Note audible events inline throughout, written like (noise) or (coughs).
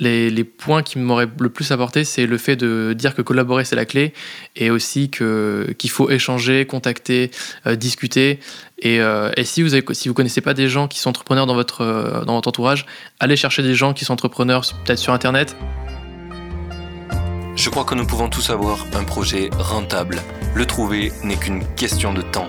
les, points qui m'auraient le plus apporté, c'est le fait de dire que collaborer c'est la clé et aussi qu'il faut échanger, contacter, euh, discuter. Et, euh, et, si vous vous connaissez pas des gens qui sont entrepreneurs dans votre euh, dans votre entourage, allez chercher des gens qui sont entrepreneurs peut-être sur internet. Je crois que nous pouvons tous avoir un projet rentable. Le trouver n'est qu'une question de temps.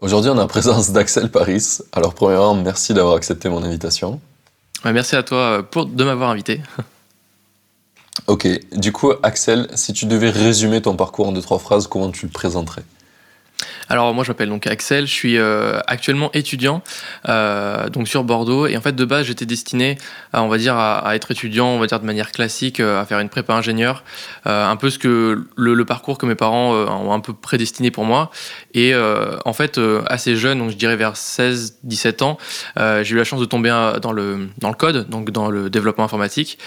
Aujourd'hui, on a la présence d'Axel Paris. Alors, premièrement, merci d'avoir accepté mon invitation. merci à toi euh, pour, de m'avoir invité. ok, du coup, Axel, si tu devais résumer ton parcours en deux, trois phrases, comment tu le présenterais? Alors moi je m'appelle donc Axel, je suis euh, actuellement étudiant euh, donc sur Bordeaux. Et en fait de base j'étais destiné à, être étudiant on va de manière classique euh, à faire une prépa ingénieur un peu ce que le, parcours que mes parents ont un peu prédestiné pour moi. Et en fait assez jeune donc je dirais vers 16 17 ans j'ai eu la chance de tomber dans le dans le code donc dans le développement informatique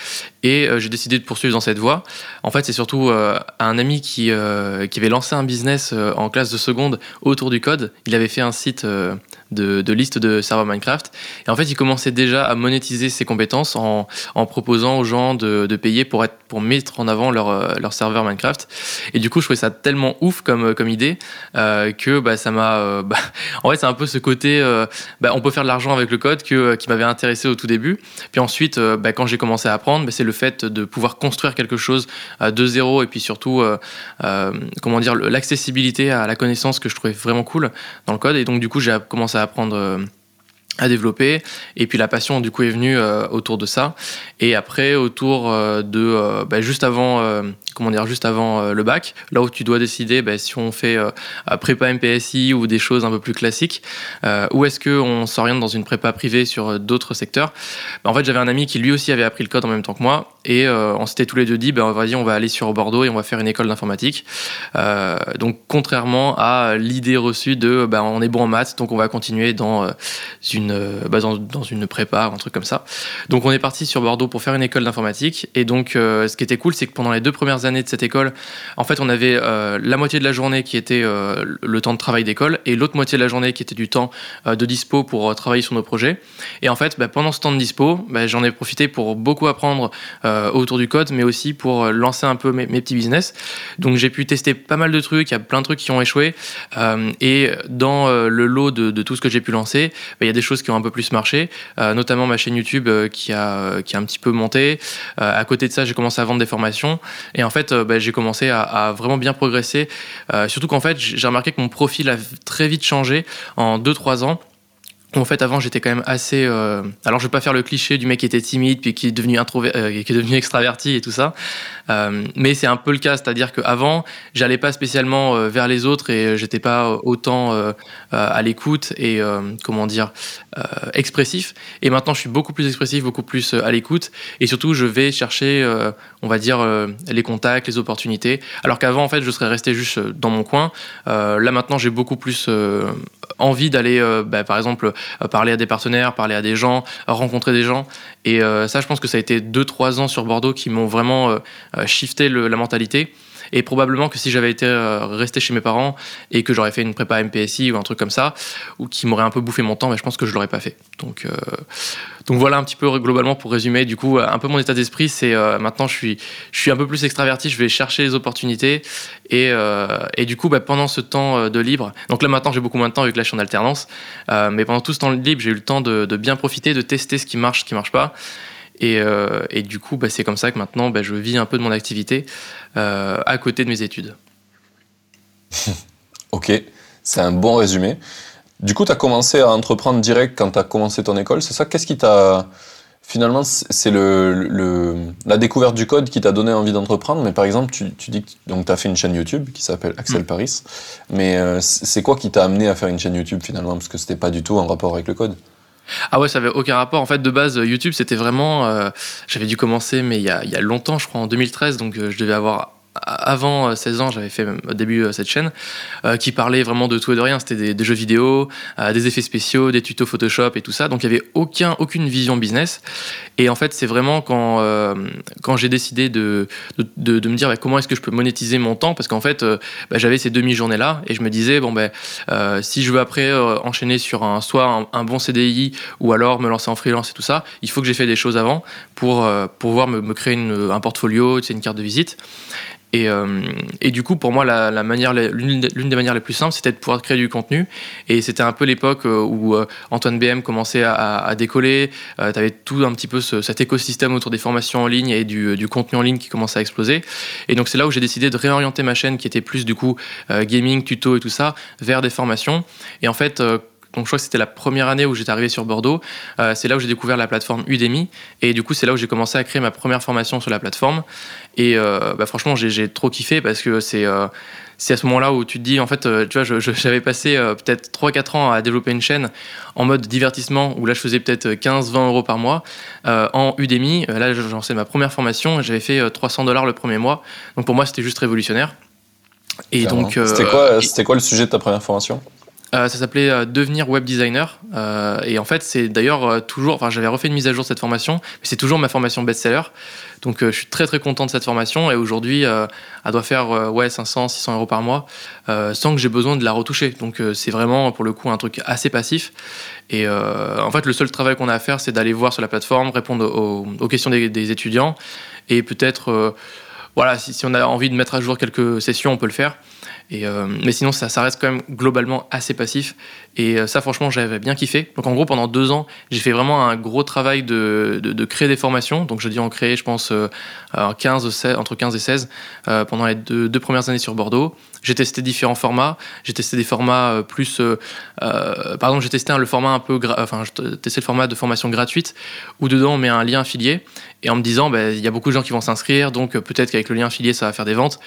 et j'ai décidé de poursuivre dans cette voie en fait c'est surtout un ami qui qui avait lancé un business en classe de seconde autour du code. Il avait fait un site euh, de, liste de serveurs Minecraft. Et en fait, il commençait déjà à monétiser ses compétences en, proposant aux gens de, payer pour, être, pour mettre en avant leur, euh, leur serveur Minecraft. Et du coup, je trouvais ça tellement ouf comme, comme idée euh, que bah, ça m'a. (laughs) Bah, en fait, c'est un peu ce côté bah, on peut faire de l'argent avec le code que, qui m'avait intéressé au tout début. Puis ensuite, bah, quand j'ai commencé à apprendre, c'est le fait de pouvoir construire quelque chose de zéro et puis surtout, comment dire, l'accessibilité à la connaissance que je trouvais vraiment cool dans le code. Et donc, du coup, j'ai commencé à apprendre euh, à développer. Et puis la passion du coup est venue euh, autour de ça. Et après autour euh, de bah, juste avant comment dire juste avant le bac là où tu dois décider bah, si on fait prépa MPSI ou des choses un peu plus classiques ou est-ce que on s'oriente dans une prépa privée sur d'autres secteurs? Bah, en fait j'avais un ami qui lui aussi avait appris le code en même temps que moi et euh, on s'était tous les deux dit, ben, vas-y, on va aller sur Bordeaux et on va faire une école d'informatique. Euh, donc, contrairement à l'idée reçue de, ben, on est bon en maths, donc on va continuer dans euh, une, ben, dans, une prépa, un truc comme ça. Donc, on est parti sur Bordeaux pour faire une école d'informatique. Et donc, ce qui était cool, c'est que pendant les deux premières années de cette école, en fait, on avait la moitié de la journée qui était le temps de travail d'école et l'autre moitié de la journée qui était du temps de dispo pour travailler sur nos projets. Et en fait, ben, pendant ce temps de dispo, ben, j'en ai profité pour beaucoup apprendre euh, autour du code, mais aussi pour euh, lancer un peu mes, petits business. Donc j'ai pu tester pas mal de trucs, il y a plein de trucs qui ont échoué. Euh, et dans le lot de, tout ce que j'ai pu lancer, bah, il y a des choses qui ont un peu plus marché, notamment ma chaîne YouTube qui, a, qui a un petit peu monté. à côté de ça, j'ai commencé à vendre des formations. Et en fait, bah, j'ai commencé à, à, vraiment bien progresser. surtout qu'en fait, j'ai remarqué que mon profil a très vite changé en 2-3 ans. En fait, avant, j'étais quand même assez. Euh... Alors, je vais pas faire le cliché du mec qui était timide puis qui est devenu introver... Euh, qui est devenu (laughs) extraverti et tout ça. Euh, mais c'est un peu le cas, c'est-à-dire qu'avant, j'allais pas spécialement euh, vers les autres et j'étais pas autant à l'écoute et comment dire expressif. Et maintenant, je suis beaucoup plus expressif, beaucoup plus à l'écoute et surtout, je vais chercher, on va dire, les contacts, les opportunités. Alors qu'avant, en fait, je serais resté juste dans mon coin. là, maintenant, j'ai beaucoup plus envie d'aller, bah, par exemple, parler à des partenaires, parler à des gens, rencontrer des gens. Et ça, je pense que ça a été 2-3 ans sur Bordeaux qui m'ont vraiment euh, shifter la mentalité. Et probablement que si j'avais été euh, resté chez mes parents et que j'aurais fait une prépa MPSI ou un truc comme ça, ou qui m'aurait un peu bouffé mon temps, je pense que je l'aurais pas fait. Donc, euh, donc voilà un petit peu globalement pour résumer. Du coup, un peu mon état d'esprit, c'est maintenant je suis, un peu plus extraverti, je vais chercher les opportunités. Et, du coup, bah, pendant ce temps de libre, donc là maintenant j'ai beaucoup moins de temps avec la je suis en alternance, mais pendant tout ce temps libre, j'ai eu le temps de, de bien profiter, de tester ce qui marche, ce qui marche pas. Euh, et, du coup, bah, c'est comme ça que maintenant, bah, je vis un peu de mon activité euh, à côté de mes études. (laughs) ok, c'est un bon résumé. Du coup, tu as commencé à entreprendre direct quand tu as commencé ton école, c'est ça? Qu'est-ce qui t'a... Finalement, c'est le, la découverte du code qui t'a donné envie d'entreprendre, mais par exemple, tu, dis que tu as fait une chaîne YouTube qui s'appelle Axel mm. Paris, mais euh, c'est quoi qui t'a amené à faire une chaîne YouTube finalement? Parce que c'était pas du tout en rapport avec le code Ah ouais, ça avait aucun rapport. En fait, de base, YouTube, c'était vraiment. J'avais dû commencer, mais il y, a, il y, a, longtemps, je crois, en 2013, donc je devais avoir avant 16 ans, j'avais fait au début cette chaîne euh, qui parlait vraiment de tout et de rien. C'était des, jeux vidéo, euh, des effets spéciaux, des tutos Photoshop et tout ça. Donc il y avait aucun, aucune vision business. Et en fait, c'est vraiment quand, euh, j'ai décidé de, me dire bah, comment est-ce que je peux monétiser mon temps, parce qu'en fait, bah, j'avais ces demi-journées-là et je me disais, bon, ben si je veux après enchaîner sur un, soit un, bon CDI ou alors me lancer en freelance et tout ça, il faut que j'ai fait des choses avant pour, pouvoir me, me créer un portfolio, une carte de visite. Et, euh, et, du coup, pour moi, la, manière, l'une des manières les plus simples, c'était de pouvoir créer du contenu. Et c'était un peu l'époque euh, où euh, Antoine BM commençait à, décoller. tu avais tout un petit peu ce, cet écosystème autour des formations en ligne et du, du, contenu en ligne qui commençait à exploser. Et donc, c'est là où j'ai décidé de réorienter ma chaîne, qui était plus du coup gaming, tuto et tout ça, vers des formations. Et en fait, donc je crois que c'était la première année où j'étais arrivé sur Bordeaux. Euh, c'est là où j'ai découvert la plateforme Udemy. Et du coup, c'est là où j'ai commencé à créer ma première formation sur la plateforme. Et euh, bah, franchement, j'ai trop kiffé parce que c'est euh, c'est à ce moment-là où tu te dis, en fait, tu vois, (laughs) j'avais passé peut-être 3-4 ans à développer une chaîne en mode divertissement, où là, je faisais peut-être 15-20 euros par mois. en Udemy, là, j'ai lancé ma première formation et j'avais fait 300 dollars le premier mois. Donc pour moi, c'était juste révolutionnaire. Et donc, c'était quoi, quoi le sujet de ta première formation? Ça s'appelait euh, Devenir web designer. Euh, et en fait, c'est d'ailleurs toujours. Enfin, j'avais refait une mise à jour de cette formation, mais c'est toujours ma formation best-seller. Donc, je suis très très content de cette formation. Et aujourd'hui, elle doit faire ouais 500, 600 euros par mois, sans que j'ai besoin de la retoucher. Donc, c'est vraiment pour le coup un truc assez passif. Et en fait, le seul travail qu'on a à faire, c'est d'aller voir sur la plateforme, répondre aux, questions des, étudiants, et peut-être, voilà, si on a envie de mettre à jour quelques sessions, on peut le faire. Euh, mais sinon, ça, reste quand même globalement assez passif. Et euh, ça, franchement, j'avais bien kiffé. Donc, en gros, pendant deux ans, j'ai fait vraiment un gros travail de, de, créer des formations. Donc, je dis en créer, je pense, 15, euh, entre 15 et 16 pendant les deux, premières années sur Bordeaux. J'ai testé différents formats. J'ai testé des formats plus. par exemple, j'ai testé le format un peu. J'ai testé le format de formation gratuite où dedans on met un lien affilié et en me disant, ben, il y a beaucoup de gens qui vont s'inscrire, donc peut-être qu'avec le lien affilié, ça va faire des ventes.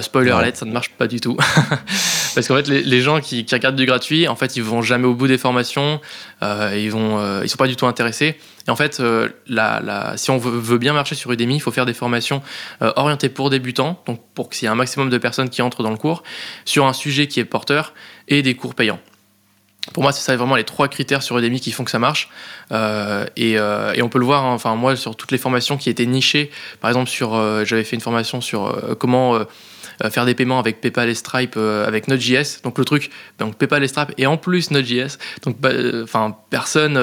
spoiler alert, ça ne marche pas du tout. (laughs) Parce qu'en fait, les, les gens qui, qui, regardent du gratuit, en fait, ils vont jamais au bout des formations, euh, ils vont, euh, ils sont pas du tout intéressés. Et en fait, euh, la, la, si on veut, veut, bien marcher sur Udemy, il faut faire des formations euh, orientées pour débutants, donc pour qu'il y ait un maximum de personnes qui entrent dans le cours, sur un sujet qui est porteur et des cours payants. Pour moi, c'est ça vraiment les trois critères sur Udemy qui font que ça marche. Euh, et, euh, et, on peut le voir, hein, enfin moi, sur toutes les formations qui étaient nichées, par exemple, sur, euh, j'avais fait une formation sur comment faire des paiements avec PayPal et Stripe euh, avec Node.js. Donc le truc, donc PayPal et Stripe et en plus Node.js. Donc bah, euh, enfin personne,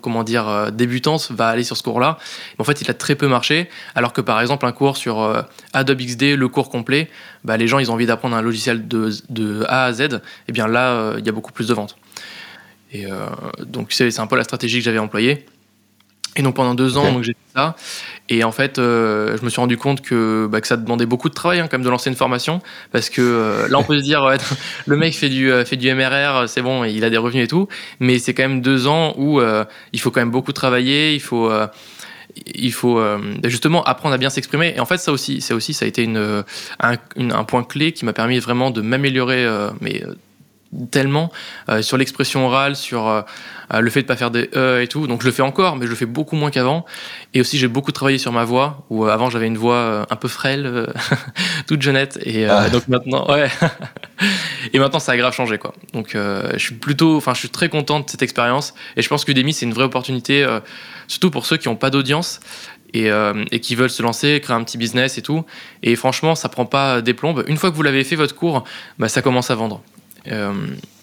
comment dire, débutante va aller sur ce cours-là. En fait, il a très peu marché. Alors que par exemple un cours sur Adobe XD, le cours complet, bah, les gens ils ont envie d'apprendre un logiciel de, de, A à Z. Et eh bien là, il y a beaucoup plus de ventes. Et donc c'est un peu la stratégie que j'avais employée. Et donc pendant deux ans, j'ai fait ça. Et en fait, euh, je me suis rendu compte que, bah, ça demandait beaucoup de travail, hein, quand même, de lancer une formation, parce que euh, là, on peut se dire, (laughs) le mec fait du euh, MRR, c'est bon, il a des revenus et tout, mais c'est quand même deux ans où il faut quand même beaucoup travailler, il faut justement apprendre à bien s'exprimer. Et en fait, ça aussi, ça a été un point clé qui m'a permis vraiment de m'améliorer, mais tellement euh, sur l'expression orale, sur euh, le fait de pas faire des e et tout. Donc je le fais encore, mais je le fais beaucoup moins qu'avant. Et aussi j'ai beaucoup travaillé sur ma voix, où euh, avant j'avais une voix un peu frêle, (laughs) toute jeunette, et ah. donc maintenant, ouais. (laughs) et maintenant ça a grave changé quoi. Donc je suis plutôt, enfin je suis très content de cette expérience, et je pense que Udemy c'est une vraie opportunité, surtout pour ceux qui n'ont pas d'audience. Et, et, qui veulent se lancer, créer un petit business et tout. Et franchement, ça prend pas des plombes. Une fois que vous l'avez fait votre cours, bah, ça commence à vendre. Euh,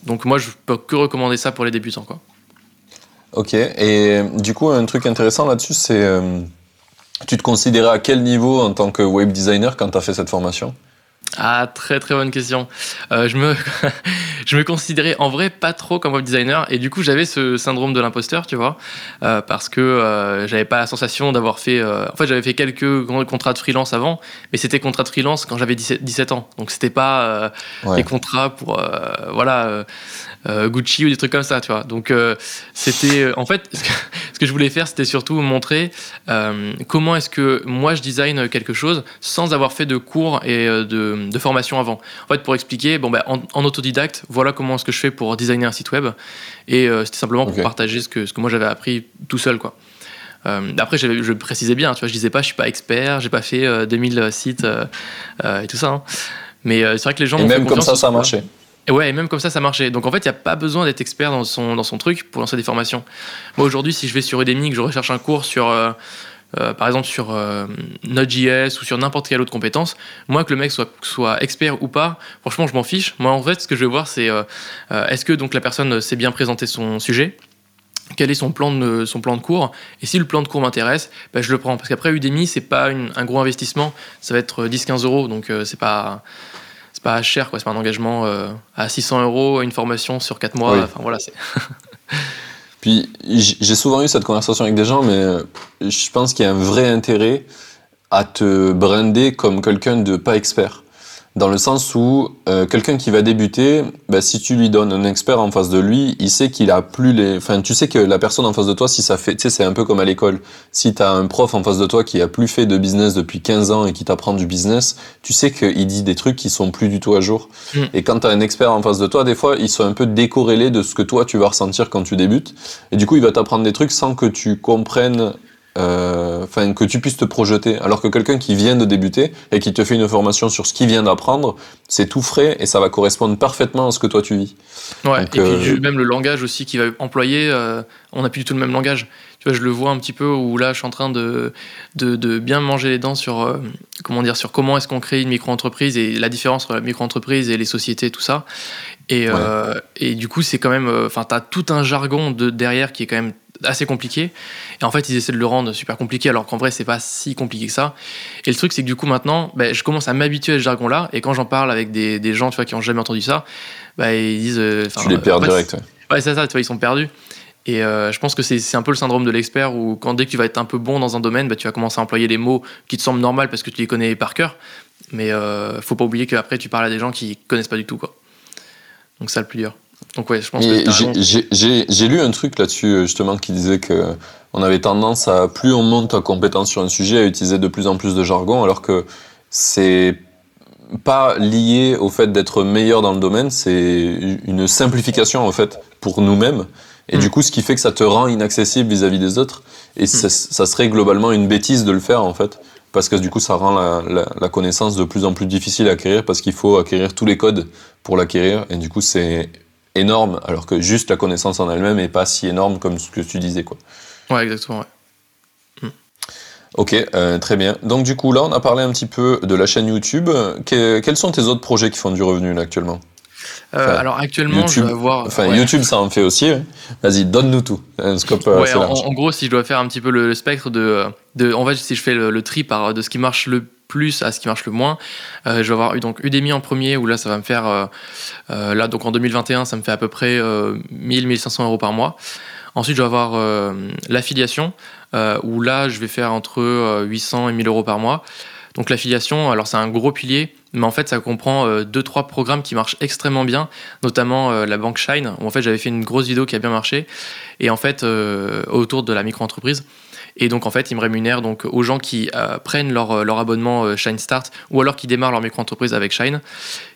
donc moi, je peux que recommander ça pour les débutants. Quoi. Ok, et du coup, un truc intéressant là-dessus, c'est euh, tu te considérais à quel niveau en tant que web designer quand tu as fait cette formation? Ah, très très bonne question. Euh, je, me (laughs) je me considérais en vrai pas trop comme web designer et du coup j'avais ce syndrome de l'imposteur, tu vois, euh, parce que euh, j'avais pas la sensation d'avoir fait. Euh, en fait, j'avais fait quelques contrats de freelance avant, mais c'était contrats de freelance quand j'avais 17, 17, ans. Donc c'était pas euh, ouais. des contrats pour. voilà euh, Gucci ou des trucs comme ça, tu vois. Donc euh, c'était euh, en fait ce que, (laughs) je voulais faire, c'était surtout montrer comment est-ce que moi je design quelque chose sans avoir fait de cours et de formation avant. En fait, pour expliquer, bon, bah, en, autodidacte, voilà comment est-ce que je fais pour designer un site web. Et c'était simplement pour partager ce que, ce que moi j'avais appris tout seul, quoi. après, je, je, précisais bien, tu vois, je disais pas, je suis pas expert, j'ai pas fait 2000 sites et tout ça. Hein. Mais c'est vrai que les gens. Et même comme ça, ça a marché. Et ouais, et même comme ça, ça marchait. Donc en fait, il n'y a pas besoin d'être expert dans son, dans son truc pour lancer des formations. Moi aujourd'hui, si je vais sur Udemy, que je recherche un cours sur, euh, euh, par exemple, sur euh, Node.js ou sur n'importe quelle autre compétence, moi que le mec soit, soit expert ou pas, franchement, je m'en fiche. Moi en fait, ce que je vais voir, c'est est-ce que donc la personne sait bien présenter son sujet? Quel est son plan de, son plan de cours? Et si le plan de cours m'intéresse ben je le prends parce qu'après Udemy c'est pas un gros investissement ça va être 10-15 euros donc c'est pas c'est pas cher, quoi. C'est pas un engagement euh, à 600 euros, une formation sur 4 mois. Enfin voilà, c'est. (laughs) Puis j'ai souvent eu cette conversation avec des gens, mais euh, je pense qu'il y a un vrai intérêt à te brander comme quelqu'un de pas expert dans le sens où euh, quelqu'un qui va débuter, bah, si tu lui donnes un expert en face de lui, il sait qu'il a plus les... Enfin, tu sais que la personne en face de toi, si ça fait... Tu sais, c'est un peu comme à l'école. Si tu as un prof en face de toi qui a plus fait de business depuis 15 ans et qui t'apprend du business, tu sais qu'il dit des trucs qui sont plus du tout à jour. Mm. Et quand tu as un expert en face de toi, des fois, ils sont un peu décorrélés de ce que toi, tu vas ressentir quand tu débutes. Et du coup, il va t'apprendre des trucs sans que tu comprennes euh, enfin que tu puisses te projeter. Alors que quelqu'un qui vient de débuter et qui te fait une formation sur ce qu'il vient d'apprendre, c'est tout frais et ça va correspondre parfaitement à ce que toi tu vis. Ouais, et puis euh, même le langage aussi qu'il va employer, euh, on n'a plus du tout le même langage. Tu vois, je le vois un petit peu où là, je suis en train de, de, de bien manger les dents sur, comment dire, sur comment est-ce qu'on crée une micro-entreprise et la différence entre la micro-entreprise et les sociétés, tout ça. Et, et du coup, c'est quand même, enfin, tu as tout un jargon de, derrière qui est quand même assez compliqué. Et en fait, ils essaient de le rendre super compliqué, alors qu'en vrai, c'est pas si compliqué que ça. Et le truc, c'est que du coup, maintenant, ben, je commence à m'habituer à ce jargon-là. Et quand j'en parle avec des, des, gens tu vois, qui ont jamais entendu ça, ben, ils disent. Euh, tu les perds direct. Ouais, c'est ça, tu vois, ils sont perdus. Et euh, je pense que c'est un peu le syndrome de l'expert où, quand dès que tu vas être un peu bon dans un domaine, ben, tu vas commencer à employer les mots qui te semblent normaux parce que tu les connais par cœur. Mais euh, faut pas oublier qu'après, tu parles à des gens qui connaissent pas du tout. Quoi. Donc, ça le plus dur. Donc ouais, je pense J'ai lu un truc là-dessus euh, justement qui disait que on avait tendance à plus on monte en compétence sur un sujet à utiliser de plus en plus de jargon, alors que c'est pas lié au fait d'être meilleur dans le domaine, c'est une simplification en fait pour nous-mêmes. Et du coup, ce qui fait que ça te rend inaccessible vis-à-vis des autres. Et hmm. ça, serait globalement une bêtise de le faire en fait. Parce que du coup, ça rend la, la connaissance de plus en plus difficile à acquérir parce qu'il faut acquérir tous les codes pour l'acquérir. Et du coup, c'est énorme, alors que juste la connaissance en elle-même n'est pas si énorme comme ce que tu disais. Quoi. Ouais, exactement. Hmm. Ok, euh, très bien. Donc du coup, là, on a parlé un petit peu de la chaîne YouTube. quels sont tes autres projets qui font du revenu là actuellement? Euh, alors actuellement, YouTube, je vais avoir. Enfin, YouTube, ça en fait aussi. Vas-y, donne-nous tout. Un scope euh, en, gros, si je dois faire un petit peu le, spectre de, de, en fait, si je fais le, le tri par de ce qui marche le plus à ce qui marche le moins. Euh, je vais avoir eu donc Udemy en premier où là ça va me faire euh, euh, là donc en 2021 ça me fait à peu près 1000 1500 euros par mois. Ensuite je vais avoir l'affiliation où là je vais faire entre 800 et 1000 euros par mois. Donc l'affiliation, alors c'est un gros pilier, mais en fait ça comprend deux trois programmes qui marchent extrêmement bien, notamment la banque Shine où en fait j'avais fait une grosse vidéo qui a bien marché et en fait autour de la micro-entreprise. Et donc, en fait, ils me rémunèrent donc, aux gens qui euh, prennent leur, euh, leur abonnement euh, Shine Start ou alors qui démarrent leur micro-entreprise avec Shine.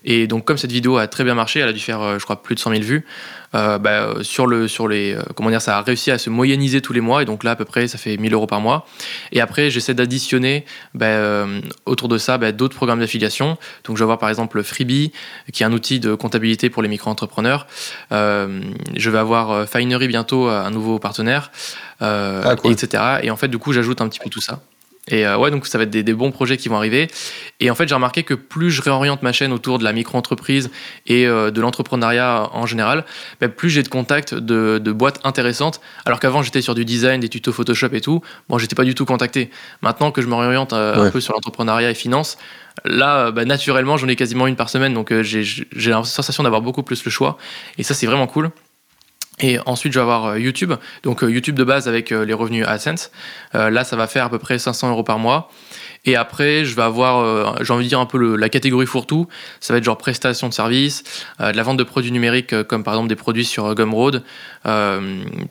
Et donc, comme cette vidéo a très bien marché, elle a dû faire, je crois, plus de 100 000 vues, bah, sur, le, sur les. comment dire, ça a réussi à se moyenniser tous les mois. Et donc là, à peu près, ça fait 1000 euros par mois. Et après, j'essaie d'additionner bah, autour de ça bah, d'autres programmes d'affiliation. Donc, je vais avoir par exemple Freebie, qui est un outil de comptabilité pour les micro-entrepreneurs. je vais avoir Finery bientôt, un nouveau partenaire. Euh, ah, etc. Et en fait, du coup, j'ajoute un petit peu tout ça. Et euh, ouais, donc ça va être des, bons projets qui vont arriver. Et en fait, j'ai remarqué que plus je réoriente ma chaîne autour de la micro-entreprise et euh, de l'entrepreneuriat en général, bah, plus j'ai de contacts de, boîtes intéressantes. Alors qu'avant, j'étais sur du design, des tutos Photoshop et tout. Bon, j'étais pas du tout contacté. Maintenant que je me réoriente un peu sur l'entrepreneuriat et finance, là, bah, naturellement, j'en ai quasiment une par semaine. Donc j'ai la sensation d'avoir beaucoup plus le choix. Et ça, c'est vraiment cool. Et ensuite, je vais avoir euh, YouTube. Donc, euh, YouTube de base avec euh, les revenus AdSense. là, ça va faire à peu près 500 euros par mois. Et après, je vais avoir, j'ai envie de dire un peu la catégorie fourre-tout. Ça va être genre prestation de services, de la vente de produits numériques, comme par exemple des produits sur Gumroad. par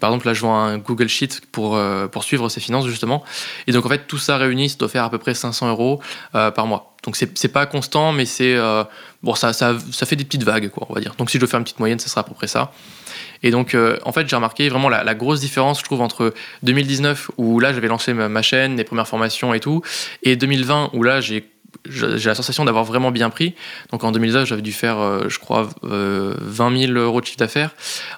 exemple, là, je vends un Google Sheet pour, pour suivre ses finances, justement. Et donc, en fait, tout ça réuni, ça doit faire à peu près 500 euros par mois. Donc c'est pas constant, mais c'est bon, ça, ça, ça, fait des petites vagues, quoi, on va dire. Donc si je dois faire une petite moyenne, ça sera à peu près ça. Et donc, en fait, j'ai remarqué vraiment la, grosse différence, je trouve, entre 2019, où là, j'avais lancé ma, chaîne, les premières formations et tout, et 2020, où là, j'ai j'ai la sensation d'avoir vraiment bien pris. Donc en 2019, j'avais dû faire, euh, je crois, 20 euh, 000 euros de chiffre d'affaires.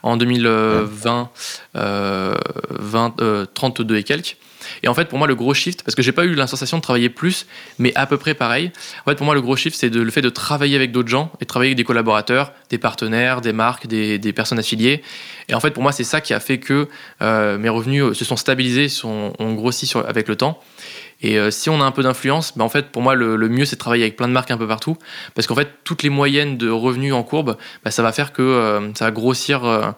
En 2020, euh, 20, 32 et quelques. Et en fait, pour moi, le gros shift, parce que j'ai pas eu la sensation de travailler plus, mais à peu près pareil. En fait, pour moi, le gros shift, c'est le fait de travailler avec d'autres gens et de travailler avec des collaborateurs, des partenaires, des marques, des, personnes affiliées. Et en fait, pour moi, c'est ça qui a fait que mes revenus se sont stabilisés, sont, ont grossi avec le temps. Et euh, si on a un peu d'influence, bah, en fait, pour moi, le, mieux, c'est de travailler avec plein de marques un peu partout. Parce qu'en fait, toutes les moyennes de revenus en courbe, bah, ça va faire que euh, ça va grossir euh,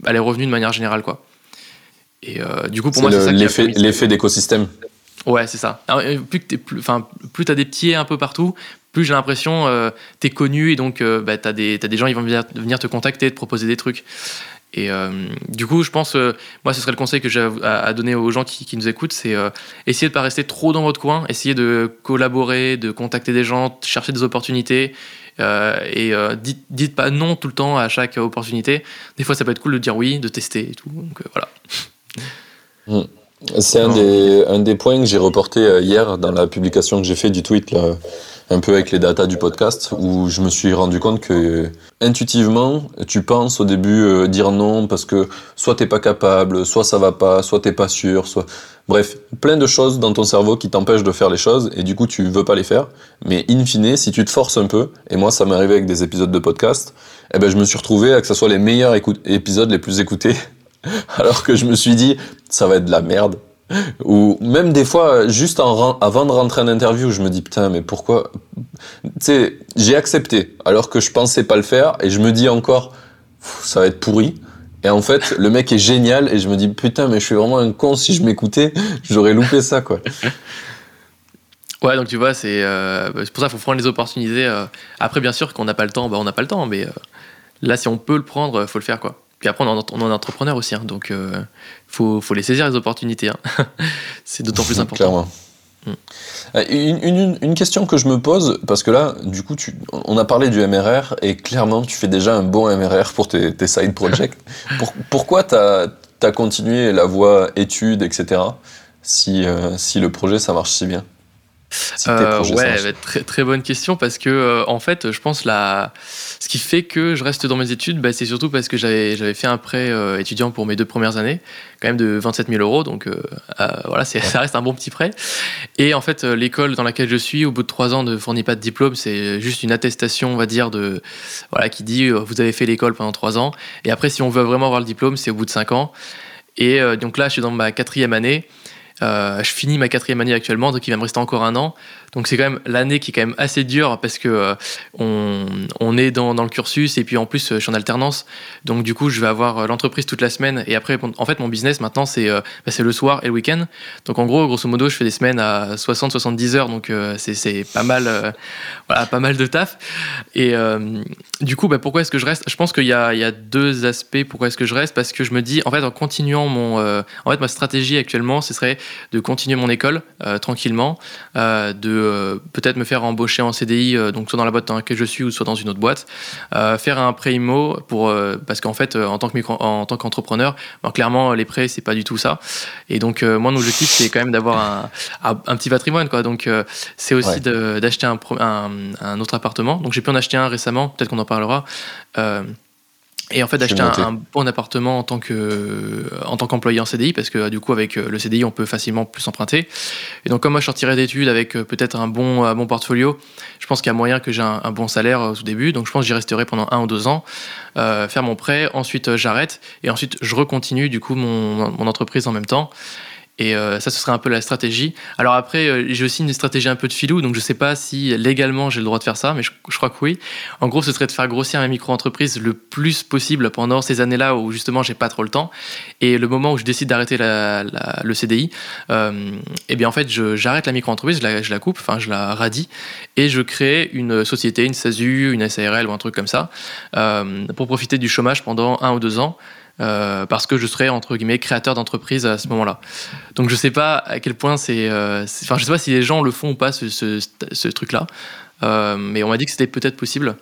bah, les revenus de manière générale. Quoi. Et du coup, pour moi, c'est ça l'effet, l'effet d'écosystème. Ouais, c'est ça. plus tu plus, as des pieds un peu partout, plus j'ai l'impression euh, tu es connu et donc bah, tu as, des gens qui vont venir te contacter, te proposer des trucs. Et euh, du coup, je pense, euh, moi, ce serait le conseil que j'ai à, donner aux gens qui, nous écoutent, c'est euh, essayer de pas rester trop dans votre coin, essayer de collaborer, de contacter des gens, chercher des opportunités. et dites, dites, pas non tout le temps à chaque opportunité. Des fois, ça peut être cool de dire oui, de tester et tout. Donc voilà. Mmh. C'est un des, un des points que j'ai reporté hier dans la publication que j'ai fait du tweet. Là un peu avec les datas du podcast, où je me suis rendu compte que intuitivement, tu penses au début euh, dire non parce que soit t'es pas capable, soit ça va pas, soit t'es pas sûr, soit bref, plein de choses dans ton cerveau qui t'empêchent de faire les choses et du coup tu veux pas les faire. Mais in fine, si tu te forces un peu, et moi ça m'est arrivé avec des épisodes de podcast, eh ben je me suis retrouvé à que ce soit les meilleurs épisodes les plus écoutés, (laughs) alors que je me suis dit ça va être de la merde ou même des fois, juste avant de rentrer en interview, je me dis putain, mais pourquoi? Tu sais, j'ai accepté alors que je pensais pas le faire et je me dis encore, ça va être pourri. Et en fait, le mec est génial et je me dis putain, mais je suis vraiment un con si je m'écoutais, j'aurais loupé ça quoi. (laughs) Ouais, donc tu vois, c'est euh, pour ça qu'il faut prendre les opportunités. Euh. Après, bien sûr, qu'on n'a pas le temps, bah, on n'a pas le temps, mais euh, là, si on peut le prendre, faut le faire quoi. Puis après, on, est entrepreneur aussi, hein, donc il euh, faut, faut, les saisir les opportunités. Hein. (laughs) c'est d'autant plus important. Clairement. Mm. Euh, une, une, une, question que je me pose, parce que là, du coup, tu, on a parlé du MRR et clairement, tu fais déjà un bon MRR pour tes, tes side projects. (laughs) pourquoi tu as, as, continué la voie études, etc., si, euh, si le projet ça marche si bien? Euh, ouais, très, très bonne question parce que euh, en fait, je pense la ce qui fait que je reste dans mes études, bah, c'est surtout parce que j'avais j'avais fait un prêt euh, étudiant pour mes deux premières années, quand même de 27 000 euros, donc voilà, c'est (laughs) ça reste un bon petit prêt. Et en fait, l'école dans laquelle je suis, au bout de trois ans, ne fournit pas de diplôme, c'est juste une attestation, on va dire, de voilà qui dit vous avez fait l'école pendant trois ans. Et après, si on veut vraiment avoir le diplôme, c'est au bout de cinq ans. Et donc là, je suis dans ma quatrième année. Euh, je finis ma quatrième année actuellement, donc il va me rester encore un an. Donc c'est quand même l'année qui est quand même assez dure parce que euh, on, on, est dans, dans, le cursus et puis en plus je suis en alternance. Donc du coup je vais avoir euh, l'entreprise toute la semaine et après en fait mon business maintenant c'est bah, c'est le soir et le week-end. Donc en gros grosso modo je fais des semaines à 60-70 heures donc c'est pas mal pas mal de taf. Et du coup bah, pourquoi est-ce que je reste? Je pense qu'il y y a deux aspects pourquoi est-ce que je reste parce que je me dis en fait en continuant mon en fait ma stratégie actuellement ce serait de continuer mon école euh, tranquillement, euh, de euh, peut-être me faire embaucher en CDI, donc soit dans la boîte dans laquelle je suis ou soit dans une autre boîte, faire un prêt IMO pour parce qu'en fait en tant que en tant qu'entrepreneur, ben, clairement les prêts c'est pas du tout ça. Et donc moi mon objectif c'est quand même d'avoir un, un, petit patrimoine quoi. Donc c'est aussi d'acheter un, un, un, autre appartement. Donc j'ai pu en acheter un récemment, peut-être qu'on en parlera. Et en fait, d'acheter un, bon appartement en tant que en tant qu'employé en CDI, parce que du coup, avec euh, le CDI, on peut facilement plus emprunter. Et donc, comme moi, je sortirais d'études avec euh, peut-être un bon, un bon portfolio, je pense qu'il y a moyen que j'ai un, bon salaire au tout début. Donc, je pense que j'y resterai pendant un ou deux ans, euh, faire mon prêt. Ensuite, j'arrête et ensuite, je recontinue du coup mon, mon entreprise en même temps. Et euh, ça, ce serait un peu la stratégie. Alors après, euh, j'ai aussi une stratégie un peu de filou, donc je sais pas si légalement j'ai le droit de faire ça, mais je, crois que oui. En gros, ce serait de faire grossir ma micro-entreprise le plus possible pendant ces années-là où justement j'ai pas trop le temps. Et le moment où je décide d'arrêter le CDI, euh, eh bien en fait, j'arrête la micro-entreprise, je la, coupe, enfin je la radie, et je crée une société, une SASU, une SARL ou un truc comme ça, pour profiter du chômage pendant un ou deux ans. Euh, parce que je serais entre guillemets créateur d'entreprise à ce moment-là. Donc je sais pas à quel point c'est, enfin je sais pas si les gens le font ou pas ce, ce, truc-là, mais on m'a dit que c'était peut-être possible.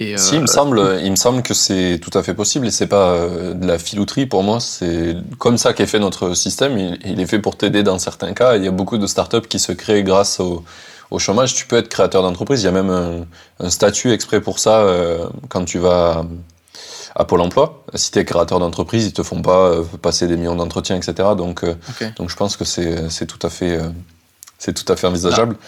Et si, il me semble, il me semble que c'est tout à fait possible et c'est pas de la filouterie pour moi. C'est comme ça qu'est fait notre système. Il, il est fait pour t'aider dans certains cas. Il y a beaucoup de startups qui se créent grâce au, au chômage, tu peux être créateur d'entreprise. Il y a même un, statut exprès pour ça euh, quand tu vas à Pôle emploi. Si tu es créateur d'entreprise, ils te font pas euh, passer des millions d'entretiens, etc. Donc, euh, donc je pense que c'est tout, à fait, c'est tout à fait envisageable. Ah.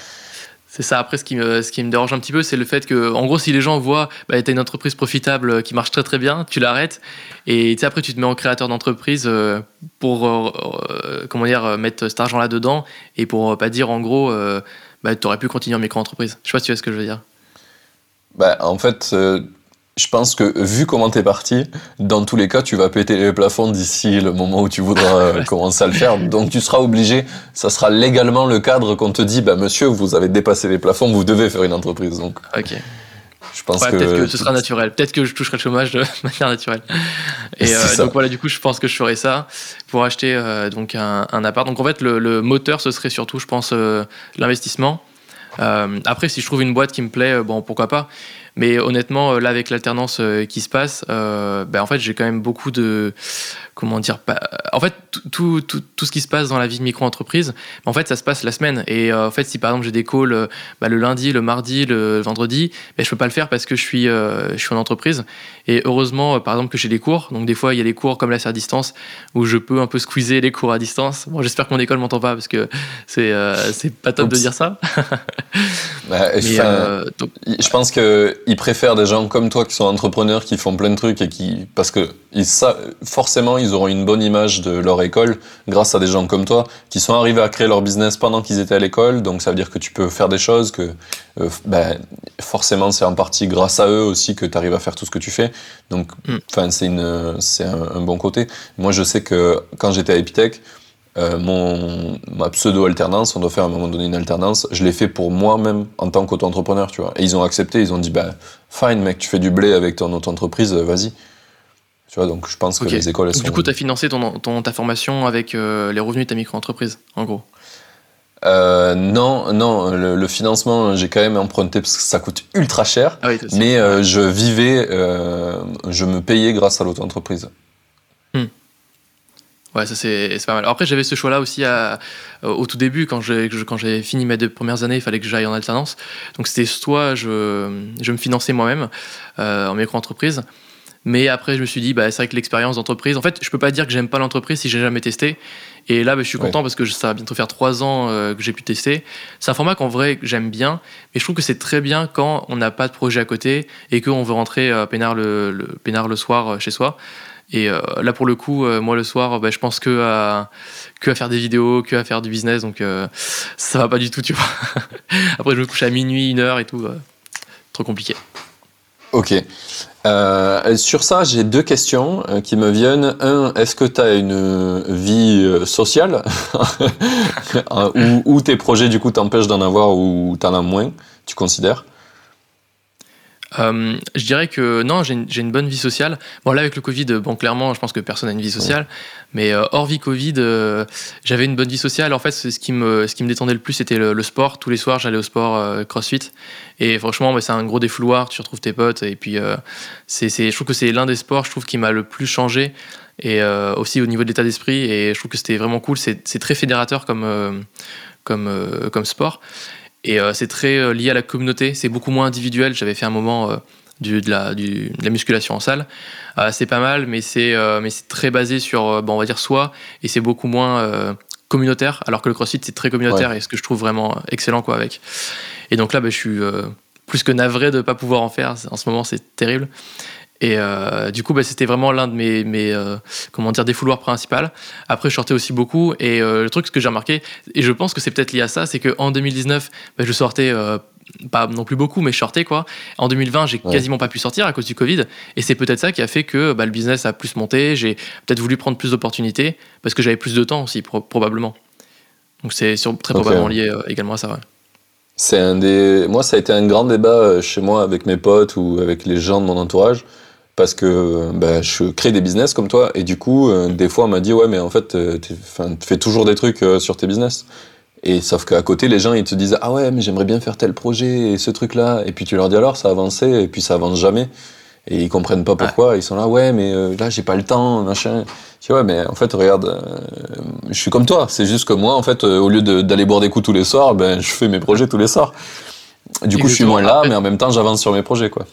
C'est ça. Après, ce qui, me, ce qui me dérange un petit peu, c'est le fait que, en gros, si les gens voient, bah, tu as une entreprise profitable qui marche très très bien, tu l'arrêtes. Et après, tu te mets en créateur d'entreprise pour, comment dire, mettre cet argent là-dedans et pour pas dire, en gros, bah, tu aurais pu continuer en micro-entreprise. Je sais pas si tu vois ce que je veux dire. Bah, en fait, euh, je pense que vu comment tu es parti, dans tous les cas, tu vas péter les plafonds d'ici le moment où tu voudras euh, (laughs) commencer à le faire. Donc tu seras obligé, ça sera légalement le cadre qu'on te dit, bah, monsieur, vous avez dépassé les plafonds, vous devez faire une entreprise. Donc, ok. Je pense que... Peut-être que ce sera naturel. Peut-être que je toucherai le chômage de (laughs) manière naturelle. Et euh, donc voilà, du coup, je pense que je ferai ça pour acheter euh, donc un, un, appart. Donc en fait, le, le, moteur, ce serait surtout, je pense, euh, l'investissement. après, si je trouve une boîte qui me plaît, bon, pourquoi pas. Mais honnêtement, là, avec l'alternance qui se passe, ben, en fait, j'ai quand même beaucoup de comment dire en fait tout, tout, tout, ce qui se passe dans la vie de micro-entreprise en fait ça se passe la semaine. Et euh, en fait si par exemple j'ai des calls euh, bah, le lundi le mardi le vendredi ben, je peux pas le faire parce que je suis euh, je suis en entreprise. Et heureusement par exemple que j'ai des cours. Donc des fois il y a des cours comme la à distance où je peux un peu squeezer les cours à distance. Bon j'espère que mon école m'entend pas parce que c'est c'est pas top de dire ça. Bah, (laughs) je pense que ils préfèrent des gens comme toi qui sont entrepreneurs qui font plein de trucs et qui parce que ils, forcément ils auront une bonne image de leur école grâce à des gens comme toi qui sont arrivés à créer leur business pendant qu'ils étaient à l'école. Donc ça veut dire que tu peux faire des choses que euh, ben, forcément c'est en partie grâce à eux aussi que tu arrives à faire tout ce que tu fais. Donc mm. c'est une c'est un, bon côté. Moi je sais que quand j'étais à Epitech euh, mon, ma pseudo-alternance, on doit faire à un moment donné une alternance, je l'ai fait pour moi-même en tant qu'auto-entrepreneur, tu vois. Et ils ont accepté, ils ont dit, bah, fine mec, tu fais du blé avec ton auto-entreprise, vas-y. Tu vois, donc je pense que les écoles, elles sont... Du coup, tu as financé ton, ton, ta formation avec euh, les revenus de ta micro-entreprise, en gros euh, non, non, le, financement, j'ai quand même emprunté parce que ça coûte ultra cher. Ah mais euh, je vivais, je me payais grâce à l'auto-entreprise. Ouais, ça c'est pas mal. Après, j'avais ce choix-là aussi à, au tout début, quand j'ai quand fini mes deux premières années, il fallait que j'aille en alternance. Donc c'était soit je, je me finançais moi-même en micro-entreprise, mais après, je me suis dit, bah, c'est vrai que l'expérience d'entreprise, en fait, je peux pas dire que j'aime pas l'entreprise si j'ai jamais testé. Et là, bah, je suis content parce que ça va bientôt faire trois ans euh, que j'ai pu tester. C'est un format qu'en vrai, j'aime bien. Mais je trouve que c'est très bien quand on n'a pas de projet à côté et qu'on veut rentrer euh, peinard, le, le, le soir euh, chez soi. Et là, pour le coup, moi, le soir, bah, je pense que à, faire des vidéos, que à faire du business. Donc, ça va pas du tout, tu vois. (laughs) Après, je me couche à minuit, une heure et tout. trop compliqué. Ok. Euh, sur ça, j'ai deux questions euh, qui me viennent. Un, est-ce que tu as une vie euh, sociale? (laughs) Ou, tes projets du coup t'empêchent d'en avoir ou t'en as moins, tu considères? Euh, je dirais que non, j'ai une, une, bonne vie sociale. Bon, là, avec le Covid, bon, clairement, je pense que personne n'a une vie sociale. Mais euh, hors vie Covid, euh, j'avais une bonne vie sociale. En fait, ce qui me, ce qui me détendait le plus, c'était le, sport. Tous les soirs, j'allais au sport CrossFit. Et franchement, c'est un gros défouloir. Tu retrouves tes potes. Et puis, c'est, je trouve que c'est l'un des sports, je trouve, qui m'a le plus changé. Et aussi au niveau de l'état d'esprit. Et je trouve que c'était vraiment cool. C'est, très fédérateur comme, comme, comme sport. Et euh, c'est très euh, lié à la communauté, c'est beaucoup moins individuel. J'avais fait un moment euh, du, de, la, du, de, la, musculation en salle. c'est pas mal, mais c'est très basé sur, bon, on va dire, soi, et c'est beaucoup moins communautaire, alors que le CrossFit, c'est très communautaire, et ce que je trouve vraiment excellent quoi, avec. Et donc là, bah, je suis plus que navré de ne pas pouvoir en faire. En ce moment, c'est terrible. Et euh, du coup, bah, c'était vraiment l'un de mes, mes euh, comment dire, défouloirs principales. Après, je sortais aussi beaucoup. Et euh, le truc, ce que j'ai remarqué, et je pense que c'est peut-être lié à ça, c'est qu'en 2019, bah, je sortais pas non plus beaucoup, mais je sortais quoi. En 2020, j'ai quasiment pas pu sortir à cause du Covid. Et c'est peut-être ça qui a fait que bah, le business a plus monté. J'ai peut-être voulu prendre plus d'opportunités parce que j'avais plus de temps aussi, probablement. Donc c'est très probablement lié également à ça. Ouais. C'est un des. Moi, ça a été un grand débat chez moi avec mes potes ou avec les gens de mon entourage parce que ben, je crée des business comme toi. Et du coup euh, des fois on m'a dit ouais mais en fait euh, tu fais toujours des trucs euh, sur tes business. Et sauf qu'à côté les gens ils te disent ah ouais mais j'aimerais bien faire tel projet et ce truc là et puis tu leur dis alors ça a avancé et puis ça avance jamais. Et ils comprennent pas pourquoi. Ils sont là ouais mais là j'ai pas le temps machin. Tu vois ouais mais en fait regarde je suis comme toi. C'est juste que moi en fait au lieu d'aller boire des coups tous les soirs ben je fais mes projets tous les soirs. Du coup je suis moins là mais en même temps j'avance sur mes projets quoi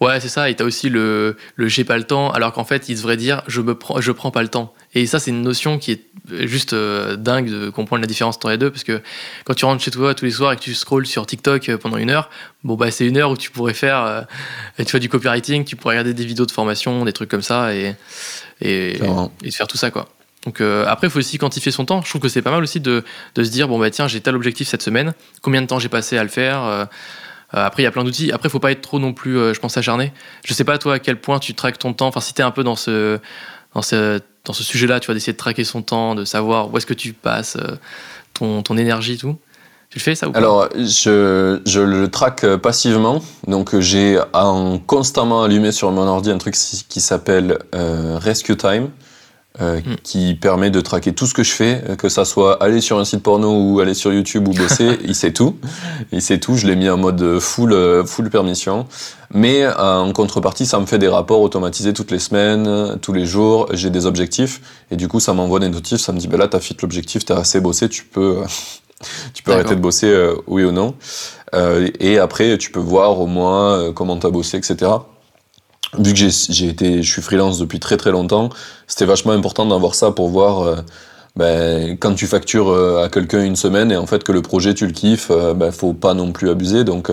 Ouais, c'est ça. Et t'as aussi le, le j'ai pas le temps, alors qu'en fait, il devrait dire je me prends, je prends pas le temps. Et ça, c'est une notion qui est juste euh, dingue de comprendre la différence entre les deux, parce que quand tu rentres chez toi tous les soirs et que tu scrolls sur TikTok euh, pendant une heure, bon bah c'est une heure où tu pourrais faire, euh, tu vois, du copywriting, tu pourrais regarder des vidéos de formation, des trucs comme ça, et et, et faire tout ça quoi. Donc après, il faut aussi quantifier son temps. Je trouve que c'est pas mal aussi de, de se dire bon bah tiens, j'ai tel objectif cette semaine, combien de temps j'ai passé à le faire euh, après, il y a plein d'outils. Après, il faut pas être trop non plus, euh, je pense, acharné. Je sais pas, toi, à quel point tu traques ton temps. Enfin, si tu es un peu dans ce, dans ce, dans ce sujet-là, tu vas d'essayer de traquer son temps, de savoir où est-ce que tu passes euh, ton, ton énergie tout. Tu le fais ça ou pas? Alors, je, je, le traque passivement. Donc, j'ai constamment allumé sur mon ordi un truc qui s'appelle Rescue Time. Euh, hmm. qui permet de traquer tout ce que je fais, euh, que ça soit aller sur un site porno ou aller sur YouTube ou bosser, (laughs) il sait tout. Il sait tout, je l'ai mis en mode full, euh, full permission. Mais en contrepartie, ça me fait des rapports automatisés toutes les semaines, tous les jours, j'ai des objectifs, et du coup ça m'envoie des notifs, ça me dit, ben là t'as fit l'objectif, t'as assez bossé, tu peux, (laughs) tu peux arrêter de bosser, oui ou non. et après, tu peux voir au moins comment t'as bossé, etc vu que j'ai été, je suis freelance depuis très très longtemps, c'était vachement important d'avoir ça pour voir euh, ben, quand tu factures euh, à quelqu'un une semaine et en fait que le projet tu le kiffes, euh, ben, faut pas non plus abuser. Donc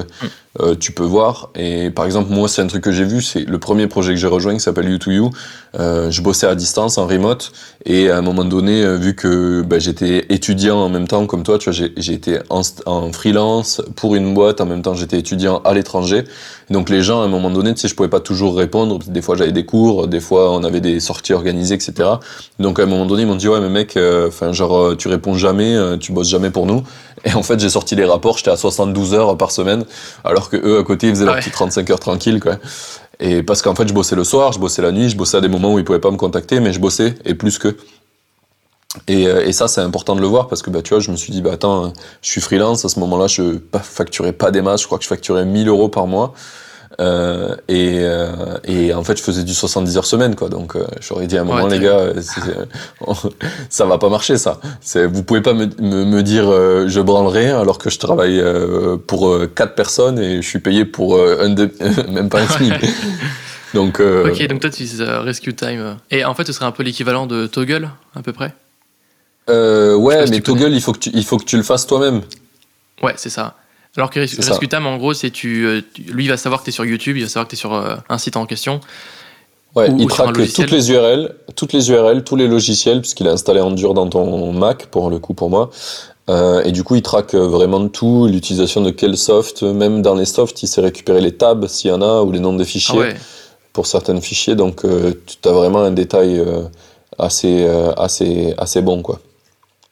mm. tu peux voir. Et par exemple, moi, c'est un truc que j'ai vu, c'est le premier projet que j'ai rejoint qui s'appelle You2You. je bossais à distance, en remote, et à un moment donné, vu que ben, j'étais étudiant en même temps comme toi, tu vois, j'ai été en, freelance pour une boîte, en même temps j'étais étudiant à l'étranger. Donc les gens, à un moment donné, tu sais, je pouvais pas toujours répondre. Des fois, j'avais des cours, des fois, on avait des sorties organisées, etc. Donc à un moment donné, ils m'ont dit ouais, mais mec, euh, enfin genre, euh, tu réponds jamais, euh, tu bosses jamais pour nous. Et en fait, j'ai sorti les rapports, j'étais à 72 heures par semaine, alors que eux à côté, ils faisaient leurs petits 35 heures tranquilles, quoi. Et parce qu'en fait, je bossais le soir, je bossais la nuit, je bossais à des moments où ils pouvaient pas me contacter, mais je bossais et plus que. Et, et, ça, c'est important de le voir parce que bah, tu vois, je me suis dit, bah attends, je suis freelance, à ce moment-là, je facturais pas des masses, je crois que je facturais 1000 euros par mois. Euh, et, euh, et, en fait, je faisais du 70 heures semaine, quoi. Donc, euh, j'aurais dit à un moment, les gars, (laughs) ça va pas marcher, ça. Vous pouvez pas me, me, dire je branlerai alors que je travaille pour quatre personnes et je suis payé pour un (laughs) même pas un SMIC. donc, ok, donc toi, tu utilises Rescue Time. Et en fait, ce serait un peu l'équivalent de Toggle, à peu près? Ouais, mais Toggle, il faut, que tu, il faut que tu le fasses toi-même. Ouais, c'est ça. Alors que Rescutam, en gros, c'est euh, tu, lui, il va savoir que tu es sur YouTube, il va savoir que tu es sur euh, un site en question. Ouais, il traque toutes les URL, toutes les URL, tous les logiciels, puisqu'il a installé Endure dans ton Mac, pour le coup, pour moi. Euh, et du coup, il traque vraiment tout, l'utilisation de quel soft, même dans les softs, il sait récupérer les tabs s'il y en a, ou les noms des fichiers, ah pour certains fichiers. Donc, tu as vraiment un détail assez, assez, assez bon, quoi.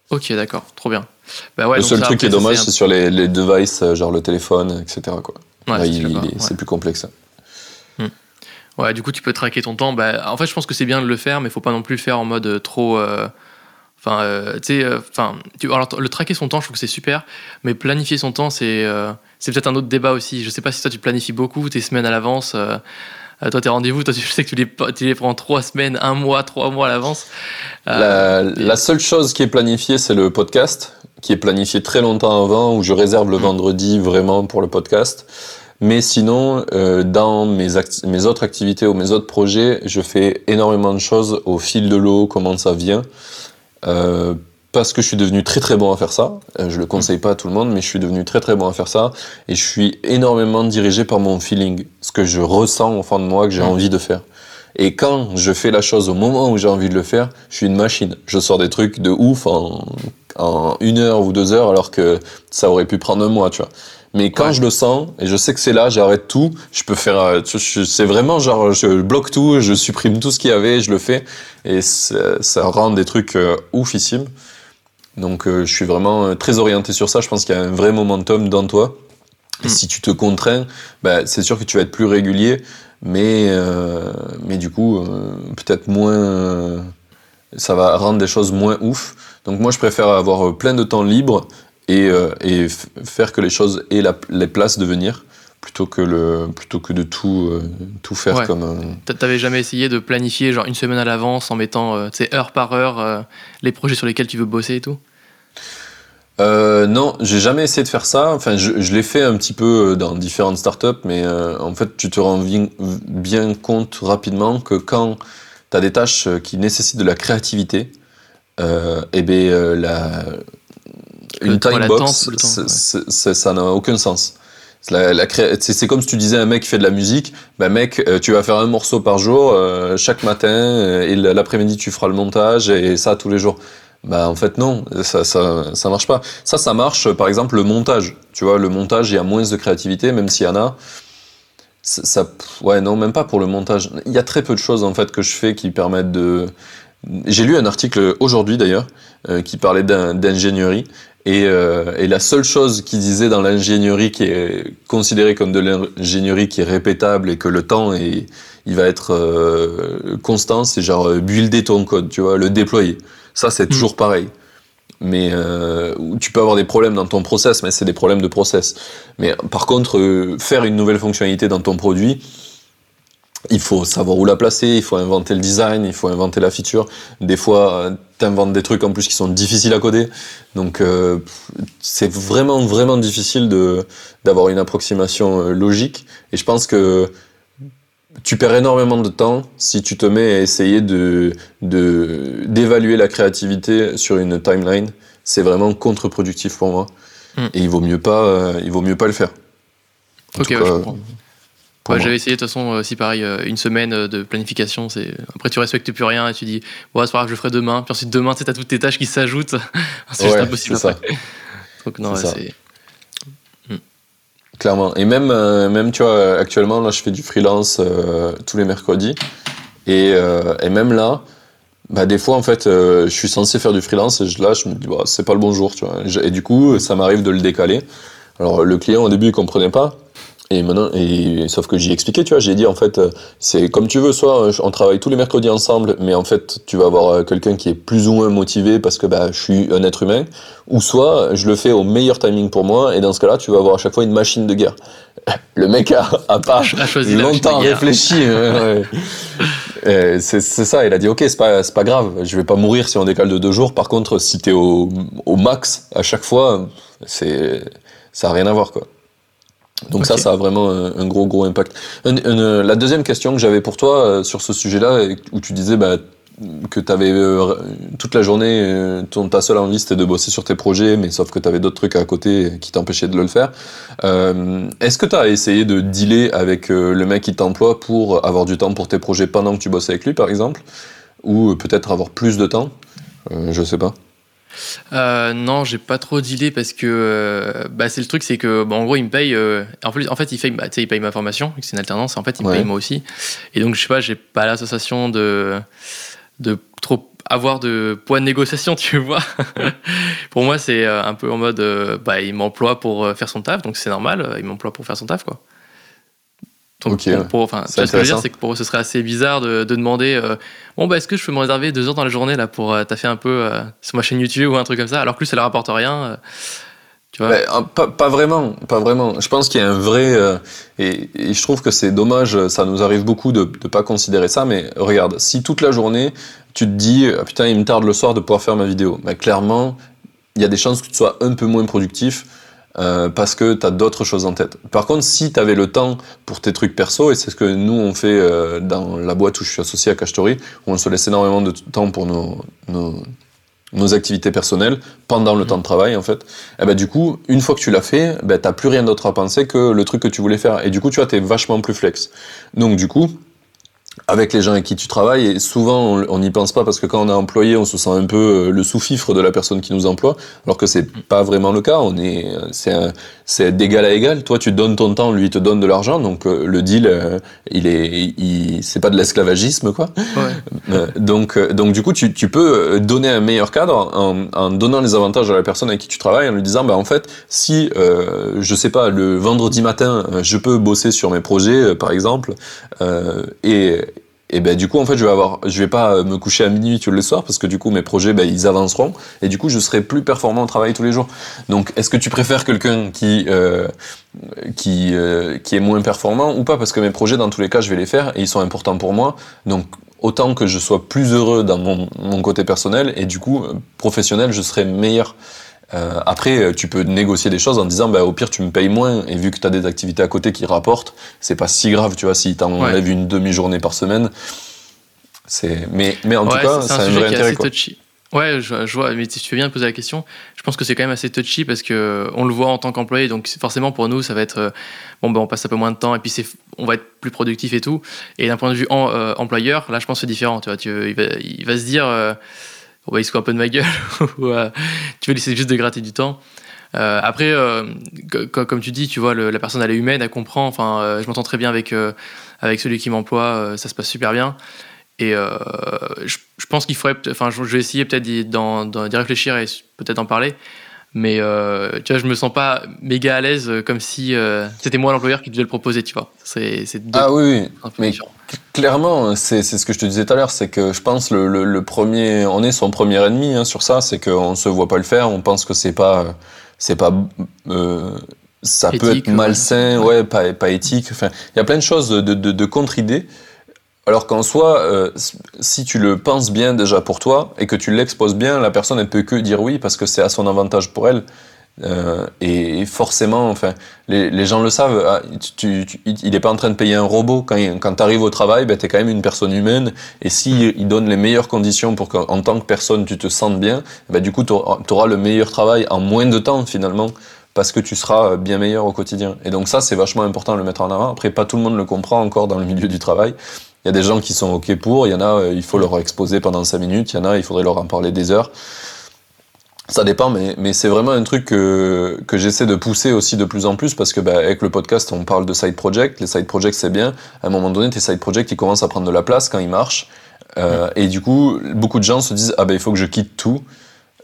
Ok, d'accord, trop bien. Bah le seul truc qui est dommage, c'est sur les, les, devices, euh, genre le téléphone, etc. Quoi. c'est plus complexe. Hmm. Ouais, du coup, tu peux traquer ton temps. Bah, en fait, je pense que c'est bien de le faire, mais il faut pas non plus le faire en mode euh, trop. Euh, enfin, tu sais, enfin, alors le traquer son temps, je trouve que c'est super, mais planifier son temps, c'est c'est peut-être un autre débat aussi. Je sais pas si toi tu planifies beaucoup tes semaines à l'avance. Toi, tes rendez-vous, toi, je (laughs) sais que tu les, tu les prends trois semaines, un mois, trois mois à l'avance. La, seule chose qui est planifiée, c'est le podcast, qui est planifié très longtemps avant, où je réserve le mm. vendredi vraiment pour le podcast. Mais sinon, euh, dans mes, mes autres activités ou mes autres projets, je fais énormément de choses au fil de l'eau, comment ça vient. Euh, parce que je suis devenu très très bon à faire ça. Euh, je le conseille pas à tout le monde, mais je suis devenu très très bon à faire ça. Et je suis énormément dirigé par mon feeling, ce que je ressens au fond de moi que j'ai mm. envie de faire. Et quand je fais la chose au moment où j'ai envie de le faire, je suis une machine. Je sors des trucs de ouf en, en une heure ou deux heures, alors que ça aurait pu prendre un mois, tu vois. Mais quand je le sens, et je sais que c'est là, j'arrête tout, je peux faire, euh, c'est vraiment genre, je bloque tout, je supprime tout ce qu'il y avait, je le fais, et ça rend des trucs euh, oufissimes. Donc euh, je suis vraiment euh, très orienté sur ça. Je pense qu'il y a un vrai momentum dans toi. Et mm. si tu te contrains, bah, c'est sûr que tu vas être plus régulier. mais, euh, mais du coup, peut-être moins. Ça va rendre des choses moins ouf. Donc moi, je préfère avoir euh, plein de temps libre et, euh, et faire que les choses aient la, les places de venir plutôt que, le, plutôt que de tout, euh, tout faire Ouais. comme. euh, T'a- T'avais jamais essayé de planifier genre une semaine à l'avance en mettant heure par heure les projets sur lesquels tu veux bosser et tout? Euh, non, j'ai jamais essayé de faire ça. Enfin, je, je l'ai fait un petit peu dans différentes startups, mais euh, en fait, tu te rends bien compte rapidement que quand tu as des tâches euh, qui nécessitent de la créativité, euh, eh ben, euh, la, une time box, ça n'a aucun sens. C'est la- la cré- C'est c'est comme si tu disais à un mec qui fait de la musique, ben mec, tu vas faire un morceau par jour, euh, chaque matin, et l'après-midi tu feras le montage, et ça tous les jours. Bah en fait non, ça, ça, ça marche pas. Ça, ça marche, par exemple, le montage. Tu vois, le montage, il y a moins de créativité, même s'il y en a. Ça, ça- ouais, non, même pas pour le montage. Il y a très peu de choses en fait que je fais qui permettent de. J'ai lu un article aujourd'hui d'ailleurs euh, qui parlait d'ingénierie et, euh, et la seule chose qui disait dans l'ingénierie qui est considérée comme de l'ingénierie qui est répétable et que le temps est, il va être euh, constant, c'est genre euh, builder ton code, tu vois, le déployer. Ça, c'est toujours pareil. Mais euh, tu peux avoir des problèmes dans ton process, mais c'est des problèmes de process. Mais par contre, euh, faire une nouvelle fonctionnalité dans ton produit, il faut savoir où la placer, il faut inventer le design, il faut inventer la feature. Des fois, tu inventes des trucs en plus qui sont difficiles à coder. Donc, euh, c'est vraiment, vraiment difficile d'avoir une approximation euh, logique. Et je pense que tu perds énormément de temps si tu te mets à essayer de d'évaluer la créativité sur une timeline. C'est vraiment contre-productif pour moi. Hmm. Et il vaut mieux pas, euh, il vaut mieux pas le faire. En Ok, ouais, je comprends. Ouais. J'avais essayé de toute façon aussi pareil euh, une semaine euh, de planification. C'est après tu respectes plus rien et tu dis ouais c'est pas grave je le ferai demain. Puis ensuite demain tu sais, t'as toutes tes tâches qui s'ajoutent. (laughs) c'est juste impossible c'est ça. Donc non C'est c'est Clairement. Et même, euh, même, tu vois, actuellement, là, je fais du freelance euh, tous les mercredis. Et, euh, et même là, bah, des fois, en fait, je suis censé faire du freelance et je, là, je me dis, bah, c'est pas le bon jour, tu vois. Et du coup, ça m'arrive de le décaler. Alors, le client, au début, il comprenait pas. Et maintenant, et, sauf que j'y ai expliqué, tu vois, j'ai dit, en fait, euh, c'est comme tu veux, soit euh, on travaille tous les mercredis ensemble, mais en fait, tu vas avoir euh, quelqu'un qui est plus ou moins motivé parce que bah, je suis un être humain, ou soit je le fais au meilleur timing pour moi, et dans ce cas-là, tu vas avoir à chaque fois une machine de guerre. (laughs) Le mec a, a pas (laughs) a choisi longtemps réfléchi. ouais, ouais. (laughs) Euh, c'est c'est ça, il a dit ok, c'est pas, c'est pas grave, je vais pas mourir si on décale de deux jours. Par contre, si t'es au, au max à chaque fois, c'est ça a rien à voir quoi. Donc ça, ça a vraiment un, un gros gros impact. Un- un- la deuxième question que j'avais pour toi euh, sur ce sujet-là, et où tu disais bah, que tu avais toute la journée, euh, ton, ta seule envie c'était de bosser sur tes projets, mais sauf que tu avais d'autres trucs à côté qui t'empêchaient de le faire. Euh, Est-ce que tu as essayé de dealer avec euh, le mec qui t'emploie pour avoir du temps pour tes projets pendant que tu bosses avec lui, par exemple? Ou euh, peut-être avoir plus de temps? Euh, Je sais pas. Euh, non, j'ai pas trop dealé parce que euh, bah, c'est le truc, c'est que bon, en gros, il me paye. euh, en, plus, en fait, il, fait, bah, il paye ma formation, c'est une alternance. En fait, il me Ouais. paye moi aussi. Et donc, je sais pas, j'ai pas l'association de, de trop avoir de poids de négociation, (laughs) tu vois. pour moi, c'est un peu en mode bah, bah, il m'emploie pour faire son taf, donc c'est normal, il m'emploie pour faire son taf, quoi. Donc, Ok, pour- ouais. pour- enfin, C'est tu vois ce que je veux dire, c'est que pour eux, ce serait assez bizarre de, de demander euh, Bon, bah, est-ce que je peux me réserver deux heures dans la journée là pour euh, taffer un peu euh, sur ma chaîne YouTube ou un truc comme ça, alors que lui, ça ne rapporte rien euh, Tu vois pas, pas vraiment, pas vraiment. Je pense qu'il y a un vrai et, et je trouve que c'est dommage. Ça nous arrive beaucoup de ne pas considérer ça. Mais regarde, si toute la journée tu te dis ah, putain, il me tarde le soir de pouvoir faire ma vidéo, bah, clairement, il y a des chances que tu sois un peu moins productif. Euh, parce que tu as d'autres choses en tête. Par contre, si tu avais le temps pour tes trucs perso, et c'est ce que nous on fait euh, dans la boîte où je suis associé à Cashtory, où on se laisse énormément de temps pour nos, nos, nos activités personnelles pendant le temps de travail en fait, eh ben, du coup, une fois que tu l'as fait, ben, t'as plus rien d'autre à penser que le truc que tu voulais faire. Et du coup, tu vois, t'es vachement plus flex. Donc, du coup, avec les gens avec qui tu travailles, et souvent on- n'y pense pas parce que quand on est employé, on se sent un peu euh, le sous-fifre de la personne qui nous emploie, alors que c'est pas vraiment le cas. On est, euh, c'est un- c'est d'égal à égal. Toi, tu donnes ton temps, lui, il te donne de l'argent. Donc, euh, le deal, euh, il est, il, c'est pas de l'esclavagisme, quoi. Euh, donc, donc, du coup, tu, tu peux donner un meilleur cadre en, en, donnant les avantages à la personne avec qui tu travailles, en lui disant, bah, en fait, si, je sais pas, le vendredi matin, je peux bosser sur mes projets, par exemple, et, et ben du coup en fait je vais avoir je vais pas me coucher à minuit tous les soirs parce que du coup mes projets ben, ils avanceront. Et du coup je serai plus performant au travail tous les jours. Donc est-ce que tu préfères quelqu'un qui euh, qui euh, qui est moins performant ou pas? Parce que mes projets dans tous les cas je vais les faire et ils sont importants pour moi. Donc autant que je sois plus heureux dans mon, mon côté personnel et du coup professionnel je serai meilleur euh, après, euh, tu peux négocier des choses en disant, bah, au pire, tu me payes moins, et vu que tu as des activités à côté qui rapportent, c'est pas si grave, tu vois, si tu enlèves une demi-journée par semaine. C'est... Mais, mais en tout cas, c'est un, vrai intérêt. Touchy. Ouais, je, vois, mais si tu veux bien poser la question, je pense que c'est quand même assez touchy parce que on le voit en tant qu'employé, donc forcément pour nous, ça va être, euh, bon, ben on passe un peu moins de temps et puis c'est, on va être plus productif et tout. Et d'un point de vue employeur, là, je pense que c'est différent, tu vois, tu, il, va, il va se dire, on va il se un peu de ma gueule, (laughs) ou euh, tu veux essayer juste de gratter du temps. Euh, après, euh, comme tu dis, tu vois, la personne elle est humaine, elle comprend. Enfin, je m'entends très bien avec avec celui qui m'emploie, ça se passe super bien. Et je, pense qu'il faudrait, enfin, je, vais essayer peut-être d'y réfléchir et peut-être en parler. Mais tu vois, je me sens pas méga à l'aise comme si c'était moi l'employeur qui devait le proposer, tu vois. C'est, ah oui, oui. mais Clairement, c'est ce que je te disais tout à l'heure, c'est que je pense le, le, premier, on est son premier ennemi hein, sur ça, c'est qu'on se voit pas le faire, on pense que c'est pas, c'est pas, euh, ça peut être malsain, ouais, pas, pas éthique. Enfin, il y a plein de choses de, de, de contre-idées. Alors qu'en soi, euh, si tu le penses bien déjà pour toi et que tu l'exposes bien, la personne elle peut que dire oui parce que c'est à son avantage pour elle. Euh, et, forcément, enfin, les, les, gens le savent, ah, tu, tu, il n'est pas en train de payer un robot. Quand, quand tu arrives au travail, ben, tu es quand même une personne humaine. Et s'il il donne les meilleures conditions pour qu'en tant que personne, tu te sentes bien, ben, du coup, tu auras, le meilleur travail en moins de temps finalement parce que tu seras bien meilleur au quotidien. Et donc ça, c'est vachement important de le mettre en avant. Après, pas tout le monde le comprend encore dans le milieu du travail. Il y a des gens qui sont OK pour, il y en a, euh, il faut leur exposer pendant 5 minutes, il y en a, il faudrait leur en parler des heures. Ça dépend, mais, mais c'est vraiment un truc que, que j'essaie de pousser aussi de plus en plus parce que bah, avec le podcast, on parle de side project. Les side projects, c'est bien. À un moment donné, tes side projects, ils commencent à prendre de la place quand ils marchent. Euh, et du coup, beaucoup de gens se disent ah ben il faut que je quitte tout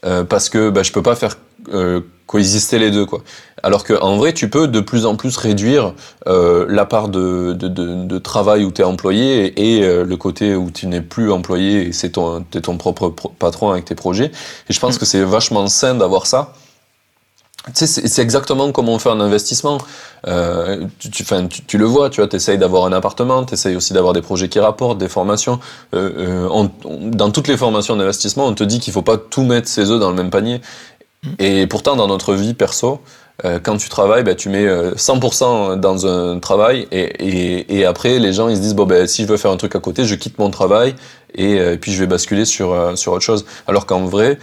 euh, parce que bah, je peux pas faire euh, coexister les deux quoi. Alors qu'en vrai tu peux de plus en plus réduire euh, la part de, de, de, de travail où tu es employé et, euh, le côté où tu n'es plus employé et c'est ton, es ton propre patron avec tes projets. Et je pense mm. que c'est vachement sain d'avoir ça. Tu sais, c'est exactement comme on fait un investissement. Euh, tu, tu, tu, tu, le vois, tu vois, essayes d'avoir un appartement, tu essayes aussi d'avoir des projets qui rapportent, des formations. Euh, euh dans toutes les formations d'investissement, on te dit qu'il faut pas tout mettre ses œufs dans le même panier. Et pourtant, dans notre vie perso, euh, quand tu travailles, bah, tu mets 100% euh, dans un travail et, et, et, après, les gens ils se disent bon ben si je veux faire un truc à côté, je quitte mon travail et, euh, puis je vais basculer sur sur autre chose. Alors qu'en vrai,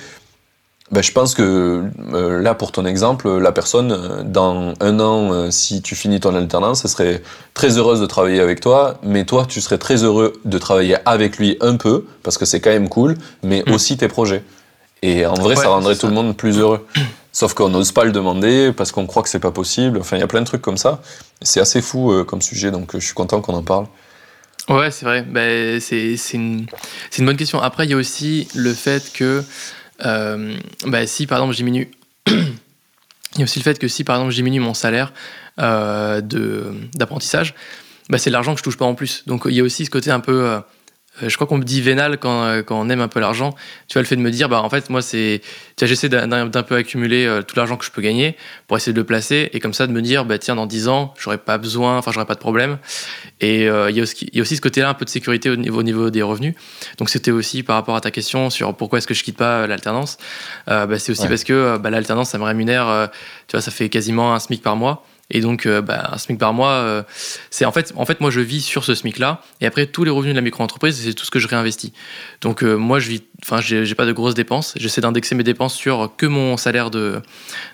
bah, je pense que là, pour ton exemple, la personne, dans un an, si tu finis ton alternance, elle serait très heureuse de travailler avec toi, mais toi, tu serais très heureux de travailler avec lui un peu, parce que c'est quand même cool, mais mmh. aussi tes projets. Et en vrai, ça rendrait tout le monde plus heureux. (clears throat) Sauf qu'on n'ose pas le demander parce qu'on croit que c'est pas possible. Enfin, il y a plein de trucs comme ça. C'est assez fou euh, comme sujet, donc euh, je suis content qu'on en parle. Ouais, c'est vrai. Ben, c'est une, une, bonne question. Après, il y a aussi le fait que euh, ben, si par exemple je diminue. (clears throat) il y a aussi le fait que si par exemple je diminue mon salaire d'apprentissage, ben, c'est de l'argent que je touche pas en plus. Donc il y a aussi ce côté un peu je crois qu'on me dit vénal quand, euh, quand, on aime un peu l'argent. Tu vois, le fait de me dire, bah en fait, moi, c'est. J'essaie d'un peu accumuler euh, tout l'argent que je peux gagner pour essayer de le placer et comme ça de me dire, bah tiens, dans 10 ans, j'aurai pas besoin, enfin, j'aurai pas de problème. Et il y, a aussi, y a aussi ce côté-là, un peu de sécurité au niveau, au niveau des revenus. Donc, c'était aussi par rapport à ta question sur pourquoi est-ce que je quitte pas l'alternance. bah, c'est aussi parce que bah, l'alternance, ça me rémunère, tu vois, ça fait quasiment un SMIC par mois. Et donc, euh, bah, un SMIC par mois, euh, c'est en fait, en fait, moi, je vis sur ce SMIC-là. Et après, tous les revenus de la micro-entreprise, c'est tout ce que je réinvestis. Donc, euh, moi, je vis, enfin, j'ai pas de grosses dépenses. J'essaie d'indexer mes dépenses sur que mon salaire de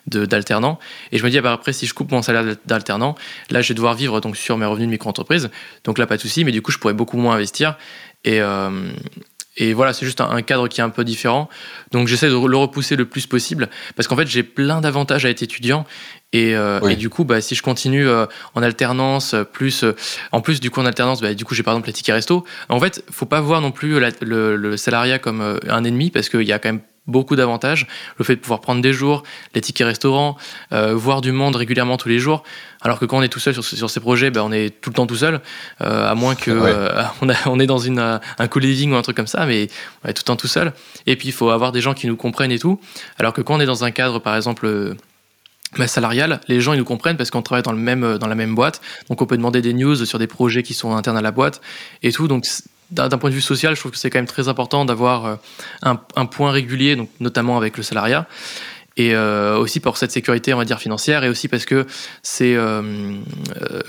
d'alternant. Et je me dis, ah, bah, après, si je coupe mon salaire d'alternant, là, je vais devoir vivre donc sur mes revenus de micro-entreprise. Donc là, pas de souci. Mais du coup, je pourrais beaucoup moins investir. Et et voilà, c'est juste un, cadre qui est un peu différent. Donc j'essaie de le repousser le plus possible parce qu'en fait j'ai plein d'avantages à être étudiant et, euh, du coup bah, si je continue euh, en alternance plus en plus du coup en alternance bah, du coup j'ai par exemple les tickets resto. En fait faut pas voir non plus le, le, salariat comme un ennemi parce qu'il y a quand même beaucoup d'avantages. Le fait de pouvoir prendre des jours, les tickets restaurants, euh, voir du monde régulièrement tous les jours. Alors que quand on est tout seul sur, sur ces projets, ben on est tout le temps tout seul, euh, à moins que euh, (laughs) on, on, est dans une, un co-living ou un truc comme ça, mais on est tout le temps tout seul. Et puis il faut avoir des gens qui nous comprennent et tout. Alors que quand on est dans un cadre, par exemple ben, salarial, les gens ils nous comprennent parce qu'on travaille dans, le même, dans la même boîte. Donc on peut demander des news sur des projets qui sont internes à la boîte et tout. Donc d'un point de vue social, je trouve que c'est quand même très important d'avoir euh, un, point régulier, donc notamment avec le salariat. Et euh, aussi pour cette sécurité, on va dire, financière, et aussi parce que c'est, euh,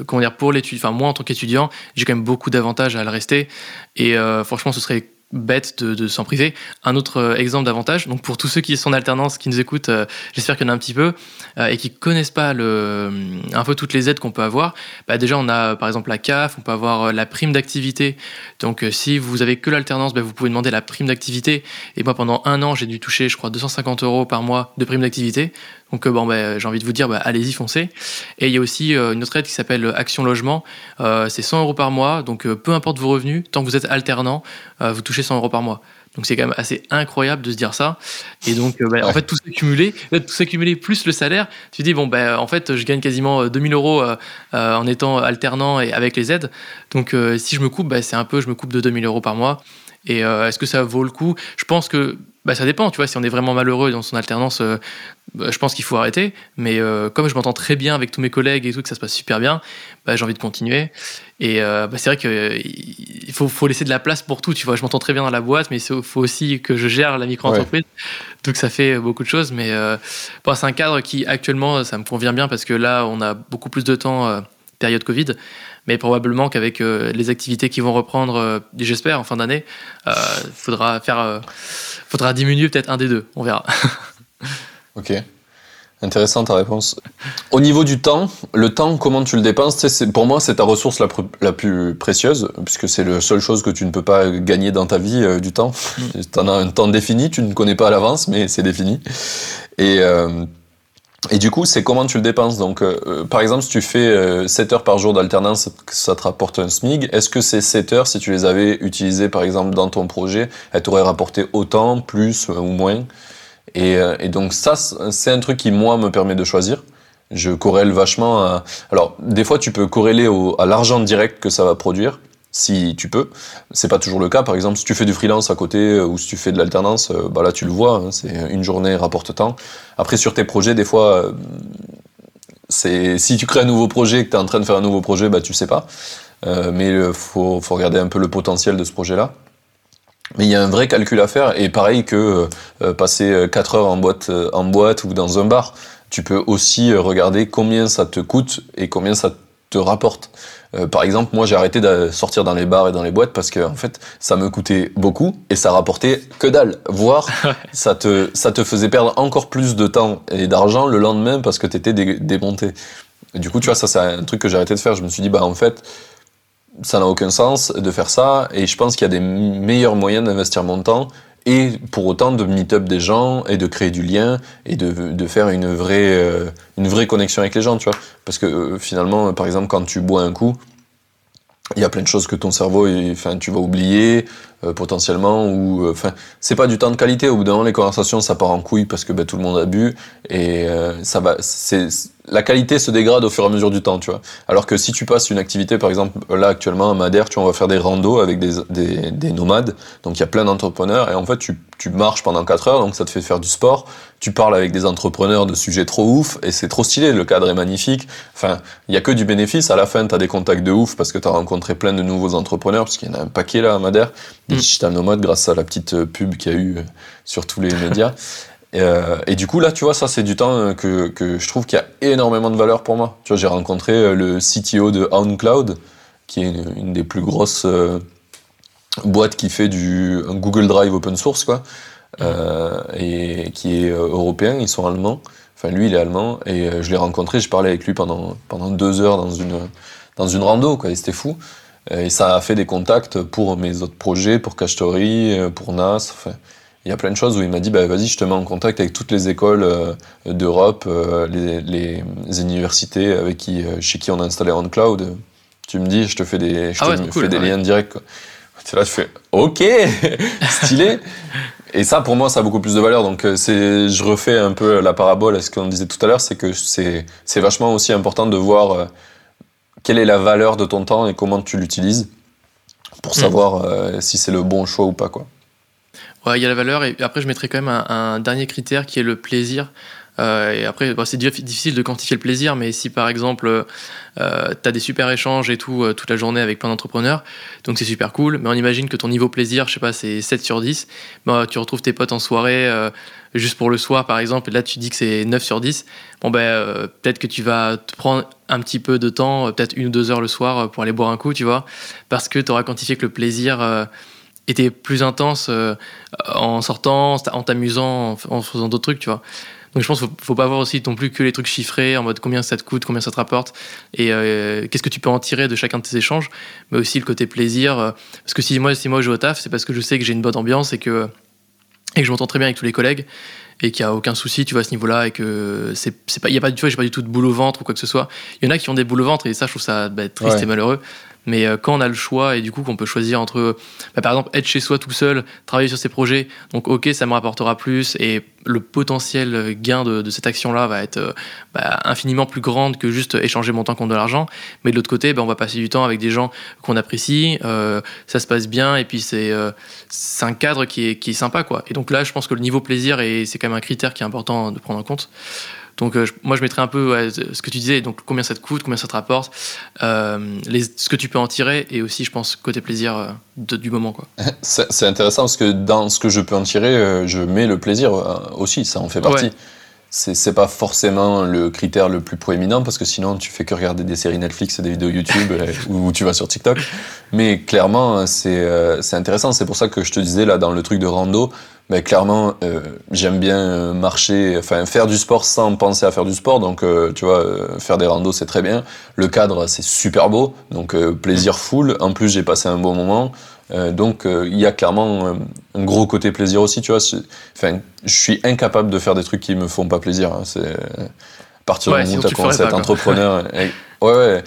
comment dire, pour l'étude, enfin, moi en tant qu'étudiant, j'ai quand même beaucoup d'avantages à le rester. Et franchement, ce serait bête de, s'en priver. Un autre euh, exemple d'avantage, donc pour tous ceux qui sont en alternance, qui nous écoutent, euh, j'espère qu'il y en a un petit peu, euh, et qui connaissent pas un peu toutes les aides qu'on peut avoir, bah déjà on a par exemple la CAF, on peut avoir la prime d'activité. Donc si vous avez que l'alternance, bah, vous pouvez demander la prime d'activité. Et moi pendant un an, j'ai dû toucher, je crois, 250 euros par mois de prime d'activité. Donc bon, bah, j'ai envie de vous dire, bah, allez-y, foncez. Et il y a aussi une autre aide qui s'appelle Action Logement. c'est 100 euros par mois, donc peu importe vos revenus, tant que vous êtes alternant, vous touchez 100 euros par mois. Donc c'est quand même assez incroyable de se dire ça. Et donc, euh, bah, en fait, tout s'accumuler, tout s'accumuler plus le salaire, tu dis, bon, ben en fait, je gagne quasiment 2000 euh, euros euh, en étant alternant et avec les aides. Donc, si je me coupe, bah, c'est un peu, je me coupe de 2000 euros par mois. Et est-ce que ça vaut le coup? Je pense que bah, ça dépend, tu vois, si on est vraiment malheureux dans son alternance, euh, bah, je pense qu'il faut arrêter. Mais euh, comme je m'entends très bien avec tous mes collègues et tout, que ça se passe super bien, bah, j'ai envie de continuer. Et euh, c'est vrai qu'il faut, faut, laisser de la place pour tout, tu vois. Je m'entends très bien dans la boîte, mais il faut aussi que je gère la micro-entreprise. Donc ça fait beaucoup de choses. Mais c'est un cadre qui, actuellement, ça me convient bien parce que là, on a beaucoup plus de temps, période Covid mais probablement qu'avec euh, les activités qui vont reprendre, euh, j'espère, en fin d'année, il euh, faudra faire, faudra diminuer peut-être un des deux. On verra. (laughs) ok. Intéressant ta réponse. Au niveau du temps, le temps, comment tu le dépenses Pour moi, c'est ta ressource la, la, plus précieuse, puisque c'est la seule chose que tu ne peux pas gagner dans ta vie, du temps. Mm. tu en as un temps défini, tu ne connais pas à l'avance, mais c'est défini. Et et du coup, c'est comment tu le dépenses? Donc, euh, euh, par exemple, si tu fais 7 euh, heures par jour d'alternance, ça te rapporte un SMIG. Est-ce que ces 7 heures, si tu les avais utilisées, par exemple, dans ton projet, elles t'auraient rapporté autant, plus ou moins? Et, et, donc ça, c'est un truc qui, moi, me permet de choisir. Je corrèle vachement à... Alors, des fois, tu peux corréler à l'argent direct que ça va produire si tu peux. C'est pas toujours le cas. Par exemple, si tu fais du freelance à côté euh, ou si tu fais de l'alternance, euh, bah là tu le vois, hein, c'est une journée rapporte temps. Après sur tes projets, des fois, euh, si tu crées un nouveau projet et que tu es en train de faire un nouveau projet, bah tu sais pas. mais il faut, regarder un peu le potentiel de ce projet-là. Mais il y a un vrai calcul à faire et pareil que passer 4 heures en boîte ou dans un bar, tu peux aussi regarder combien ça te coûte et combien ça te rapporte. Euh, par exemple, moi j'ai arrêté de sortir dans les bars et dans les boîtes parce que en fait ça me coûtait beaucoup et ça rapportait que dalle. Voire (laughs) ça te ça te faisait perdre encore plus de temps et d'argent le lendemain parce que t'étais dé démonté. du coup, tu vois, ça c'est un truc que j'ai arrêté de faire. Je me suis dit bah en fait ça n'a aucun sens de faire ça et je pense qu'il y a des meilleurs moyens d'investir mon temps et pour autant de meet up des gens et de créer du lien et de, de faire une vraie, euh, une vraie connexion avec les gens, tu vois. Parce que euh, finalement, par exemple, quand tu bois un coup, il y a plein de choses que ton cerveau, enfin, tu vas oublier euh, potentiellement, ou enfin, c'est pas du temps de qualité. Au bout d'un moment, les conversations, ça part en couille parce que ben, tout le monde a bu et ça va. C'est la qualité se dégrade au fur et à mesure du temps, tu vois. Alors que si tu passes une activité, par exemple, là actuellement à Madère, tu vois, on faire des randos avec des, des, des nomades, donc il y a plein d'entrepreneurs, et en fait tu, tu marches pendant 4 heures, donc ça te fait faire du sport, tu parles avec des entrepreneurs de sujets trop ouf, et c'est trop stylé, le cadre est magnifique, enfin, il y a que du bénéfice, à la fin tu as des contacts de ouf, parce que tu as rencontré plein de nouveaux entrepreneurs, parce qu'il y en a un paquet là à Madère, des mm. digital nomades, grâce à la petite euh, pub qu'il y a eu euh, sur tous les médias. (laughs) Euh, et du coup, là, tu vois, ça, c'est du temps que, que je trouve qu'il y a énormément de valeur pour moi. Tu vois, j'ai rencontré le CTO de OnCloud, qui est une, des plus grosses boîtes qui fait du Google Drive open source, quoi, et qui est européen, ils sont allemands. Enfin, lui, il est allemand, et je l'ai rencontré, je parlais avec lui pendant, pendant deux heures dans une, dans une rando, quoi, et c'était fou. Et ça a fait des contacts pour mes autres projets, pour Cachetori, pour NAS. Enfin, il y a plein de choses où il m'a dit bah, vas-y, je te mets en contact avec toutes les écoles d'Europe, les, les, universités avec qui, chez qui on a installé OnCloud. Tu me dis, je te fais des, je Ah ouais, te fais des ouais. liens directs. C'est là, je fais OK, (laughs) stylé. Et ça, pour moi, ça a beaucoup plus de valeur. Donc, euh, c'est, je refais un peu la parabole à ce qu'on disait tout à l'heure, c'est que c'est, c'est vachement aussi important de voir euh, quelle est la valeur de ton temps et comment tu l'utilises pour Mm. savoir euh, si c'est le bon choix ou pas, quoi. Ouais, il y a la valeur. Et après, je mettrais quand même un, un dernier critère qui est le plaisir. Euh, et après, bon, c'est diff- difficile de quantifier le plaisir, mais si par exemple, euh, tu as des super échanges et tout euh, toute la journée avec plein d'entrepreneurs, donc c'est super cool, mais on imagine que ton niveau plaisir, je sais pas, c'est 7 sur 10, bah, tu retrouves tes potes en soirée juste pour le soir par exemple, là tu dis que c'est 9 sur 10, bon ben euh, peut-être que tu vas te prendre un petit peu de temps, euh, peut-être une ou deux heures le soir euh, pour aller boire un coup, tu vois, parce que tu auras quantifié que le plaisir était plus intense en sortant, en t'amusant, en faisant d'autres trucs, tu vois. Donc je pense qu'il faut, faut pas voir aussi non plus que les trucs chiffrés en mode combien ça te coûte, combien ça te rapporte et qu'est-ce que tu peux en tirer de chacun de tes échanges, mais aussi le côté plaisir. parce que si moi, si moi je vais au taf, c'est parce que je sais que j'ai une bonne ambiance et que, et que je m'entends très bien avec tous les collègues et qu'il n'y a aucun souci, tu vois, à ce niveau-là et que c'est c'est pas, il y a pas, tu vois, j'ai pas du tout de boule au ventre ou quoi que ce soit. Il y en a qui ont des boules au ventre et ça, je trouve ça bah, triste Ouais. et malheureux. Mais euh, quand on a le choix et du coup qu'on peut choisir entre, bah, par exemple, être chez soi tout seul, travailler sur ses projets, donc ok, ça me rapportera plus et le potentiel gain de, cette action-là va être euh, bah, infiniment plus grande que juste échanger mon temps contre de l'argent. Mais de l'autre côté, bah, on va passer du temps avec des gens qu'on apprécie, euh, ça se passe bien et puis c'est euh, un cadre qui est, qui est sympa. quoi. Et donc là, je pense que le niveau plaisir, est- c'est quand même un critère qui est important de prendre en compte. Donc euh, je- moi, je mettrais un peu ouais, ce que tu disais, donc combien ça te coûte, combien ça te rapporte, euh, les, ce que tu peux en tirer et aussi, je pense, côté plaisir euh, de- du moment. quoi. (laughs) C'est c'est intéressant parce que dans ce que je peux en tirer, je mets le plaisir aussi, ça en fait partie. Ouais. C'est c'est pas forcément le critère le plus proéminent parce que sinon tu fais que regarder des séries Netflix et des vidéos YouTube (laughs) ou tu vas sur TikTok. Mais clairement, c'est c'est intéressant. C'est pour ça que je te disais là dans le truc de rando, clairement, euh, j'aime bien euh, marcher, enfin faire du sport sans penser à faire du sport. Donc euh, tu vois, euh, faire des randos c'est très bien. Le cadre c'est super beau, donc plaisir full. En plus j'ai passé un bon moment. Donc il y a clairement un gros côté plaisir aussi, tu vois. Enfin, je suis incapable de faire des trucs qui me font pas plaisir. hein. C'est à partir Ouais, du moment où tu as commencé à être entrepreneur. (laughs) et- ouais, ouais.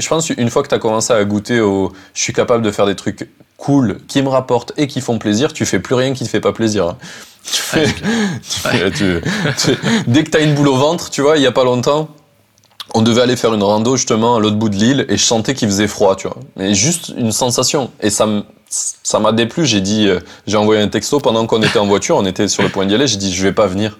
Je pense une fois que tu as commencé à goûter au, je suis capable de faire des trucs cool qui me rapportent et qui font plaisir, tu fais plus rien qui te fait pas plaisir. hein. Tu Ouais, fais- c'est clair. (laughs) tu fais- tu- dès que tu as une boule au ventre, tu vois, il y a pas longtemps. On devait aller faire une rando justement à l'autre bout de l'île et je sentais qu'il faisait froid, tu vois. Mais juste une sensation. Et ça me- ça m'a déplu. J'ai dit, euh, j'ai envoyé un texto pendant qu'on était en voiture, on était sur le point d'y aller. J'ai dit, je vais pas venir.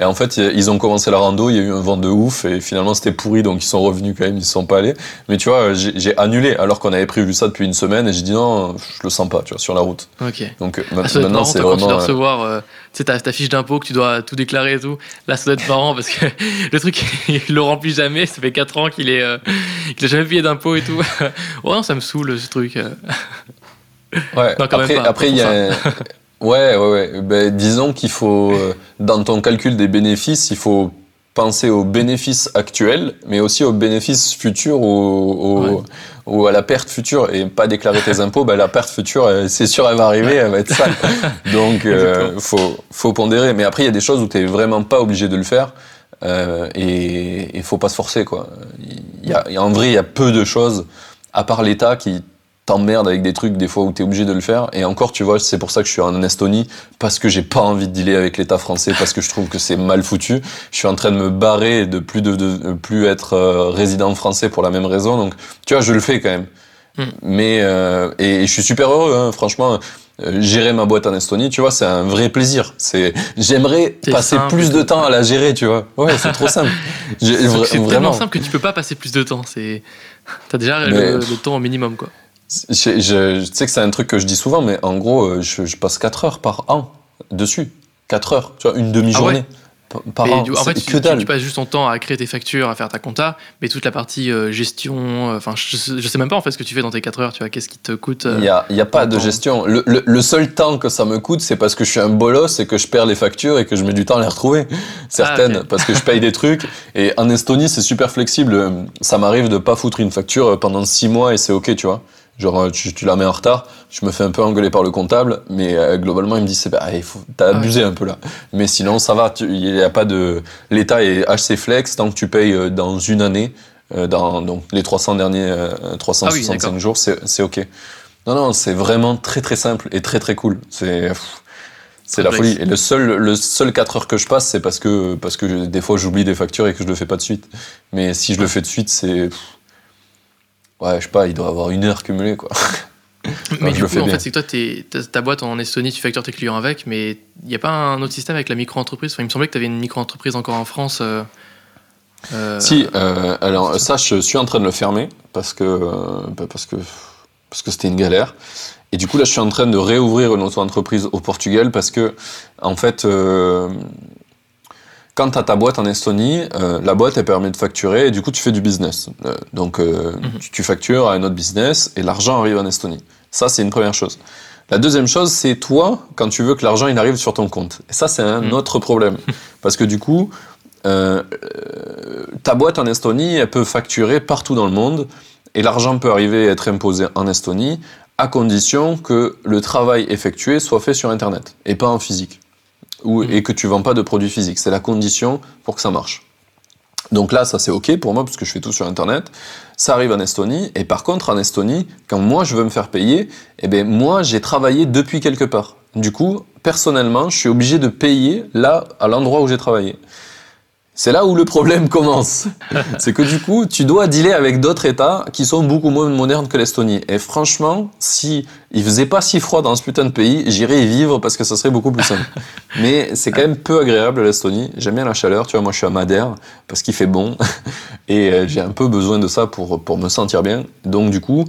Et en fait, ils ont commencé la rando, il y a eu un vent de ouf et finalement c'était pourri, donc ils sont revenus quand même, ils ne sont pas allés. Mais tu vois, j'ai annulé alors qu'on avait prévu ça depuis une semaine et j'ai dit non, je le sens pas, tu vois, sur la route. Ok. Donc Ah, maintenant c'est toi, quand tu vraiment. dois euh, recevoir euh, tu sais, ta, fiche d'impôt que tu dois tout déclarer et tout. Là, ça doit être marrant parce que (laughs) le truc, (laughs) il le remplit jamais. Ça fait 4 ans qu'il est, euh, a jamais payé d'impôt et tout. (laughs) oh non, ça me saoule ce truc. euh. Ouais, Non, quand même après, pas, après, il y a. Ouais, ouais, ouais. Ben, disons qu'il faut, euh, dans ton calcul des bénéfices, il faut penser aux bénéfices actuels, mais aussi aux bénéfices futurs ou, au- Ouais. ou à la perte future. Et pas déclarer tes impôts, ben, la perte future, euh, c'est sûr, elle va arriver, elle va être sale. (laughs) Donc, euh, faut, faut pondérer. Mais après, il y a des choses où tu vraiment pas obligé de le faire. Euh, et il faut pas se forcer, quoi. Y a- en vrai, il y a peu de choses, à part l'État, qui t'emmerde avec des trucs des fois où t'es obligé de le faire. Et encore, tu vois, c'est pour ça que je suis en Estonie, parce que j'ai pas envie de dealer avec l'État français, parce que je trouve que c'est mal foutu. Je suis en train de me barrer et de plus de, de plus être euh, résident français pour la même raison. Donc, tu vois, je le fais quand même. Hmm. Mais euh, et, je suis super heureux, hein, franchement. euh, gérer ma boîte en Estonie, tu vois, c'est un vrai plaisir. C'est, j'aimerais passer simple plus de temps à la gérer, tu vois. Ouais, c'est trop simple. (laughs) C'est vra- c'est tellement vraiment. simple que tu peux pas passer plus de temps. C'est, t'as déjà Mais- le, le temps au minimum quoi. Je, je- je sais que c'est un truc que je dis souvent, mais en gros, euh, je, je passe 4 heures par an dessus. 4 heures, tu vois, une demi-journée par- par an. du- en fait, tu, que tu- dalle. tu passes juste ton temps à créer tes factures, à faire ta compta, mais toute la partie euh, gestion, euh, enfin, je, sais- je sais même pas en fait ce que tu fais dans tes 4 heures. Tu vois, qu'est-ce qui te coûte euh, Il n'y a, y a pas de temps. gestion. Le, le- le seul temps que ça me coûte, c'est parce que je suis un bolos et que je perds les factures et que je mets du temps à les retrouver. Certaines, Ah, ok. parce que je paye des trucs. Et en Estonie, c'est super flexible. Ça m'arrive de pas foutre une facture pendant 6 mois et c'est ok, tu vois. Genre, tu, tu, la mets en retard, je me fais un peu engueuler par le comptable, mais euh, globalement, il me dit, c'est bah, t'as Ah abusé un peu là. Mais sinon, ça va, il y a pas de, l'État est assez flex tant que tu payes euh, dans une année, euh, dans donc les 300 derniers, euh, Ah 365 d'accord. jours, c'est, c'est ok. Non, non, c'est vraiment très très simple et très très cool. C'est, c'est la folie. Et le seul, le seul 4 heures que je passe, c'est parce que, parce que des fois j'oublie des factures et que je le fais pas de suite. Mais si je le fais de suite, c'est, ouais, je sais pas, il doit avoir une heure cumulée, quoi. (laughs) Mais je du coup, en bien. fait, c'est que toi, t'es- ta, boîte en Estonie, tu factures tes clients avec, mais il n'y a pas un autre système avec la micro-entreprise? Enfin, Il me semblait que tu avais une micro-entreprise encore en France. euh, euh, Si, euh, alors ça, je suis en train de le fermer parce que bah, parce que parce que c'était une galère. Et du coup, là, je suis en train de réouvrir une auto-entreprise au Portugal parce que, en fait, quand tu as ta boîte en Estonie, euh, la boîte, elle permet de facturer et du coup, tu fais du business. Euh, donc, euh, Mhm. tu, tu factures à un autre business et l'argent arrive en Estonie. Ça, c'est une première chose. La deuxième chose, c'est toi, quand tu veux que l'argent il arrive sur ton compte. Et ça, c'est un Mhm. autre problème. (laughs) Parce que du coup, ta boîte en Estonie, elle peut facturer partout dans le monde et l'argent peut arriver à être imposé en Estonie à condition que le travail effectué soit fait sur Internet et pas en physique. Ou, Mhm. Et que tu vends pas de produits physiques. C'est la condition pour que ça marche. Donc là, ça c'est OK pour moi parce que je fais tout sur Internet. Ça arrive en Estonie. Et par contre, en Estonie, quand moi je veux me faire payer, eh ben moi j'ai travaillé depuis quelque part. Du coup, personnellement, je suis obligé de payer là, à l'endroit où j'ai travaillé. C'est là où le problème (laughs) commence. C'est que du coup, tu dois dealer avec d'autres États qui sont beaucoup moins modernes que l'Estonie. Et franchement, si il faisait pas si froid dans ce putain de pays, j'irais y vivre parce que ça serait beaucoup plus simple. (laughs) Mais c'est quand même peu agréable l'Estonie. J'aime bien la chaleur. Tu vois, moi je suis à Madère parce qu'il fait bon (laughs) et euh, j'ai un peu besoin de ça pour pour me sentir bien. Donc du coup,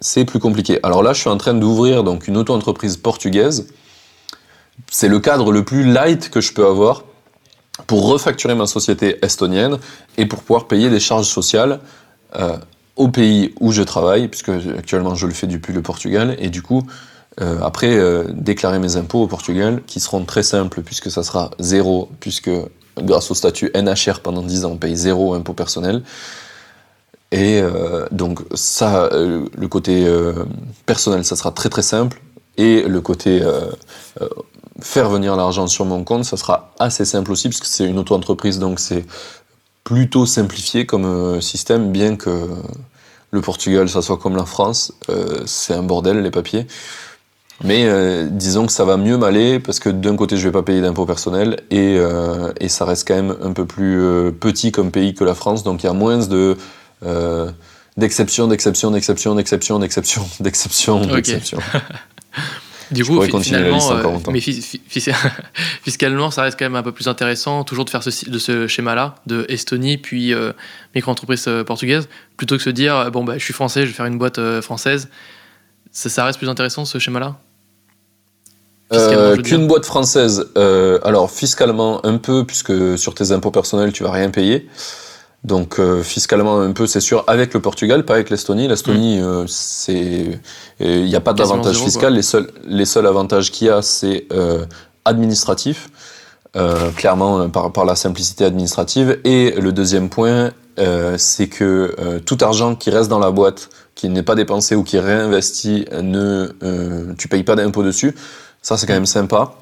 c'est plus compliqué. Alors là, je suis en train d'ouvrir donc une auto-entreprise portugaise. C'est le cadre le plus light que je peux avoir pour refacturer ma société estonienne et pour pouvoir payer des charges sociales euh, au pays où je travaille, puisque actuellement je le fais depuis le Portugal, et du coup, euh, après, euh, déclarer mes impôts au Portugal, qui seront très simples, puisque ça sera zéro, puisque grâce au statut NHR pendant 10 ans, on paye zéro impôt personnel. Et donc ça, le côté personnel, ça sera très très simple, et le côté faire venir l'argent sur mon compte, ça sera assez simple aussi, puisque c'est une auto-entreprise, donc c'est plutôt simplifié comme euh, système, bien que le Portugal, ça soit comme la France, euh, c'est un bordel les papiers. Mais euh, disons que ça va mieux m'aller parce que d'un côté je vais pas payer d'impôts personnels et, euh, et ça reste quand même un peu plus petit comme pays que la France, donc il y a moins de d'exceptions, d'exceptions, d'exceptions, d'exceptions, d'exceptions, (laughs) d'exceptions, Ok. (laughs) Du coup, finalement, euh, mais (laughs) fiscalement, ça reste quand même un peu plus intéressant, toujours de faire ce, de ce schéma-là, de Estonie, puis euh, micro-entreprise euh, portugaise, plutôt que se dire, bon, bah, je suis français, je vais faire une boîte française. Ça, ça reste plus intéressant, ce schéma-là? Euh. Qu'une boîte française, alors fiscalement un peu, puisque sur tes impôts personnels tu vas rien payer. Donc euh, fiscalement un peu, c'est sûr, avec le Portugal, pas avec l'Estonie. L'Estonie, euh, c'est, il n'y a pas Mm. D'avantage fiscal. Les seuls, les seuls avantages qu'il y a, c'est euh, administratif, euh, clairement euh, par, par la simplicité administrative. Et le deuxième point, euh, c'est que euh, tout argent qui reste dans la boîte, qui n'est pas dépensé ou qui est réinvesti, ne, euh, tu payes pas d'impôt dessus. Ça, c'est quand même sympa.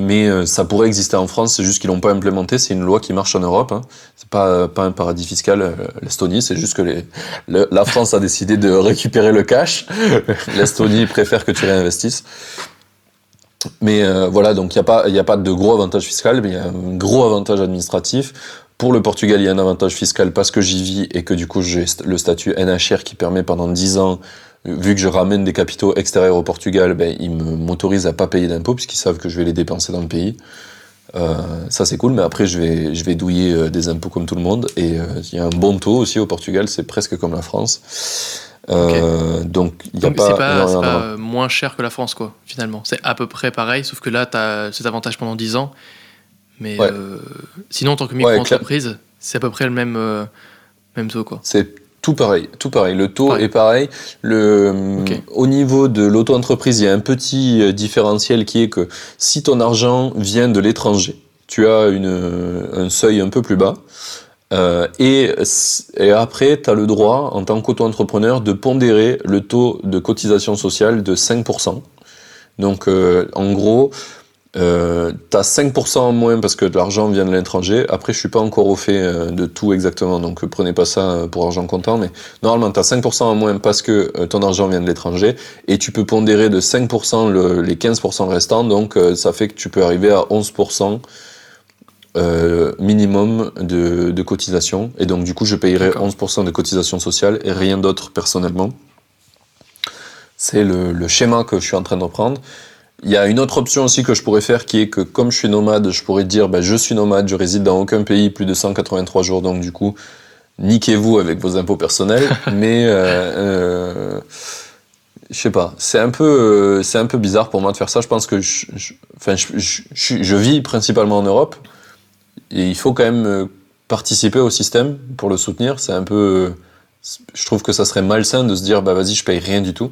Mais euh, ça pourrait exister en France, c'est juste qu'ils l'ont pas implémenté. C'est une loi qui marche en Europe. Hein. C'est pas pas un paradis fiscal. euh, L'Estonie, c'est juste que la France a décidé de récupérer le cash. (laughs) L'Estonie préfère que tu réinvestisses. Mais euh, voilà, donc il n'y a, pas- a pas de gros avantage fiscal, mais il y a un gros avantage administratif. Pour le Portugal, il y a un avantage fiscal parce que j'y vis et que du coup j'ai le statut NHR qui permet pendant 10 ans, euh, vu que je ramène des capitaux extérieurs au Portugal, ben, ils me- m'autorisent à pas payer d'impôts puisqu'ils savent que je vais les dépenser dans le pays. Euh, ça c'est cool, mais après je vais, je vais douiller euh, des impôts comme tout le monde et euh, il y a un bon taux aussi au Portugal, c'est presque comme la France. Donc il n'y a pas, c'est pas, énormément c'est pas, moins cher que la France, quoi, finalement. C'est à peu près pareil, sauf que là, tu as cet avantage pendant 10 ans. Mais Ouais. sinon, en tant que Ouais, micro-entreprise, c'est à peu près le même, même taux, quoi. C'est tout pareil, tout pareil. Le taux Pareil. est pareil. Le. Au niveau de l'auto-entreprise, il y a un petit euh, différentiel qui est que si ton argent vient de l'étranger, tu as une, un seuil un peu plus bas. Euh, et, et, après, tu as le droit, en tant qu'auto-entrepreneur, de pondérer le taux de cotisation sociale de 5%. Donc, euh, en gros, euh, tu as 5% en moins parce que de l'argent vient de l'étranger. Après, je suis pas encore au fait euh, de tout exactement, donc prenez pas ça pour argent comptant. Mais normalement, tu as 5% en moins parce que ton argent vient de l'étranger. Et tu peux pondérer de 5% le, les 15% restants. Donc, ça fait que tu peux arriver à 11% euh, minimum de, de, cotisation. Et donc, du coup, je payerai 11% de cotisation sociale et rien d'autre personnellement. C'est le, le, schéma que je suis en train de reprendre. Il y a une autre option aussi que je pourrais faire qui est que comme je suis nomade, je pourrais dire ben, je suis nomade, je réside dans aucun pays plus de 183 jours, donc du coup, niquez-vous avec vos impôts personnels. (laughs) mais euh, euh, je sais pas, c'est un peu, c'est un peu bizarre pour moi de faire ça. Je pense que je, je, enfin, je, je vis principalement en Europe. Et il faut quand même euh, participer au système pour le soutenir. C'est un peu. Je trouve que ça serait malsain de se dire, bah vas-y, je paye rien du tout.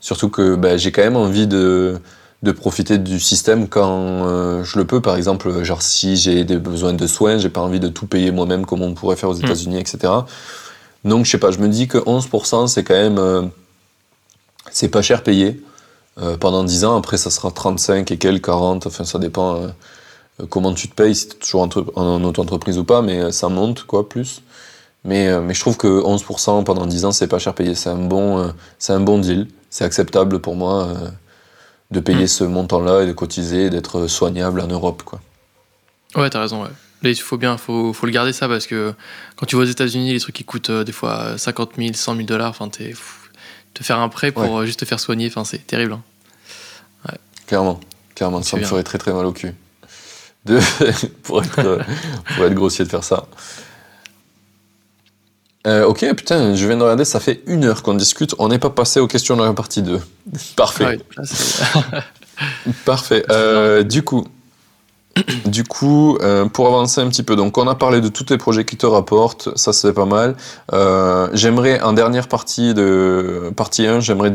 Surtout que bah, j'ai quand même envie de, de profiter du système quand euh, je le peux. Par exemple, genre si j'ai des besoins de soins, j'ai pas envie de tout payer moi-même comme on pourrait faire aux hmm. États-Unis, etc. Donc je sais pas, je me dis que 11% c'est quand même. Euh, c'est pas cher payé. pendant 10 ans, après ça sera 35 et quelques, 40, enfin ça dépend euh, comment tu te payes, si tu es toujours en auto-entreprise ou pas, mais euh, ça monte, quoi, plus. Mais, euh, mais je trouve que 11% pendant 10 ans, c'est pas cher payé. C'est un, bon, c'est un bon deal. C'est acceptable pour moi de payer mm. ce montant-là et de cotiser et d'être soignable en Europe, quoi. Ouais, t'as raison, ouais. il faut bien, faut, faut le garder ça parce que quand tu vas aux États-Unis, les trucs qui coûtent des fois 50 000, 100 000 dollars, enfin, te faire un prêt pour juste te faire soigner, enfin, c'est terrible. Hein. Ouais. Clairement, clairement, ça me ferait très très mal au cul. de, (laughs) pour, être, pour être grossier de faire ça. Euh, ok, putain, je viens de regarder, ça fait une heure qu'on discute. On n'est pas passé aux questions de la partie 2. Parfait. (laughs) Parfait. Euh, du coup, (coughs) du coup, euh, pour avancer un petit peu, donc on a parlé de tous les projets qui te rapportent, ça c'est pas mal. J'aimerais, en dernière partie de partie 1, j'aimerais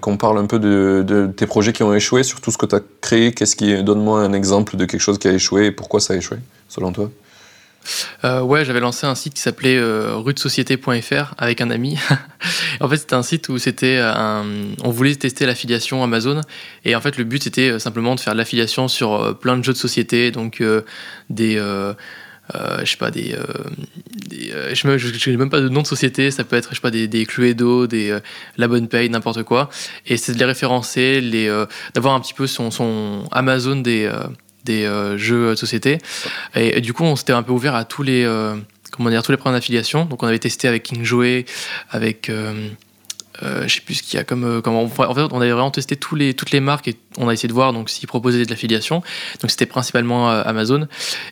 qu'on parle un peu de, de, tes projets qui ont échoué, sur tout ce que tu as créé. Qu'est-ce qui, donne-moi un exemple de quelque chose qui a échoué et pourquoi ça a échoué, selon toi? Euh, ouais, j'avais lancé un site qui s'appelait euh, avec un ami. (laughs) en fait, c'était un site où c'était un... on voulait tester l'affiliation Amazon. Et en fait le but c'était euh, simplement de faire l'affiliation sur euh, plein de jeux de société, donc des je sais pas des, je n'ai même pas de nom de société. Ça peut être je sais pas des, des Cluedo des La Bonne Paye n'importe quoi. Et c'est de les référencer les d'avoir un petit peu son, son Amazon des des euh, jeux de société. Et, du coup, on s'était un peu ouvert à tous les, euh, comment dire, tous les programmes d'affiliation. Donc, on avait testé avec King Joey, avec. Euh, je sais plus ce qu'il y a comme, comme en fait on avait vraiment testé tous les, toutes les marques et on a essayé de voir donc s'ils proposaient de l'affiliation donc c'était principalement Amazon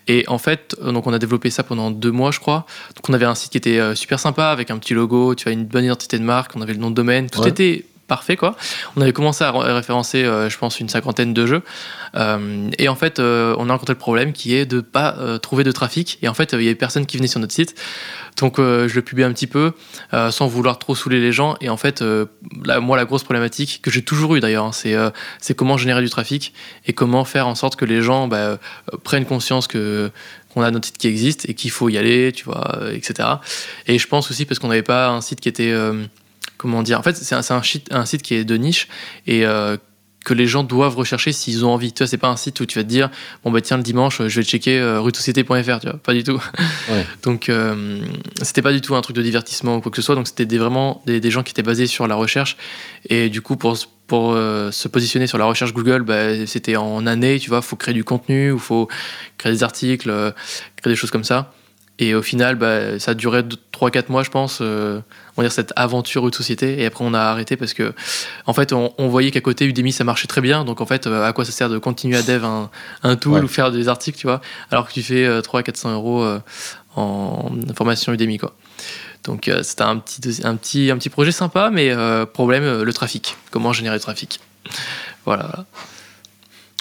et en fait donc on a développé ça pendant deux mois je crois donc on avait un site qui était super sympa avec un petit logo tu as une bonne identité de marque on avait le nom de domaine tout était parfait quoi. On avait commencé à référencer, euh, je pense, une cinquantaine de jeux. Euh, et en fait, euh, on a rencontré le problème qui est de pas trouver de trafic. Et en fait, il y avait personne qui venait sur notre site. Donc, je le publie un petit peu, sans vouloir trop saouler les gens. Et en fait, moi, la grosse problématique que j'ai toujours eu d'ailleurs, hein, c'est comment générer du trafic et comment faire en sorte que les gens bah, prennent conscience que qu'on a notre site qui existe et qu'il faut y aller, tu vois, etc. Et je pense aussi parce qu'on n'avait pas un site qui était comment dire En fait, c'est un, un, un, site qui est de niche et euh, que les gens doivent rechercher s'ils ont envie. Tu vois, c'est pas un site où tu vas te dire bon bah tiens le dimanche je vais checker euh, tu vois, pas du tout. (laughs) donc euh, c'était pas du tout un truc de divertissement ou quoi que ce soit. Donc c'était vraiment des, gens qui étaient basés sur la recherche et du coup pour pour euh, se positionner sur la recherche Google, bah, c'était en année, tu vois, faut créer du contenu, ou faut créer des articles, créer des choses comme ça. Et au final, bah, ça a duré 3-4 mois, je pense, euh, on va dire cette aventure de société. Et après, on a arrêté parce que, en fait, on, voyait qu'à côté, Udemy, ça marchait très bien. Donc, en fait, euh, à quoi ça sert de continuer à dev un, un tool ou faire des articles, tu vois, alors que tu fais 300-400 euh, euros en formation Udemy, quoi. Donc, c'était un petit, un, petit, un petit projet sympa, mais problème, le trafic. Comment générer le trafic. voilà.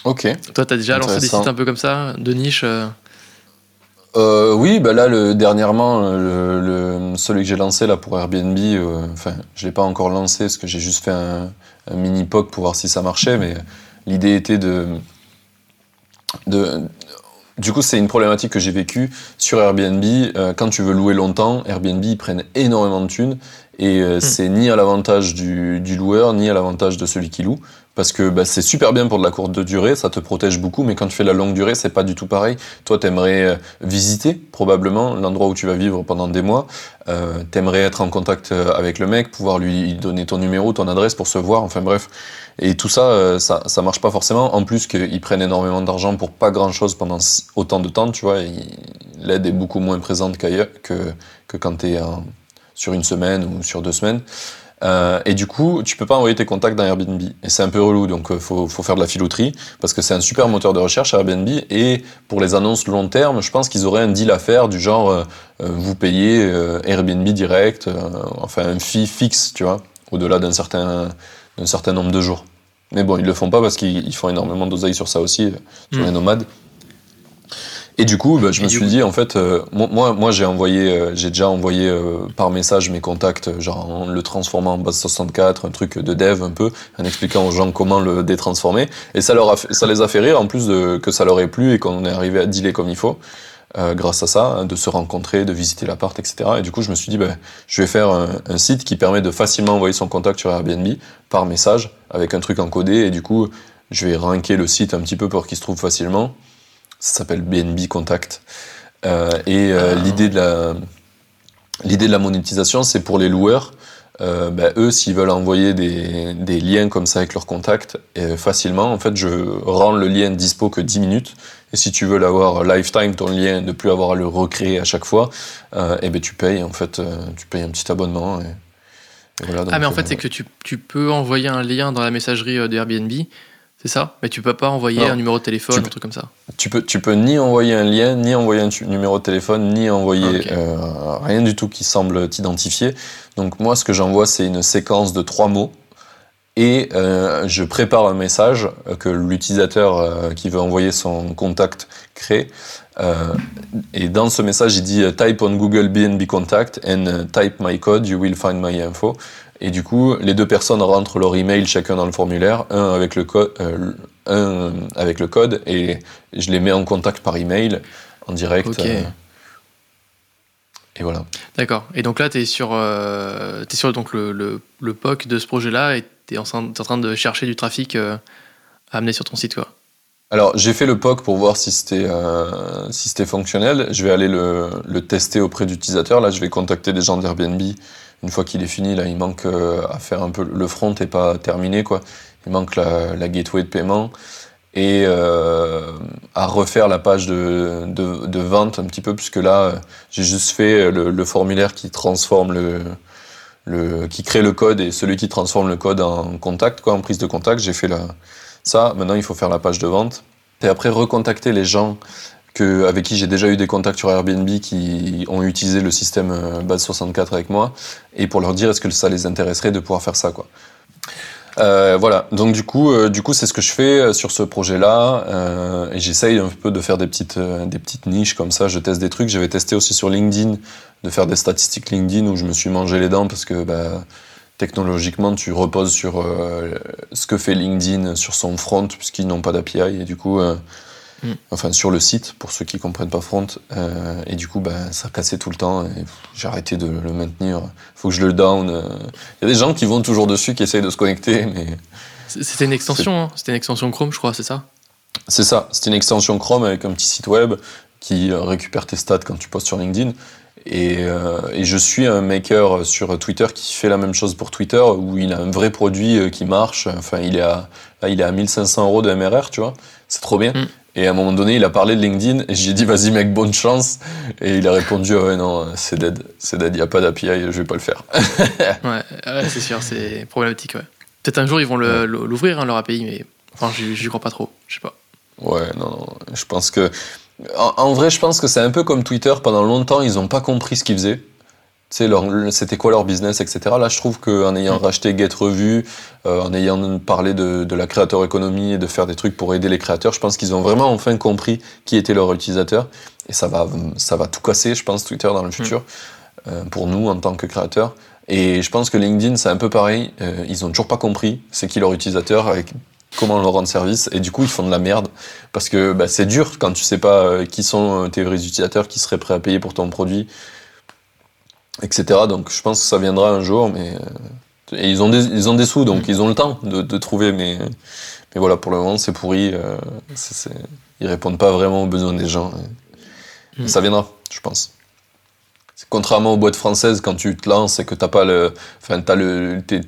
Ok. Toi, tu as déjà lancé des sites un peu comme ça, de niche euh, oui, bah là, le, dernièrement, le, celui que j'ai lancé là pour Airbnb, euh, enfin, je l'ai pas encore lancé parce que j'ai juste fait un, mini POC pour voir si ça marchait, mais l'idée était de, de, du coup, c'est une problématique que j'ai vécue sur Airbnb. Euh, quand tu veux louer longtemps, Airbnb ils prennent énormément de thunes et euh, Hmm. c'est ni à l'avantage du, du loueur ni à l'avantage de celui qui loue parce que bah, c'est super bien pour de la courte durée, ça te protège beaucoup, mais quand tu fais la longue durée, c'est pas du tout pareil. Toi, t'aimerais euh, visiter probablement l'endroit où tu vas vivre pendant des mois. Euh, t'aimerais être en contact euh, avec le mec, pouvoir lui donner ton numéro, ton adresse pour se voir. Enfin bref, et tout ça, ça, ça marche pas forcément. En plus qu'ils prennent énormément d'argent pour pas grand chose pendant autant de temps, tu vois. L'aide est beaucoup moins présente qu'ailleurs que, que quand t'es en- sur une semaine ou sur deux semaines. Euh, et du coup, tu peux pas envoyer tes contacts dans Airbnb. Et c'est un peu relou, donc euh, faut, faut faire de la filouterie, parce que c'est un super moteur de recherche Airbnb. Et pour les annonces long terme, je pense qu'ils auraient un deal à faire du genre, euh, vous payez euh, Airbnb direct, enfin un fee fixe, tu vois, au-delà d'un certain, d'un certain nombre de jours. Mais bon, ils le font pas parce qu'ils ils font énormément d'oseille sur ça aussi, sur Mm. les nomades. Et du coup, bah, je Et me suis coup- dit, en fait, euh, moi, moi, j'ai envoyé, euh, j'ai déjà envoyé euh, par message mes contacts, euh, genre en le transformant en base 64, un truc de dev un peu, en expliquant aux gens comment le détransformer. Et ça, leur a fait- ça les a fait rire, en plus de, que ça leur ait plu et qu'on est arrivé à dealer comme il faut. euh, grâce à ça, hein, de se rencontrer, de visiter l'appart, etc. Et du coup, je me suis dit, ben, je vais faire un, un site qui permet de facilement envoyer son contact sur Airbnb par message avec un truc encodé. Et du coup, je vais ranker le site un petit peu pour qu'il se trouve facilement. Ça s'appelle BNB Contact. Euh, et euh, Ah. l'idée de la l'idée de la monétisation, c'est pour les loueurs. Euh, ben, eux, s'ils veulent envoyer des, des liens comme ça avec leurs contacts facilement, en fait, je rends le lien dispo que 10 minutes. Et si tu veux l'avoir lifetime, ton lien, ne plus avoir à le recréer à chaque fois, et ben tu payes en fait, tu payes un petit abonnement. Et, et voilà, Ah, mais en fait, c'est que tu, tu peux envoyer un lien dans la messagerie euh, de Airbnb, c'est ça Mais tu peux pas envoyer Non. un numéro de téléphone, Tu un truc comme ça. Tu peux, tu peux ni envoyer un lien, ni envoyer un numéro de téléphone, ni envoyer euh, rien du tout qui semble t'identifier. Donc moi, ce que j'envoie, c'est une séquence de trois mots. Et euh, je prépare un message euh, que l'utilisateur euh, qui veut envoyer son contact crée. Et dans ce message, il dit Type on Google BNB Contact and type my code, you will find my info. Et du coup, les deux personnes rentrent leur email chacun dans le formulaire, un avec le, code, euh, un avec le code, et je les mets en contact par email en direct. Ok. euh, et voilà. D'accord. Et donc là, tu es sur, euh, sur donc, le, le, le POC de ce projet-là et tu es en, train- t'es en train de chercher du trafic euh, à amener sur ton site. Quoi. Alors, j'ai fait le POC pour voir si c'était euh, si fonctionnel. Je vais aller le, le tester auprès d'utilisateurs. Là, je vais contacter des gens d'Airbnb. Une fois qu'il est fini, là, il manque euh, à faire un peu le front est pas terminé quoi. Il manque la, gateway de paiement et euh, à refaire la page de, de, vente un petit peu puisque là, j'ai juste fait le, le formulaire qui transforme le le qui crée le code et celui qui transforme le code en contact quoi, en prise de contact. J'ai fait la ça, maintenant il faut faire la page de vente. Et après recontacter les gens que, avec qui j'ai déjà eu des contacts sur Airbnb qui ont utilisé le système euh, base 64 avec moi et pour leur dire est-ce que ça les intéresserait de pouvoir faire ça quoi. Euh, voilà, donc du coup, euh, du coup, c'est ce que je fais sur ce projet-là, et j'essaye un peu de faire des petites, des petites niches comme ça. Je teste des trucs. J'avais testé aussi sur LinkedIn de faire des statistiques LinkedIn où je me suis mangé les dents parce que bah, technologiquement, tu reposes sur ce que fait LinkedIn sur son front puisqu'ils n'ont pas d'API et du coup, Mm. enfin sur le site pour ceux qui comprennent pas front, euh, et du coup, bah, ça cassait tout le temps et j'ai arrêté de le maintenir. Faut que je le down. euh. Il y a des gens qui vont toujours dessus, qui essayent de se connecter, mais C'était une extension, hein c'était une extension Chrome, je crois, c'est ça? C'est ça, c'est une extension Chrome avec un petit site web qui euh, récupère tes stats quand tu postes sur LinkedIn. Et, euh, et je suis un maker sur Twitter qui fait la même chose pour Twitter, où il a un vrai produit qui marche. Enfin, il est à, là, il est à 1500 euros de MRR, tu vois. C'est trop bien. Mm. Et à un moment donné, il a parlé de LinkedIn et j'ai dit, vas-y mec, bonne chance. Et il a répondu, ah ouais, non, c'est dead. C'est dead, il n'y a pas d'API, je vais pas le faire. (laughs) Ouais, ouais, c'est sûr, c'est problématique. Ouais. Peut-être un jour ils vont le- l'ouvrir, hein, leur API, mais enfin, j'y j'y crois pas trop. Je sais pas. Ouais, non, non. Je pense que. En, en vrai, je pense que c'est un peu comme Twitter. Pendant longtemps, ils n'ont pas compris ce qu'ils faisaient. Sais, leur- c'était quoi leur business, etc. Là, je trouve qu'en ayant Mm. racheté Get Revue, euh, en ayant parlé de, de la créateur économie et de faire des trucs pour aider les créateurs, je pense qu'ils ont vraiment enfin compris qui était leur utilisateur. Et ça va, ça va tout casser, je pense, Twitter dans le futur, euh, pour nous en tant que créateurs. Et je pense que LinkedIn, c'est un peu pareil. Euh, ils ont toujours pas compris c'est qui leur utilisateur. Avec comment leur rendre service. Et du coup, ils font de la merde. Parce que bah, c'est dur quand tu sais pas euh, qui sont euh, tes vrais utilisateurs, qui seraient prêts à payer pour ton produit, etc. Donc je pense que ça viendra un jour, mais. euh, et ils ont des, ils ont des sous, donc Mm. ils ont le temps de, de trouver, mais, mais voilà, pour le moment, c'est pourri. euh, c'est- ils répondent pas vraiment aux besoins des gens. et- Mm. Ça viendra, je pense. C'est Contrairement aux boîtes françaises, quand tu te lances et que t'as pas le. Enfin, le. Tes,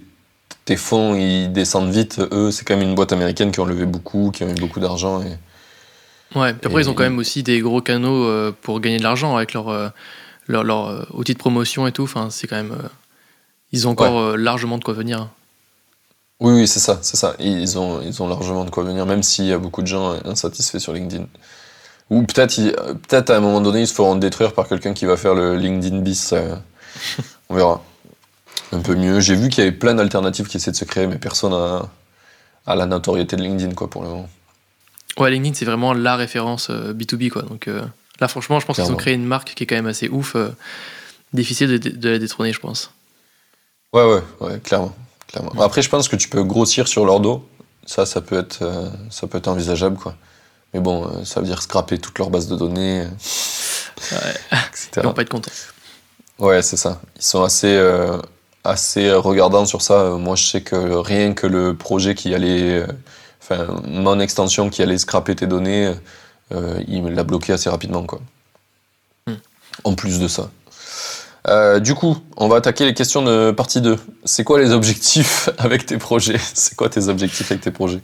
tes fonds, ils descendent vite. Eux, c'est quand même une boîte américaine qui ont levé beaucoup, qui ont eu beaucoup d'argent. Et... Ouais, puis après, Et- ils ont quand même aussi des gros canaux euh, pour gagner de l'argent avec leur, euh, leur, leur, euh, outil de promotion et tout. Enfin, c'est quand même. euh, ils ont encore euh, largement de quoi venir. Oui, oui, c'est ça, c'est ça. Ils ont, ils ont largement de quoi venir, même s'il y a beaucoup de gens insatisfaits sur LinkedIn. Ou peut-être, peut-être à un moment donné, ils se feront détruire par quelqu'un qui va faire le LinkedIn bis. euh, (laughs) on verra. Un peu mieux. J'ai vu qu'il y avait plein d'alternatives qui essaient de se créer, mais personne a, a la notoriété de LinkedIn, quoi, pour le moment. Ouais, LinkedIn, c'est vraiment la référence euh, B2B, quoi. Donc euh, là, franchement, je pense qu'ils ont créé une marque qui est quand même assez ouf. euh, difficile de, de la détrôner, je pense. Ouais, ouais, ouais, clairement. clairement. Après, je pense que tu peux grossir sur leur dos. Ça, ça peut être, euh, ça peut être envisageable, quoi. Mais bon, euh, ça veut dire scraper toute leur base de données, euh, Ouais. (laughs) etc. Ils vont pas être contents. Ouais, c'est ça. Ils sont assez, assez regardants sur ça. Moi, je sais que rien que le projet qui allait. Enfin, mon extension qui allait scraper tes données, il me l'a bloqué assez rapidement, quoi. Hmm. En plus de ça. Euh, du coup, on va attaquer les questions de partie 2. C'est quoi les objectifs (laughs) avec tes projets? C'est quoi tes objectifs avec tes projets?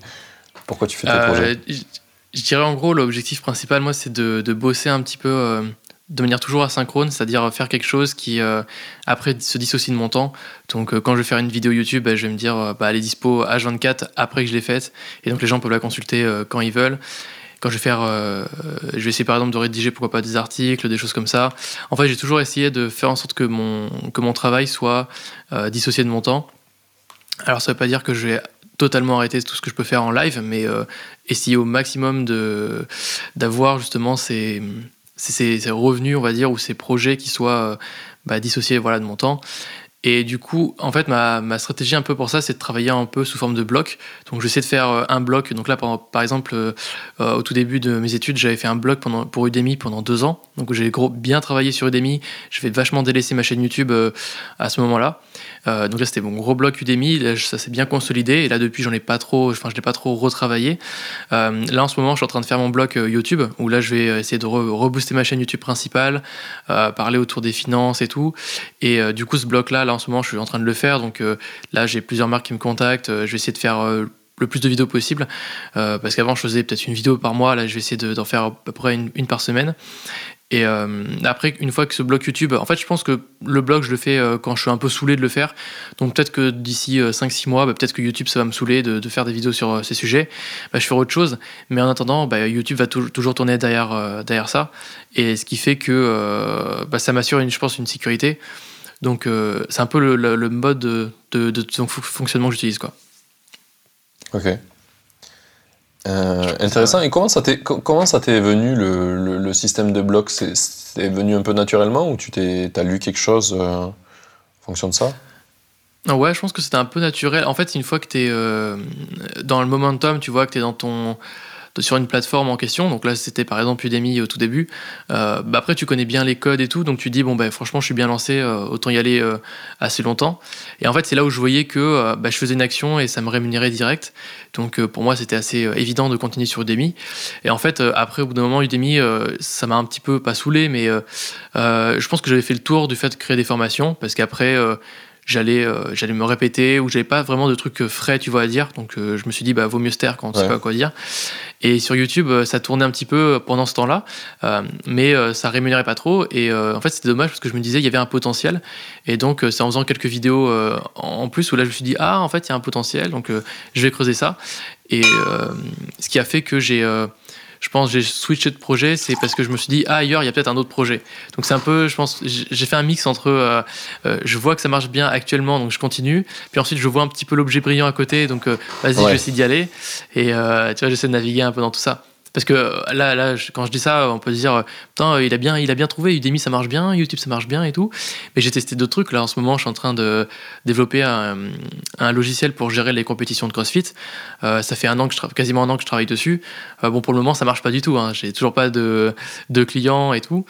Pourquoi tu fais tes Euh, projets? je je dirais en gros, l'objectif principal, moi, c'est de, de bosser un petit peu euh, de manière toujours asynchrone, c'est-à-dire faire quelque chose qui, euh, après, se dissocie de mon temps. Donc, euh, quand je vais faire une vidéo YouTube, bah, je vais me dire, euh, bah, elle est dispo H24 après que je l'ai faite. Et donc, les gens peuvent la consulter euh, quand ils veulent. Quand je vais faire, euh, je vais essayer par exemple de rédiger pourquoi pas des articles, des choses comme ça. En fait, j'ai toujours essayé de faire en sorte que mon, que mon travail soit euh, dissocié de mon temps. Alors, ça veut pas dire que je vais totalement arrêter tout ce que je peux faire en live, mais euh, essayer au maximum d'avoir justement ces, ces, revenus, on va dire, ou ces projets qui soient bah, dissociés voilà, de mon temps. Et du coup, en fait, ma, ma stratégie un peu pour ça, c'est de travailler un peu sous forme de bloc. Donc, j'essaie de faire euh, un bloc. Donc là, pendant, par exemple, euh, euh, au tout début de mes études, j'avais fait un bloc pendant, pour Udemy pendant deux ans. Donc, j'ai bien travaillé sur Udemy. Je vais vachement délaisser ma chaîne YouTube à ce moment-là. Donc là, c'était mon gros bloc Udemy. Là, ça s'est bien consolidé. Et là, depuis, j'en ai pas trop, enfin, je l'ai pas trop retravaillé. Là, en ce moment, je suis en train de faire mon bloc YouTube, où là, je vais essayer de re- rebooster ma chaîne YouTube principale, parler autour des finances et tout. Et du coup, ce bloc-là, là, en ce moment, je suis en train de le faire. Donc euh, là, j'ai plusieurs marques qui me contactent. Euh, je vais essayer de faire euh, le plus de vidéos possible. Parce qu'avant, je faisais peut-être une vidéo par mois. Là, je vais essayer de- d'en faire à peu près une, par semaine. Et après, une fois que ce blog YouTube, en fait, je pense que le blog, je le fais quand je suis un peu saoulé de le faire. Donc peut-être que d'ici 5-6 mois, bah, peut-être que YouTube, ça va me saouler de, faire des vidéos sur ces sujets. Bah, je ferai autre chose. Mais en attendant, bah, YouTube va tou- toujours tourner derrière, derrière ça. Et ce qui fait que bah, ça m'assure, je pense, une sécurité. Donc euh, c'est un peu le, le- le mode de, de, de fon- fonctionnement que j'utilise. quoi. Ok. Euh, intéressant. Et comment ça t'est co- comment ça t'est venu le, système de blocs? C'est c'est venu un peu naturellement ou tu t'es t'as lu quelque chose euh, en fonction de ça? Ah Ouais, je pense que c'était un peu naturel. En fait, une fois que tu es dans le momentum, tu vois que tu es dans ton sur une plateforme en question, donc là c'était par exemple Udemy au tout début, euh, bah après tu connais bien les codes et tout, donc tu dis bon ben franchement je suis bien lancé, euh, autant y aller euh, assez longtemps. Et en fait c'est là où je voyais que bah, je faisais une action et ça me rémunérait direct, donc pour moi c'était assez évident de continuer sur Udemy. Et en fait après au bout d'un moment Udemy ça m'a un petit peu pas saoulé, mais je pense que j'avais fait le tour du fait de créer des formations, parce qu'après j'allais euh, j'allais me répéter ou j'avais pas vraiment de trucs euh, frais tu vois à dire. Donc euh, je me suis dit bah vaut mieux se taire quand on Ouais. sait pas quoi dire. Et sur YouTube ça tournait un petit peu pendant ce temps-là. Euh, mais ça rémunérait pas trop. Et en fait c'était dommage parce que je me disais il y avait un potentiel. Et donc c'est en faisant quelques vidéos en plus où là je me suis dit ah en fait il y a un potentiel. Donc je vais creuser ça. Et ce qui a fait que j'ai je pense j'ai switché de projet, c'est parce que je me suis dit ah ailleurs il y a peut-être un autre projet. Donc c'est un peu, je pense, j'ai fait un mix entre euh, euh, je vois que ça marche bien actuellement donc je continue, puis ensuite je vois un petit peu l'objet brillant à côté donc euh, vas-y je Ouais. vais essayer d'y aller et euh, tu vois j'essaie de naviguer un peu dans tout ça. Parce que là, là, quand je dis ça, on peut se dire, putain, il a bien, il a bien trouvé, Udemy ça marche bien, YouTube ça marche bien et tout. Mais j'ai testé d'autres trucs. Là, en ce moment, je suis en train de développer un, logiciel pour gérer les compétitions de CrossFit. ça fait un an quasiment un an que je travaille dessus. bon, pour le moment, ça marche pas du tout. Hein. J'ai toujours pas de, de, clients et tout.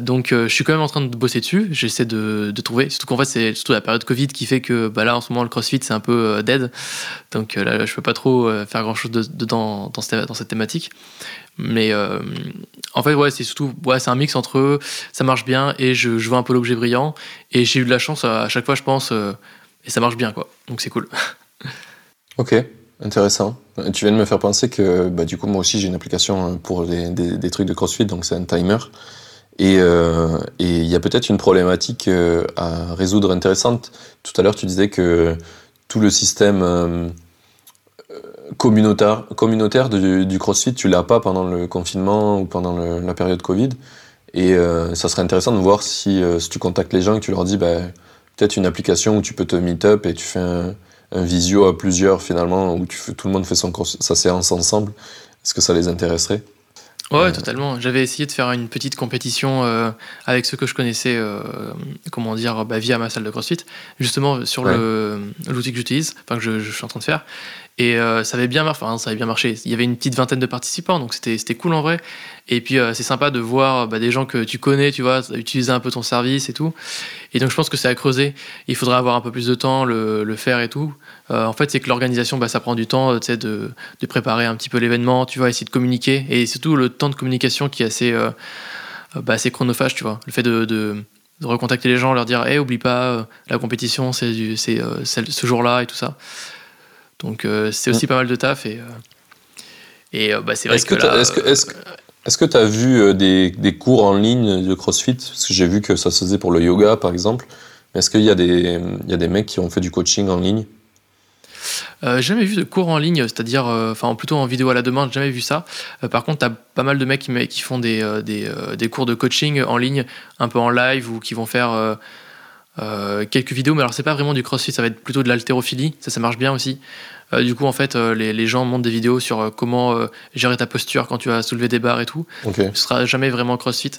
donc, je suis quand même en train de bosser dessus. J'essaie de, de, trouver. Surtout qu'en fait, c'est surtout la période Covid qui fait que bah, là, en ce moment, le CrossFit c'est un peu dead. Donc là, je peux pas trop faire grand chose dedans dans, dans cette thématique. Mais euh, en fait, ouais, c'est surtout ouais, c'est un mix entre ça marche bien et je, je vois un peu l'objet brillant. Et j'ai eu de la chance à, chaque fois, je pense, euh, et ça marche bien, quoi. Donc c'est cool. (laughs) ok, intéressant. Tu viens de me faire penser que bah, du coup, moi aussi, j'ai une application pour des, des, trucs de CrossFit, donc c'est un timer. Et euh, il y a peut-être une problématique à résoudre intéressante. Tout à l'heure, tu disais que tout le système communautaire, communautaire du, CrossFit, tu l'as pas pendant le confinement ou pendant la période Covid. Et euh, ça serait intéressant de voir si, euh, si, tu contactes les gens et que tu leur dis bah, peut-être une application où tu peux te meet up et tu fais un, visio à plusieurs finalement, où tu tout le monde fait son, sa séance ensemble. Est-ce que ça les intéresserait? Ouais, euh, totalement. J'avais essayé de faire une petite compétition avec ceux que je connaissais, comment dire, bah, via ma salle de CrossFit, justement sur l'outil que j'utilise, enfin que je, je, suis en train de faire. Et euh, ça avait bien marché. Il y avait une petite vingtaine de participants, donc c'était cool en vrai. Et puis euh, c'est sympa de voir bah, des gens que tu connais, tu vois, utiliser un peu ton service et tout. Et donc je pense que c'est à creuser. Il faudrait avoir un peu plus de temps, le, faire et tout. Euh, en fait, c'est que l'organisation, bah, ça prend du temps, tu sais, de, préparer un petit peu l'événement, tu vois, essayer de communiquer. Et surtout le temps de communication qui est assez, bah, assez chronophage, tu vois. Le fait de, recontacter les gens, leur dire, hey, oublie pas, la compétition, c'est ce jour-là et tout ça. Donc euh, c'est aussi pas mal de taf et, euh, et euh, bah, c'est vrai est-ce que, est-ce que tu as vu des, des, cours en ligne de CrossFit? Parce que j'ai vu que ça se faisait pour le yoga, par exemple. Mais est-ce qu'il y, a des, il y a des mecs qui ont fait du coaching en ligne? Euh, jamais vu de cours en ligne, c'est-à-dire, enfin plutôt en vidéo à la demande, jamais vu ça. par contre, tu as pas mal de mecs qui, qui font des, des, des, cours de coaching en ligne, un peu en live, ou qui vont faire euh, quelques vidéos, mais alors c'est pas vraiment du crossfit, ça va être plutôt de l'haltérophilie, ça ça marche bien aussi. Euh, du coup en fait euh, les, les, gens montent des vidéos sur comment gérer ta posture quand tu vas soulever des barres et tout. Ce sera jamais vraiment crossfit.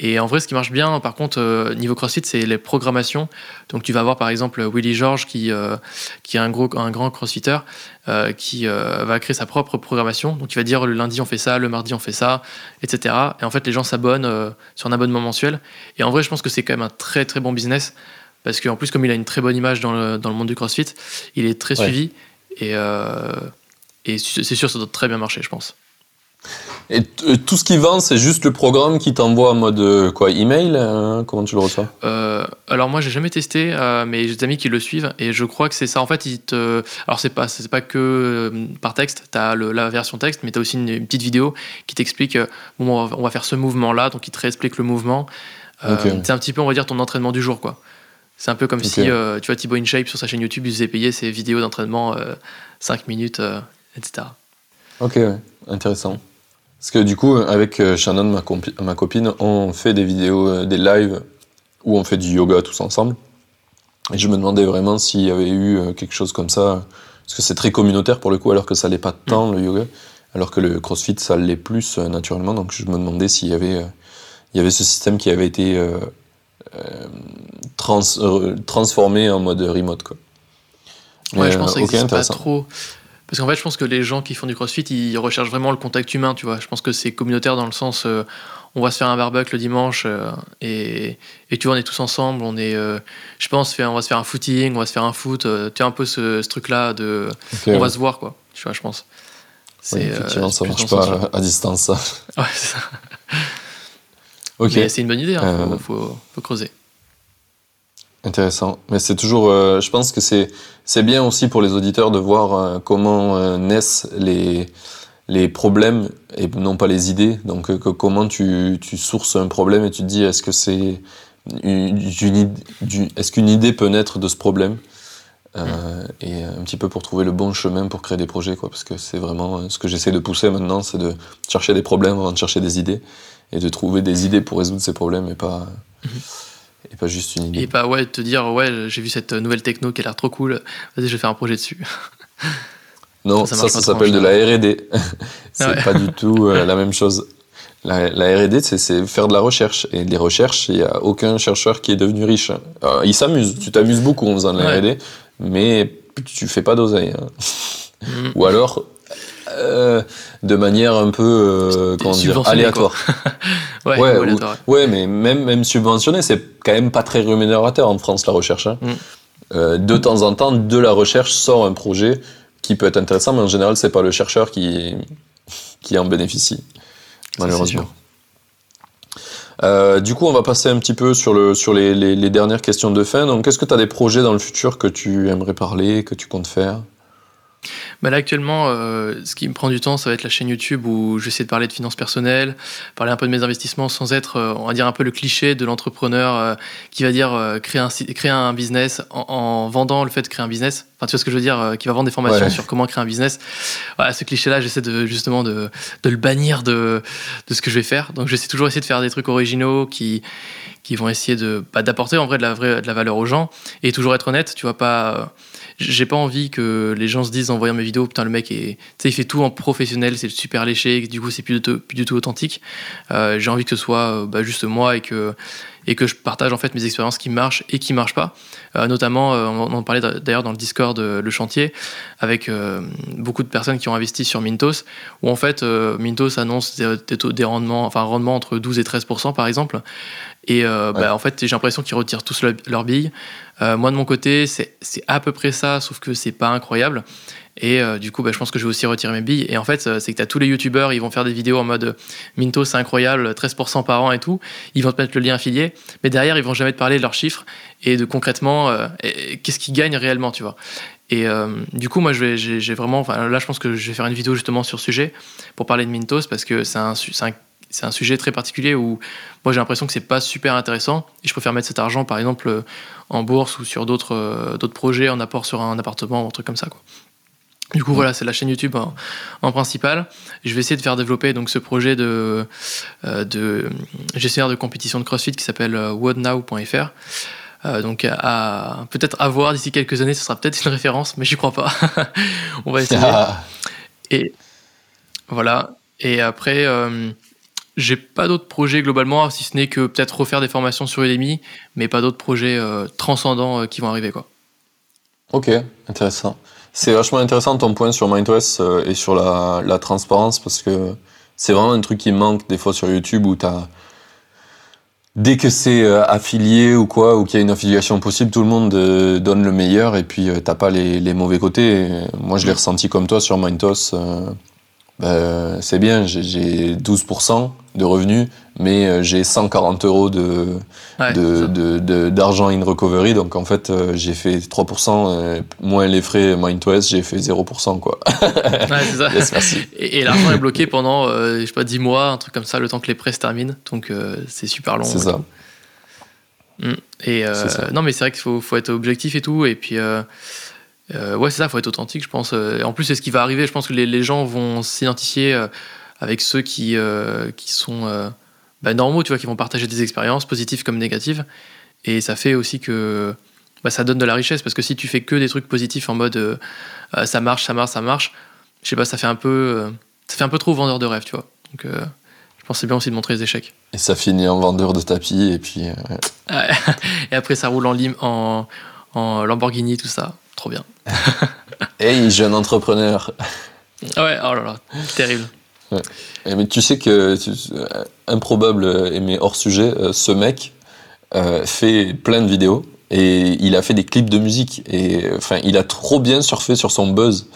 Et en vrai, ce qui marche bien, par contre, euh, niveau CrossFit, c'est les programmations. Donc, tu vas avoir par exemple Willy George, qui, euh, qui est un, gros, un grand CrossFitter, euh, qui va créer sa propre programmation. Donc, il va dire le lundi, on fait ça, le mardi, on fait ça, etc. Et en fait, les gens s'abonnent sur un abonnement mensuel. Et en vrai, je pense que c'est quand même un très très bon business. Parce qu'en plus, comme il a une très bonne image dans le, dans le monde du CrossFit, il est très suivi. Et, et c'est sûr, ça doit très bien marcher, je pense. Et euh, tout ce qui vend, c'est juste le programme qui t'envoie en mode euh, quoi, email hein, Comment tu le reçois? Euh, Alors moi, j'ai jamais testé, mais j'ai des amis qui le suivent et je crois que c'est ça. En fait, il te... alors c'est pas c'est pas que par texte. T'as la version texte, mais t'as aussi une, petite vidéo qui t'explique bon, on va faire ce mouvement là, donc il te réexplique le mouvement. C'est un petit peu, on va dire, ton entraînement du jour, quoi. C'est un peu comme si, tu vois, Thibaut InShape sur sa chaîne YouTube, il faisait payer ses vidéos d'entraînement 5 minutes, etc. Ok, intéressant. Parce que du coup, avec euh, Shannon, ma, ma copine, on fait des vidéos, euh, des lives où on fait du yoga tous ensemble. Et je me demandais vraiment s'il y avait eu euh, quelque chose comme ça, parce que c'est très communautaire pour le coup, alors que ça l'est pas tant le yoga, alors que le CrossFit ça l'est plus naturellement. Donc je me demandais s'il y avait, il y avait ce système qui avait été transformé en mode remote quoi. Ouais, je pense que c'est pas trop. Parce qu'en fait, je pense que les gens qui font du crossfit, ils recherchent vraiment le contact humain, tu vois. Je pense que c'est communautaire dans le sens, euh, on va se faire un barbecue le dimanche euh, et, et, tu vois, on est tous ensemble. On est, euh, je pense, on va se faire un footing, on va se faire un foot. tu as un peu ce, truc-là de, on va se voir, quoi. Tu vois, je pense. C'est, effectivement, ça marche pas à, distance, ça. (laughs) Ouais, c'est ça. ok. Mais c'est une bonne idée, il hein, faut, faut creuser. Intéressant. Mais c'est toujours, euh, je pense que c'est c'est bien aussi pour les auditeurs de voir euh, comment euh, naissent les les problèmes et non pas les idées. Donc comment tu, tu sources un problème et tu te dis est-ce que c'est une, est-ce qu'une idée peut naître de ce problème et un petit peu pour trouver le bon chemin pour créer des projets quoi parce que c'est vraiment ce que j'essaie de pousser maintenant c'est de chercher des problèmes avant de chercher des idées et de trouver des idées pour résoudre ces problèmes et pas mhm. Et pas juste une idée. Et pas ouais, te dire ouais, j'ai vu cette nouvelle techno qui a l'air trop cool, vas-y, je vais faire un projet dessus. Non, ça, ça, s'appelle de la R&D. (laughs) c'est pas du tout la même chose. La, la R&D, c'est faire de la recherche. Et les recherches, il n'y a aucun chercheur qui est devenu riche. Euh, il s'amuse. Tu t'amuses beaucoup en faisant de la R&D, mais tu fais pas d'oseille. Hein. Mm. Ou alors, euh, de manière un peu euh, comment dire, (laughs) aléatoire. ouais, ouais, aléatoire ouais, mais même, même subventionné, c'est quand même pas très rémunérateur en France, la recherche. Hein. Mm. Euh, de temps en temps, de la recherche sort un projet qui peut être intéressant, mais en général, c'est pas le chercheur qui, qui en bénéficie malheureusement. Euh, du coup, on va passer un petit peu sur, le, sur les, les, dernières questions de fin. Donc, est-ce que tu as des projets dans le futur que tu aimerais parler, que tu comptes faire? Bah là actuellement, euh, ce qui me prend du temps, ça va être la chaîne YouTube où j'essaie de parler de finances personnelles, parler un peu de mes investissements sans être, euh, on va dire, un peu le cliché de l'entrepreneur euh, qui va dire créer, un, créer un business en, vendant le fait de créer un business. Enfin, tu vois ce que je veux dire, qui va vendre des formations sur comment créer un business. Voilà, ce cliché-là, j'essaie de, justement de, de, le bannir de, de ce que je vais faire. Donc, j'essaie toujours essayer de faire des trucs originaux qui, qui vont essayer de bah, d'apporter en vrai de la vraie de la valeur aux gens et toujours être honnête. Tu vois pas j'ai pas envie que les gens se disent en voyant mes vidéos, putain, le mec est, il fait tout en professionnel, c'est super léché, du coup, c'est plus, du tout authentique. Euh, j'ai envie que ce soit euh, bah, juste moi et que, et que je partage en fait mes expériences qui marchent et qui marchent pas. Euh, notamment, on en parlait d'ailleurs dans le Discord le chantier avec beaucoup de personnes qui ont investi sur Mintos, où en fait Mintos annonce des, des rendements, enfin un rendement entre 12 et 13% par exemple. Et bah, en fait, j'ai l'impression qu'ils retirent tous leurs billes. Euh, moi, de mon côté, c'est à peu près ça, sauf que c'est pas incroyable. Et euh, du coup, bah, je pense que je vais aussi retirer mes billes. Et en fait, c'est que tu as tous les youtubeurs, ils vont faire des vidéos en mode Minto, c'est incroyable, 13% par an et tout. Ils vont te mettre le lien affilié. Mais derrière, ils vont jamais te parler de leurs chiffres et de concrètement, euh, qu'est-ce qu'ils gagnent réellement, tu vois. Et du coup, moi, j'ai vraiment. Là, je pense que je vais faire une vidéo justement sur ce sujet pour parler de Mintos parce que c'est un, un un sujet très particulier où moi j'ai l'impression que c'est pas super intéressant et je préfère mettre cet argent par exemple en bourse ou sur euh, d'autres projets en apport sur un appartement ou un truc comme ça quoi. Du coup, voilà, c'est la chaîne YouTube en, principal. Je vais essayer de faire développer donc ce projet de, euh, de gestionnaire de compétition de CrossFit qui s'appelle euh, whatnow.fr. donc, à, peut-être à voir d'ici quelques années, ce sera peut-être une référence, mais j'y crois pas. (laughs) On va essayer. Ah. Et voilà. Et après, j'ai pas d'autres projets globalement, si ce n'est que peut-être refaire des formations sur Udemy, mais pas d'autres projets euh, transcendants euh, qui vont arriver. Quoi. Ok, intéressant. C'est vachement intéressant ton point sur MindOS euh, et sur la, transparence parce que c'est vraiment un truc qui manque des fois sur YouTube où tu as. Dès que c'est affilié ou quoi, ou qu'il y a une affiliation possible, tout le monde donne le meilleur et puis t'as pas les, mauvais côtés. moi, je l'ai ressenti comme toi sur Mindtos. Ben, c'est bien, j'ai 12% de revenus, mais euh, j'ai 140 euros de, d'argent in recovery. Donc en fait, euh, j'ai fait 3%, euh, moins les frais MindToS, j'ai fait 0%. Quoi. (laughs) Ouais, ça. et, l'argent est bloqué pendant, je sais pas, 10 mois, un truc comme ça, le temps que les prêts se terminent. Donc c'est super long. C'est ça. Mm. Et non, mais c'est vrai qu'il faut, faut, être objectif et tout. Et puis. Euh, ouais, c'est ça, faut être authentique, je pense. Euh, en plus, c'est ce qui va arriver. Je pense que les, gens vont s'identifier euh, avec ceux qui, qui sont bah, normaux, tu vois, qui vont partager des expériences, positives comme négatives. Et ça fait aussi que bah, ça donne de la richesse, parce que si tu fais que des trucs positifs en mode ça marche, ça marche, ça marche, je sais pas, ça fait un peu, ça fait un peu trop vendeur de rêve, tu vois. Donc, je pense que c'est bien aussi de montrer les échecs. Et ça finit en vendeur de tapis, et puis. (laughs) et après, ça roule en, en, en Lamborghini, tout ça. Trop bien. (laughs) hey, jeune entrepreneur. Ouais, oh là là, terrible. Mais tu sais que, euh, improbable euh, mais hors sujet, euh, ce mec fait plein de vidéos et il a fait des clips de musique. Et enfin, il a trop bien surfé sur son buzz.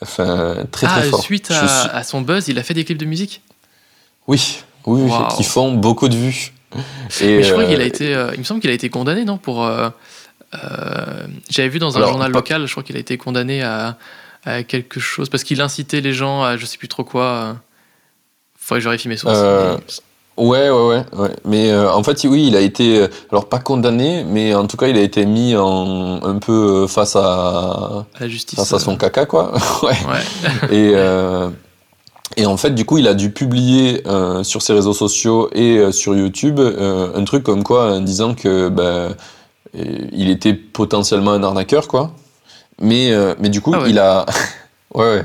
Enfin, très très ah, fort. Suite à, son buzz, il a fait des clips de musique? Oui, oui, qui font beaucoup de vues. Et mais je crois qu'il a été, il me semble qu'il a été condamné, non, pour j'avais vu dans un journal local, je crois qu'il a été condamné à, quelque chose parce qu'il incitait les gens à je sais plus trop quoi. Faudrait que je vérifie mes sources. Euh, ouais, ouais, ouais, Mais euh, en fait, oui, il a été, alors pas condamné, mais en tout cas, il a été mis en, un peu face à, la justice, face à son caca, quoi. (laughs) ouais. et, et en fait, du coup, il a dû publier sur ses réseaux sociaux et sur YouTube un truc comme quoi, en disant que ben, il était potentiellement un arnaqueur, quoi. Mais, euh, mais du coup, ah il a. (laughs) Ouais.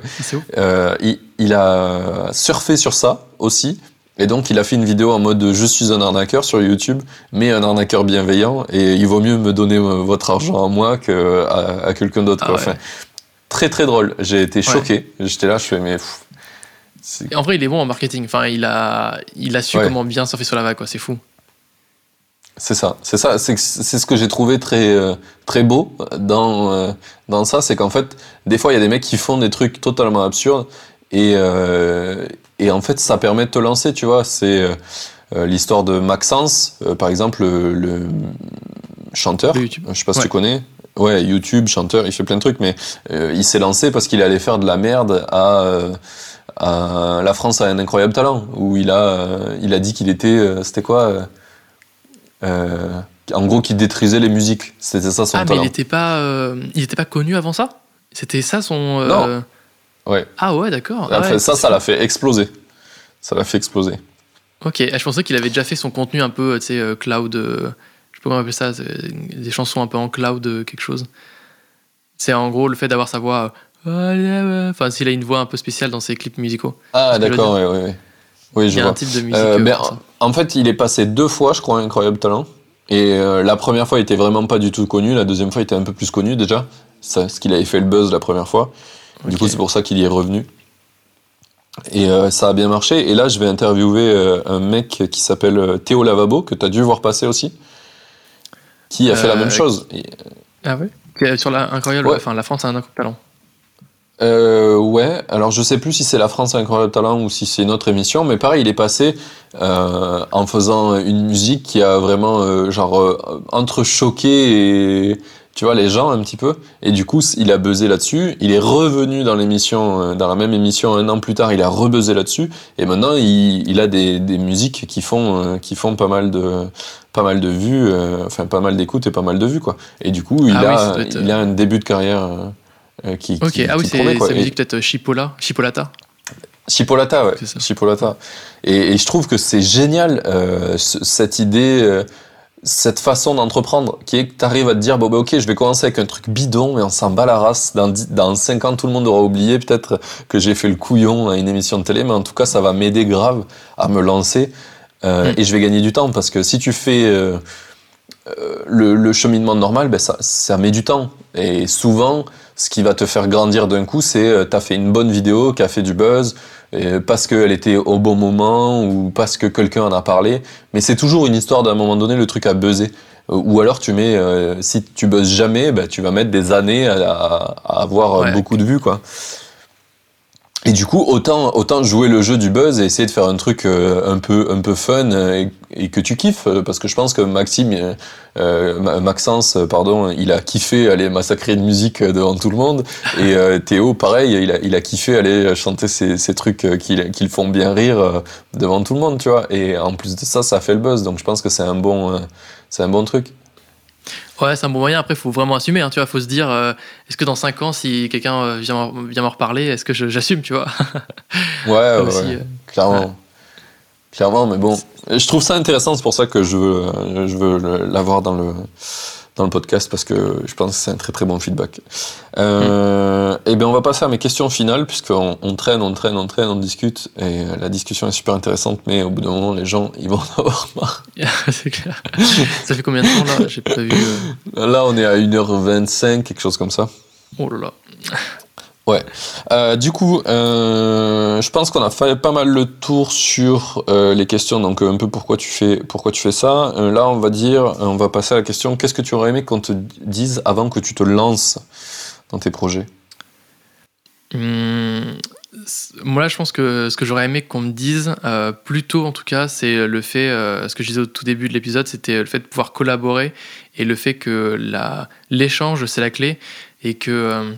Euh, il, il a surfé sur ça aussi. Et donc, il a fait une vidéo en mode je suis un arnaqueur sur YouTube, mais un arnaqueur bienveillant. Et il vaut mieux me donner euh, votre argent à moi qu'à à, à quelqu'un d'autre. Ah ouais. Enfin, très très drôle. J'ai été choqué. J'étais là, je fais mais. pff, en vrai, il est bon en marketing. Enfin, il a, il a su comment bien surfer sur la vague, quoi. C'est fou. C'est ça, c'est ça, c'est ce que j'ai trouvé très euh, très beau dans euh, dans ça, c'est qu'en fait des fois il y a des mecs qui font des trucs totalement absurdes et euh, et en fait ça permet de te lancer, tu vois. C'est l'histoire de Maxence, par exemple le, le chanteur, YouTube. je sais pas si Ouais. tu connais. Ouais, YouTube, chanteur, il fait plein de trucs, mais il s'est lancé parce qu'il allait faire de la merde à, à La France a un incroyable talent, où il a, il a dit qu'il était, c'était quoi euh, En gros, qu'il détruisait les musiques. C'était ça son Ah, mais talent. il était pas, euh, il était pas connu avant ça? C'était ça son. euh, Ouais. Ah ouais, d'accord. Ah ouais, ça, ça l'a fait exploser. Ça l'a fait exploser. Ok, ah, je pensais qu'il avait déjà fait son contenu un peu, tu sais, cloud. je sais pas comment on appelle ça, des chansons un peu en cloud, quelque chose. C'est en gros le fait d'avoir sa voix. Enfin, s'il a une voix un peu spéciale dans ses clips musicaux. Ah, d'accord, oui, oui, oui. Oui, Il je y a vois. un type de musique. Euh, euh, ben, pour ça. en fait, il est passé deux fois, je crois, à Incroyable Talent. Et euh, la première fois, il était vraiment pas du tout connu. La deuxième fois, il était un peu plus connu déjà. Ça, parce qu'il avait fait le buzz la première fois. Du coup, c'est pour ça qu'il y est revenu. Et euh, ça a bien marché. Et là, je vais interviewer euh, un mec qui s'appelle Théo Lavabo, que tu as dû voir passer aussi, qui a fait la même chose. Ah est Sur la incroyable. Ouais. Enfin, la France a un incroyable talent. Euh, ouais, alors je sais plus si c'est La France incroyable talent ou si c'est une autre émission, mais pareil, il est passé euh, en faisant une musique qui a vraiment euh, genre euh, entrechoqué et tu vois les gens un petit peu. Et du coup, il a buzzé là-dessus. Il est revenu dans l'émission, euh, dans la même émission un an plus tard, il a rebuzzé là-dessus. Et maintenant, il, il a des, des musiques qui font qui font pas mal de pas mal de vues, enfin pas mal d'écoutes et pas mal de vues quoi. Et du coup, il Ah a être, il a un début de carrière. Euh, qui, Ok, qui- ah oui, qui c'est sa Et- musique peut-être euh, Chipola, Chipolata. Chipolata, ouais. C'est. Chipolata. Et, et je trouve que c'est génial euh, ce- cette idée, euh, cette façon d'entreprendre, qui est que tu arrives à te dire bon bah ok, je vais commencer avec un truc bidon, mais on s'en bat la race. Dans, dans 5 ans, tout le monde aura oublié peut-être que j'ai fait le couillon à une émission de télé, mais en tout cas, ça va m'aider grave à me lancer. Euh, Mm. Et je vais gagner du temps parce que si tu fais le, le cheminement normal, ben ça, ça met du temps. Et souvent, ce qui va te faire grandir d'un coup, c'est euh, t'as fait une bonne vidéo qui a fait du buzz, euh, parce qu'elle était au bon moment ou parce que quelqu'un en a parlé. Mais c'est toujours une histoire d'un moment donné, le truc a buzzé. Euh, Ou alors tu mets, euh, si tu buzzes jamais, ben, tu vas mettre des années à, avoir euh, Ouais. beaucoup de vues, quoi. Et du coup, autant, autant jouer le jeu du buzz et essayer de faire un truc euh, un, peu, un peu fun euh, et, et que tu kiffes. euh, Parce que je pense que Maxime, euh, Ma- Maxence, pardon, il a kiffé aller massacrer une musique devant tout le monde. Et euh, Théo, pareil, il a, il a kiffé aller chanter ces, ces trucs qui, qui le font bien rire devant tout le monde, tu vois. Et en plus de ça, ça fait le buzz. Donc je pense que c'est un bon, c'est un bon truc. Ouais, c'est un bon moyen. Après, il faut vraiment assumer. Hein, tu vois, faut se dire, euh, est-ce que dans 5 ans, si quelqu'un euh, vient, vient m'en reparler, est-ce que j'assume, tu vois? (laughs) Ouais, ouais, aussi, ouais. euh, Clairement. Ouais. Clairement, mais bon, je trouve ça intéressant, c'est pour ça que je veux, je veux l'avoir dans le, dans le podcast, parce que je pense que c'est un très très bon feedback. Euh, Et bien, on va passer à mes questions finales, puisqu'on on traîne, on traîne, on traîne, on discute, et euh, la discussion est super intéressante, mais au bout d'un moment, les gens, ils vont en avoir marre. (laughs) c'est clair. Ça fait combien de temps là? J'ai pas vu. euh, Là, on est à 1h25, quelque chose comme ça. Oh là là. Euh, du coup, euh, je pense qu'on a fait pas mal le tour sur euh, les questions. Donc un peu pourquoi tu fais pourquoi tu fais ça. Là, on va dire, on va passer à la question. Qu'est-ce que tu aurais aimé qu'on te dise avant que tu te lances dans tes projets? Hum, moi, là, je pense que ce que j'aurais aimé qu'on me dise, euh, plus tôt en tout cas, c'est le fait, ce que je disais au tout début de l'épisode, c'était le fait de pouvoir collaborer et le fait que l'échange, c'est la clé et que.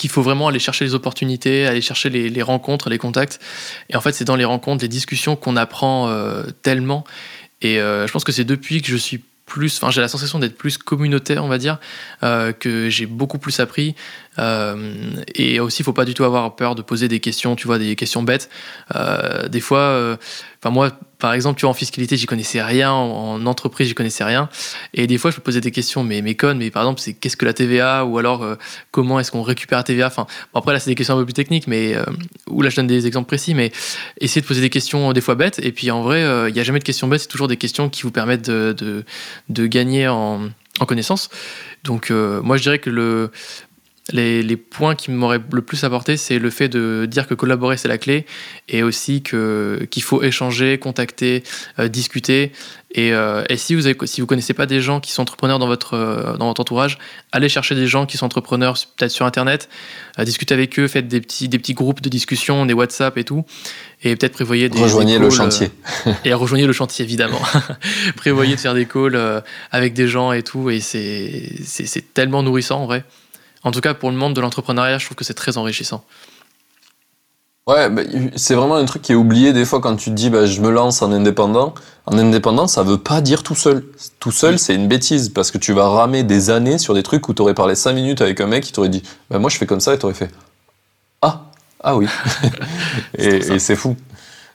Qu'il faut vraiment aller chercher les opportunités, aller chercher les, les rencontres, les contacts. Et en fait, c'est dans les rencontres, les discussions qu'on apprend euh, tellement. Et euh, je pense que c'est depuis que je suis plus, enfin, j'ai la sensation d'être plus communautaire, on va dire, euh, que j'ai beaucoup plus appris. Et aussi, il faut pas du tout avoir peur de poser des questions, tu vois, des questions bêtes. des fois, enfin moi, par exemple, tu vois, en fiscalité, j'y connaissais rien, en, entreprise, j'y connaissais rien. Et des fois, je peux poser des questions, mais mes connes, mais par exemple, c'est qu'est-ce que la TVA ou alors comment est-ce qu'on récupère la TVA Enfin, après, là, c'est des questions un peu plus techniques, mais où là, je donne des exemples précis, mais essayez de poser des questions des fois bêtes. Et puis, en vrai, il n'y a jamais de questions bêtes, c'est toujours des questions qui vous permettent de, de, de gagner en, en connaissance. Donc, moi, je dirais que le, les, points qui m'auraient le plus apporté, c'est le fait de dire que collaborer, c'est la clé, et aussi que, qu'il faut échanger, contacter, euh, discuter. Et, euh, et, si vous ne si vous connaissez pas des gens qui sont entrepreneurs dans votre, euh, dans votre entourage, allez chercher des gens qui sont entrepreneurs, peut-être sur Internet, discutez avec eux, faites des petits, des petits groupes de discussion, des WhatsApp et tout, et peut-être prévoyez des... Rejoignez le chantier. et rejoignez le chantier, évidemment. (laughs) prévoyez de faire des calls avec des gens et tout, et c'est, c'est, c'est tellement nourrissant en vrai. En tout cas, pour le monde de l'entrepreneuriat, je trouve que c'est très enrichissant. Ouais, bah, c'est vraiment un truc qui est oublié des fois quand tu te dis bah, je me lance en indépendant. En indépendant, ça veut pas dire tout seul. Tout seul, c'est une bêtise parce que tu vas ramer des années sur des trucs où tu aurais parlé 5 minutes avec un mec qui t'aurait dit bah, moi je fais comme ça et tu aurais fait Ah, ah oui. (laughs) et, c'est fou.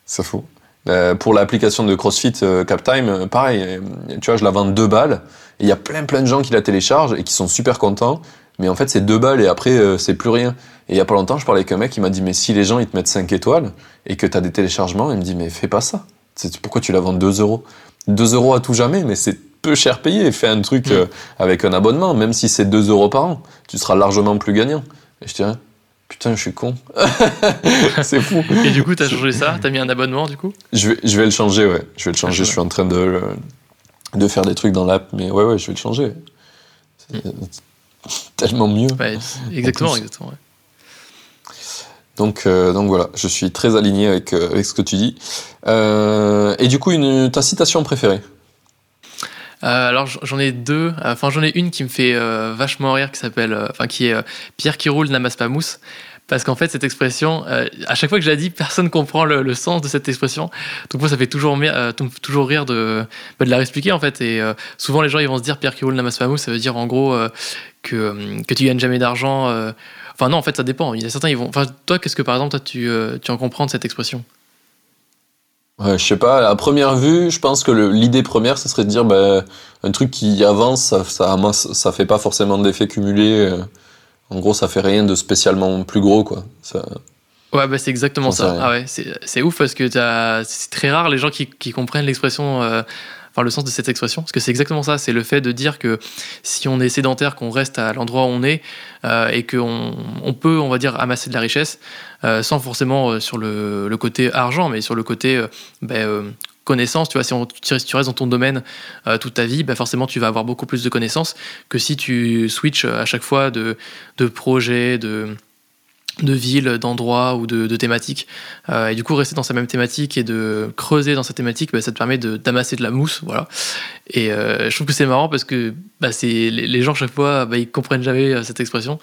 C'est fou. Euh, pour l'application de CrossFit euh, Captime, euh, pareil, tu vois, je la vends deux balles et il y a plein plein de gens qui la téléchargent et qui sont super contents mais en fait, c'est deux balles et après, euh, c'est plus rien. Et il y a pas longtemps, je parlais avec un mec qui m'a dit, mais si les gens, ils te mettent 5 étoiles et que tu as des téléchargements, il me dit, mais fais pas ça. Pourquoi tu la vends 2 euros? 2 euros à tout jamais, mais c'est peu cher payé. Fais un truc euh, avec un abonnement, même si c'est 2 euros par an. Tu seras largement plus gagnant. Et je dirais, putain, je suis con. (laughs) c'est fou. Et du coup, tu as changé ça? Tu as mis un abonnement, du coup? Je vais, je vais le changer, ouais. Je vais le changer. Ah, je suis en train de, de faire des trucs dans l'app, mais ouais, ouais, je vais le changer. Mm. (laughs) tellement mieux. exactement, exactement. Donc, euh, donc voilà, je suis très aligné avec, euh, avec ce que tu dis. Euh, et du coup, une, ta citation préférée? Alors j'en ai deux. Enfin j'en ai une qui me fait vachement rire, qui s'appelle, enfin qui est Pierre qui roule n'amasse pas mousse. Parce qu'en fait, cette expression, à chaque fois que je la dis, personne comprend le, sens de cette expression. Donc moi, ça fait toujours, toujours rire de, bah, de la réexpliquer en fait. Et souvent, les gens ils vont se dire Pierre qui roule n'amasse pas ça veut dire en gros que, que tu gagnes jamais d'argent. Enfin non, en fait, ça dépend. Il y a certains, ils vont. Enfin, toi, qu'est-ce que par exemple, toi, tu, tu en comprends de cette expression? Ouais, je sais pas, à première vue, je pense que l'idée première, ce serait de dire bah, un truc qui avance, ça, ça, ça fait pas forcément d'effet cumulé. En gros, ça fait rien de spécialement plus gros, quoi. Ça... Ouais, bah c'est exactement ça. Ah ouais, c'est ouf parce que c'est très rare les gens qui, qui comprennent l'expression, euh, enfin le sens de cette expression, parce que c'est exactement ça. C'est le fait de dire que si on est sédentaire, qu'on reste à l'endroit où on est euh, et qu'on on peut, on va dire, amasser de la richesse euh, sans forcément sur le, côté argent, mais sur le côté ben, connaissances. Tu vois, si, tu restes dans ton domaine euh, toute ta vie, bah forcément, tu vas avoir beaucoup plus de connaissances que si tu switches à chaque fois de, de projet, de, de ville, d'endroit ou de, de thématique. Euh, et du coup, rester dans sa même thématique et de creuser dans sa thématique, bah, ça te permet d'amasser de, la mousse. Voilà. Et euh, je trouve que c'est marrant parce que bah, les, les, gens, chaque fois, bah, ils comprennent jamais cette expression.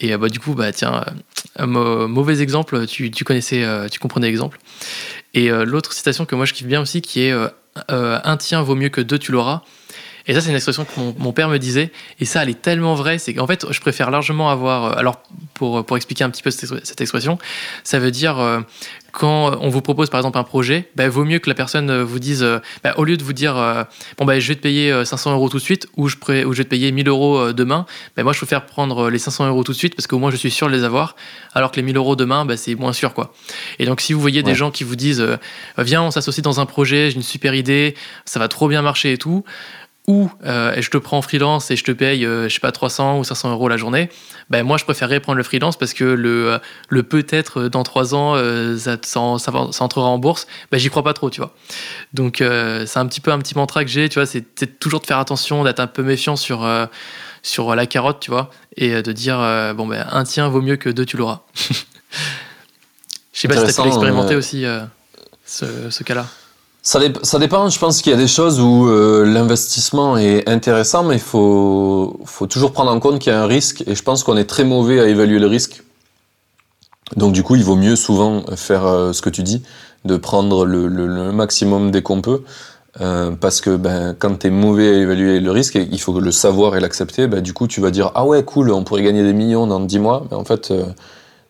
Et bah, du coup, bah, tiens, mauvais exemple, tu, tu connaissais, tu comprenais l'exemple. Et euh, l'autre citation que moi je kiffe bien aussi, qui est euh, euh, Un tien vaut mieux que deux, tu l'auras. Et ça, c'est une expression que mon, père me disait. Et ça, elle est tellement vraie. C'est qu'en fait, je préfère largement avoir. Alors, pour, pour expliquer un petit peu cette, expression, ça veut dire quand on vous propose par exemple un projet, bah, vaut mieux que la personne euh, vous dise, euh, bah, au lieu de vous dire, euh, bon, bah, je vais te payer 500 euros tout de suite ou je, ou je vais te payer 1000 euros demain, bah, moi je préfère prendre les 500 euros tout de suite parce qu'au moins je suis sûr de les avoir, alors que les 1000 euros demain, bah, c'est moins sûr. quoi. Et donc si vous voyez des gens qui vous disent, viens, on s'associe dans un projet, j'ai une super idée, ça va trop bien marcher et tout, ou euh, je te prends en freelance et je te paye, euh, je sais pas, 300 ou 500 euros la journée, ben moi je préférerais prendre le freelance parce que le, le peut-être dans 3 ans euh, ça, ça, entrera en bourse, ben j'y crois pas trop, tu vois. Donc c'est un petit peu un petit mantra que j'ai, tu vois, c'est toujours de faire attention, d'être un peu méfiant sur, sur la carotte, tu vois, et de dire, bon ben un tien vaut mieux que deux tu l'auras. (laughs) Je sais pas si tu as pu l'expérimenter aussi, ce, ce cas-là. Ça, dépend, je pense qu'il y a des choses où euh, l'investissement est intéressant, mais il faut, toujours prendre en compte qu'il y a un risque, et je pense qu'on est très mauvais à évaluer le risque. Donc du coup, il vaut mieux souvent faire euh, ce que tu dis, de prendre le, maximum dès qu'on peut. Euh, parce que ben, quand tu es mauvais à évaluer le risque, il faut le savoir et l'accepter. Ben, du coup, tu vas dire Ah ouais, cool, on pourrait gagner des millions dans 10 mois. Mais en fait,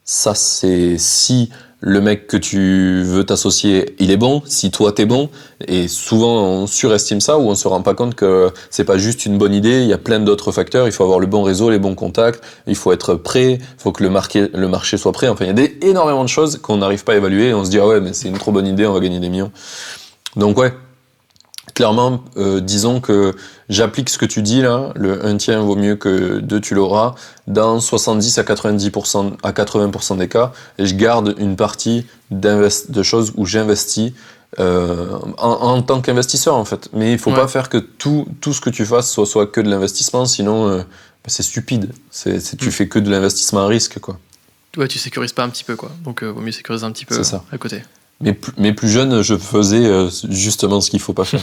ça, c'est si le mec que tu veux t'associer, il est bon, si toi t'es bon, et souvent on surestime ça ou on se rend pas compte que c'est pas juste une bonne idée, il y a plein d'autres facteurs, il faut avoir le bon réseau, les bons contacts, il faut être prêt, il faut que le, marqué, le marché soit prêt, enfin il y a des, énormément de choses qu'on n'arrive pas à évaluer. Et on se dit ah ouais mais c'est une trop bonne idée, on va gagner des millions. Donc ouais, clairement, euh, disons que j'applique ce que tu dis là, le 1 tiers vaut mieux que 2 tu l'auras, dans 70 à 90% à 80% des cas, et je garde une partie de choses où j'investis euh, en, tant qu'investisseur en fait. Mais il faut pas faire que tout, tout ce que tu fasses soit, soit que de l'investissement, sinon euh, bah, c'est stupide. C'est, tu mm. fais que de l'investissement à risque quoi. Ouais, tu sécurises pas un petit peu quoi. Donc vaut mieux sécuriser un petit peu à côté. Mais, plus jeune, je faisais euh, justement ce qu'il faut pas faire.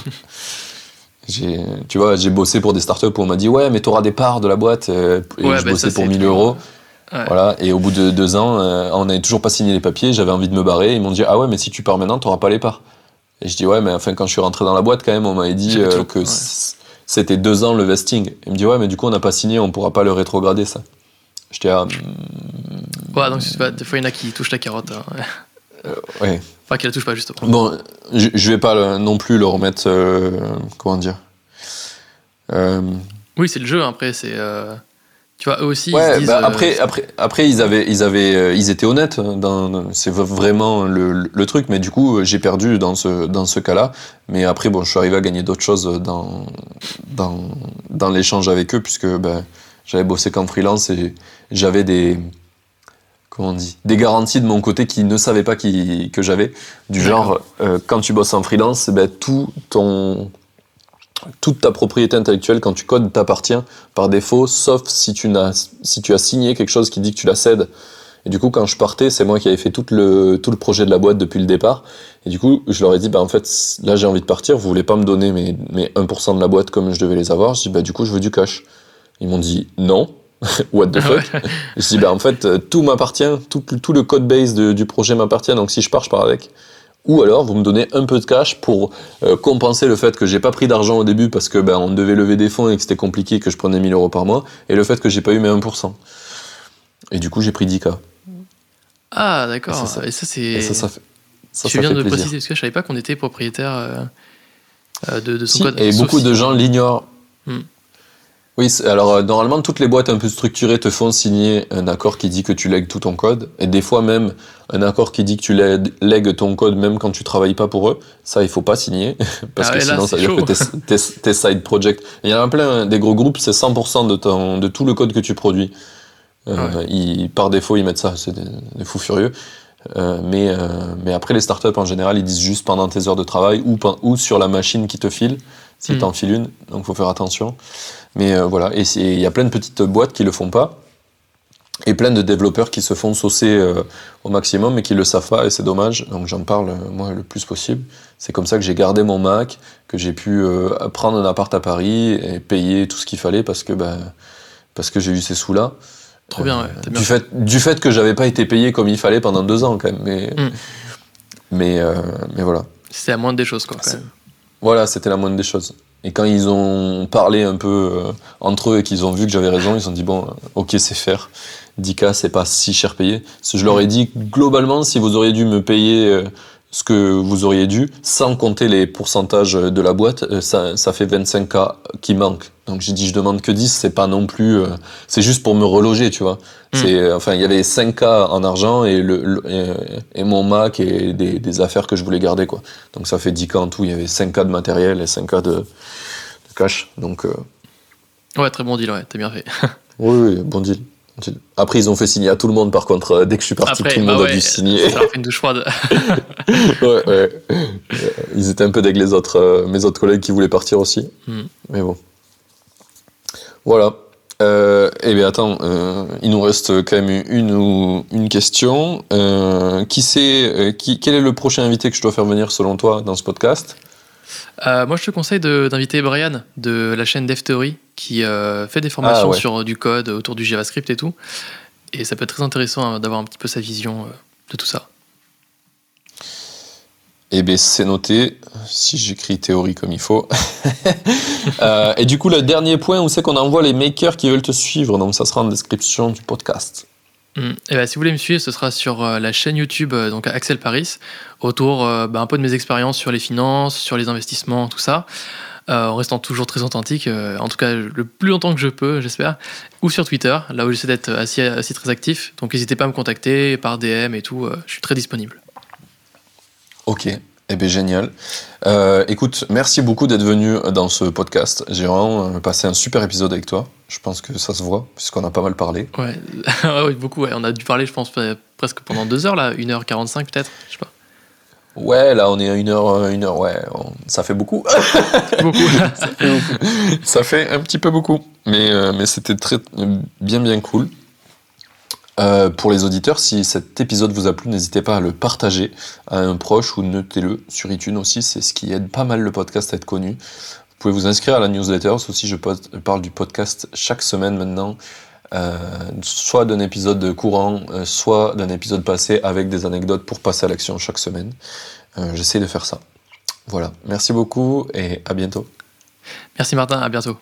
(laughs) tu vois, j'ai bossé pour des startups où on m'a dit ouais, mais tu auras des parts de la boîte. Euh, et je bah, bossais pour 1000 euros. Voilà, et au bout de deux ans, euh, on n'avait toujours pas signé les papiers, j'avais envie de me barrer. Ils m'ont dit ah ouais, mais si tu pars maintenant, tu n'auras pas les parts. Et je dis ouais, mais enfin quand je suis rentré dans la boîte quand même, on m'avait dit que c'était deux ans le vesting. Il me dit ouais, mais du coup on n'a pas signé, on pourra pas le rétrograder ça. Je dis ah. Hmm. Ouais, donc des fois il y en a qui touchent la carotte. Hein. ouais. Enfin, qu'elle la touche pas, justement. Bon, je, je vais pas non plus le remettre. Euh, comment dire euh, Oui, c'est le jeu, après, c'est. Euh, tu vois, eux aussi. Ouais, ils disent, bah, après, après, après, ils, avaient, ils, avaient, ils étaient honnêtes. C'est vraiment le, le, truc, mais du coup, j'ai perdu dans ce, dans ce cas-là. Mais après, bon, je suis arrivé à gagner d'autres choses dans, dans, dans l'échange avec eux, puisque ben, j'avais bossé comme freelance et j'avais des comment on dit, des garanties de mon côté qui ne savaient pas qui, que j'avais. Du genre, euh, quand tu bosses en freelance, eh ben, tout ton, toute ta propriété intellectuelle, quand tu codes, t'appartient par défaut, sauf si tu, as, si tu as signé quelque chose qui dit que tu la cèdes. Et du coup, quand je partais, c'est moi qui avais fait tout le, tout le projet de la boîte depuis le départ. Et du coup, je leur ai dit, bah, en fait, là, j'ai envie de partir, vous voulez pas me donner mes, mes 1% de la boîte comme je devais les avoir? Je dis, bah, du coup, je veux du cash. Ils m'ont dit, non. (laughs) What the fuck Je dis, bah en fait, euh, tout m'appartient, tout, tout, le code base du projet m'appartient, donc si je pars, je pars avec. Ou alors, vous me donnez un peu de cash pour euh, compenser le fait que j'ai pas pris d'argent au début parce que ben, on devait lever des fonds et que c'était compliqué, que je prenais 1000 euros par mois, et le fait que j'ai pas eu mes 1%. Et du coup, j'ai pris 10K. Ah, d'accord. Et ça, c'est. Ça, ça, fait. Ça, tu viens de préciser, parce que je savais pas qu'on était propriétaire euh, de, de, son code. Et beaucoup de gens l'ignorent. Hmm. Oui, alors euh, normalement toutes les boîtes un peu structurées te font signer un accord qui dit que tu lègues tout ton code, et des fois même un accord qui dit que tu lègues ton code même quand tu travailles pas pour eux. Ça, il faut pas signer (laughs) parce ah que sinon ça veut dire que tes, side projects. Il y en a plein des gros groupes, c'est 100% de ton de tout le code que tu produis. Euh, ils, par défaut, ils mettent ça, c'est des, fous furieux. Euh, mais, euh, mais après, les startups en général, ils disent juste pendant tes heures de travail ou, ou sur la machine qui te file, si hmm. tu en files une, donc faut faire attention. Mais euh, voilà, et il y a plein de petites boîtes qui le font pas. Et plein de développeurs qui se font saucer euh, au maximum et qui le savent pas, et c'est dommage. Donc j'en parle, euh, moi, le plus possible. C'est comme ça que j'ai gardé mon Mac, que j'ai pu prendre un appart à Paris et payer tout ce qu'il fallait parce que, ben, parce que j'ai eu ces sous-là. Trop bien, ouais. Du, Fait, du fait que j'avais pas été payé comme il fallait pendant deux ans, quand même. Mais, hmm. mais, mais voilà. C'était la moindre des choses, quoi, quand même. Voilà, c'était la moindre des choses. Et quand ils ont parlé un peu euh, entre eux et qu'ils ont vu que j'avais raison, ils se sont dit bon, ok, c'est faire. 10K, c'est pas si cher payé. je leur ai dit globalement, si vous auriez dû me payer euh, ce que vous auriez dû, sans compter les pourcentages de la boîte, euh, ça, ça fait 25K qui manquent. Donc j'ai dit je demande que 10, c'est pas non plus, euh, c'est juste pour me reloger, tu vois. Hmm. C'est, euh, enfin il y avait 5K en argent et le, et, mon Mac et des, des, affaires que je voulais garder quoi. Donc ça fait 10K en tout. Il y avait 5K de matériel et 5K de, de cash. Donc ouais très bon deal ouais, t'as bien fait. oui, oui bon deal. Après, ils ont fait signer à tout le monde, par contre. Euh, dès que je suis parti, tout le monde bah a dû signer. Ça a fait une douche froide. (laughs) ouais, ouais. Ils étaient un peu deg les autres, euh, mes autres collègues qui voulaient partir aussi. Hmm. Mais bon. Voilà. Euh, eh bien, attends, euh, il nous reste quand même une ou une question. qui c'est, qui, quel est le prochain invité que je dois faire venir selon toi dans ce podcast? Euh, moi, je te conseille d'inviter Brian de la chaîne DevTheory qui euh, fait des formations ah, sur du code autour du JavaScript et tout. Et ça peut être très intéressant hein, d'avoir un petit peu sa vision euh, de tout ça. Eh bien, c'est noté, si j'écris théorie comme il faut. (laughs) Euh, et du coup, le dernier point, où c'est qu'on envoie les makers qui veulent te suivre. Donc, ça sera en description du podcast. Mm. Et ben, si vous voulez me suivre, ce sera sur euh, la chaîne YouTube euh, donc Axel Paris, autour euh, bah, un peu de mes expériences sur les finances, sur les investissements, tout ça, en restant toujours très authentique, en tout cas le plus longtemps que je peux, j'espère, ou sur Twitter, là où j'essaie d'être assez, assez très actif. Donc n'hésitez pas à me contacter par DM et tout, je suis très disponible. Ok, eh bien génial. Euh, écoute, merci beaucoup d'être venu dans ce podcast. J'ai vraiment euh, passé un super épisode avec toi. Je pense que ça se voit, puisqu'on a pas mal parlé. Ouais, (laughs) Ouais, ouais, beaucoup, ouais. on a dû parler, je pense, euh, presque pendant deux heures, là, 1h45 peut-être, je sais pas. Ouais, là on est à une heure, une heure, ouais, on- ça fait beaucoup. (laughs) Beaucoup. ça fait un petit peu beaucoup, mais, euh, mais c'était très bien bien cool. Euh, pour les auditeurs, si cet épisode vous a plu, n'hésitez pas à le partager à un proche ou notez-le sur iTunes aussi, c'est ce qui aide pas mal le podcast à être connu. Vous pouvez vous inscrire à la newsletter, aussi je parle du podcast chaque semaine maintenant, euh, soit d'un épisode courant, euh, soit d'un épisode passé avec des anecdotes pour passer à l'action chaque semaine. J'essaie de faire ça. Voilà, merci beaucoup et à bientôt. Merci Martin, à bientôt.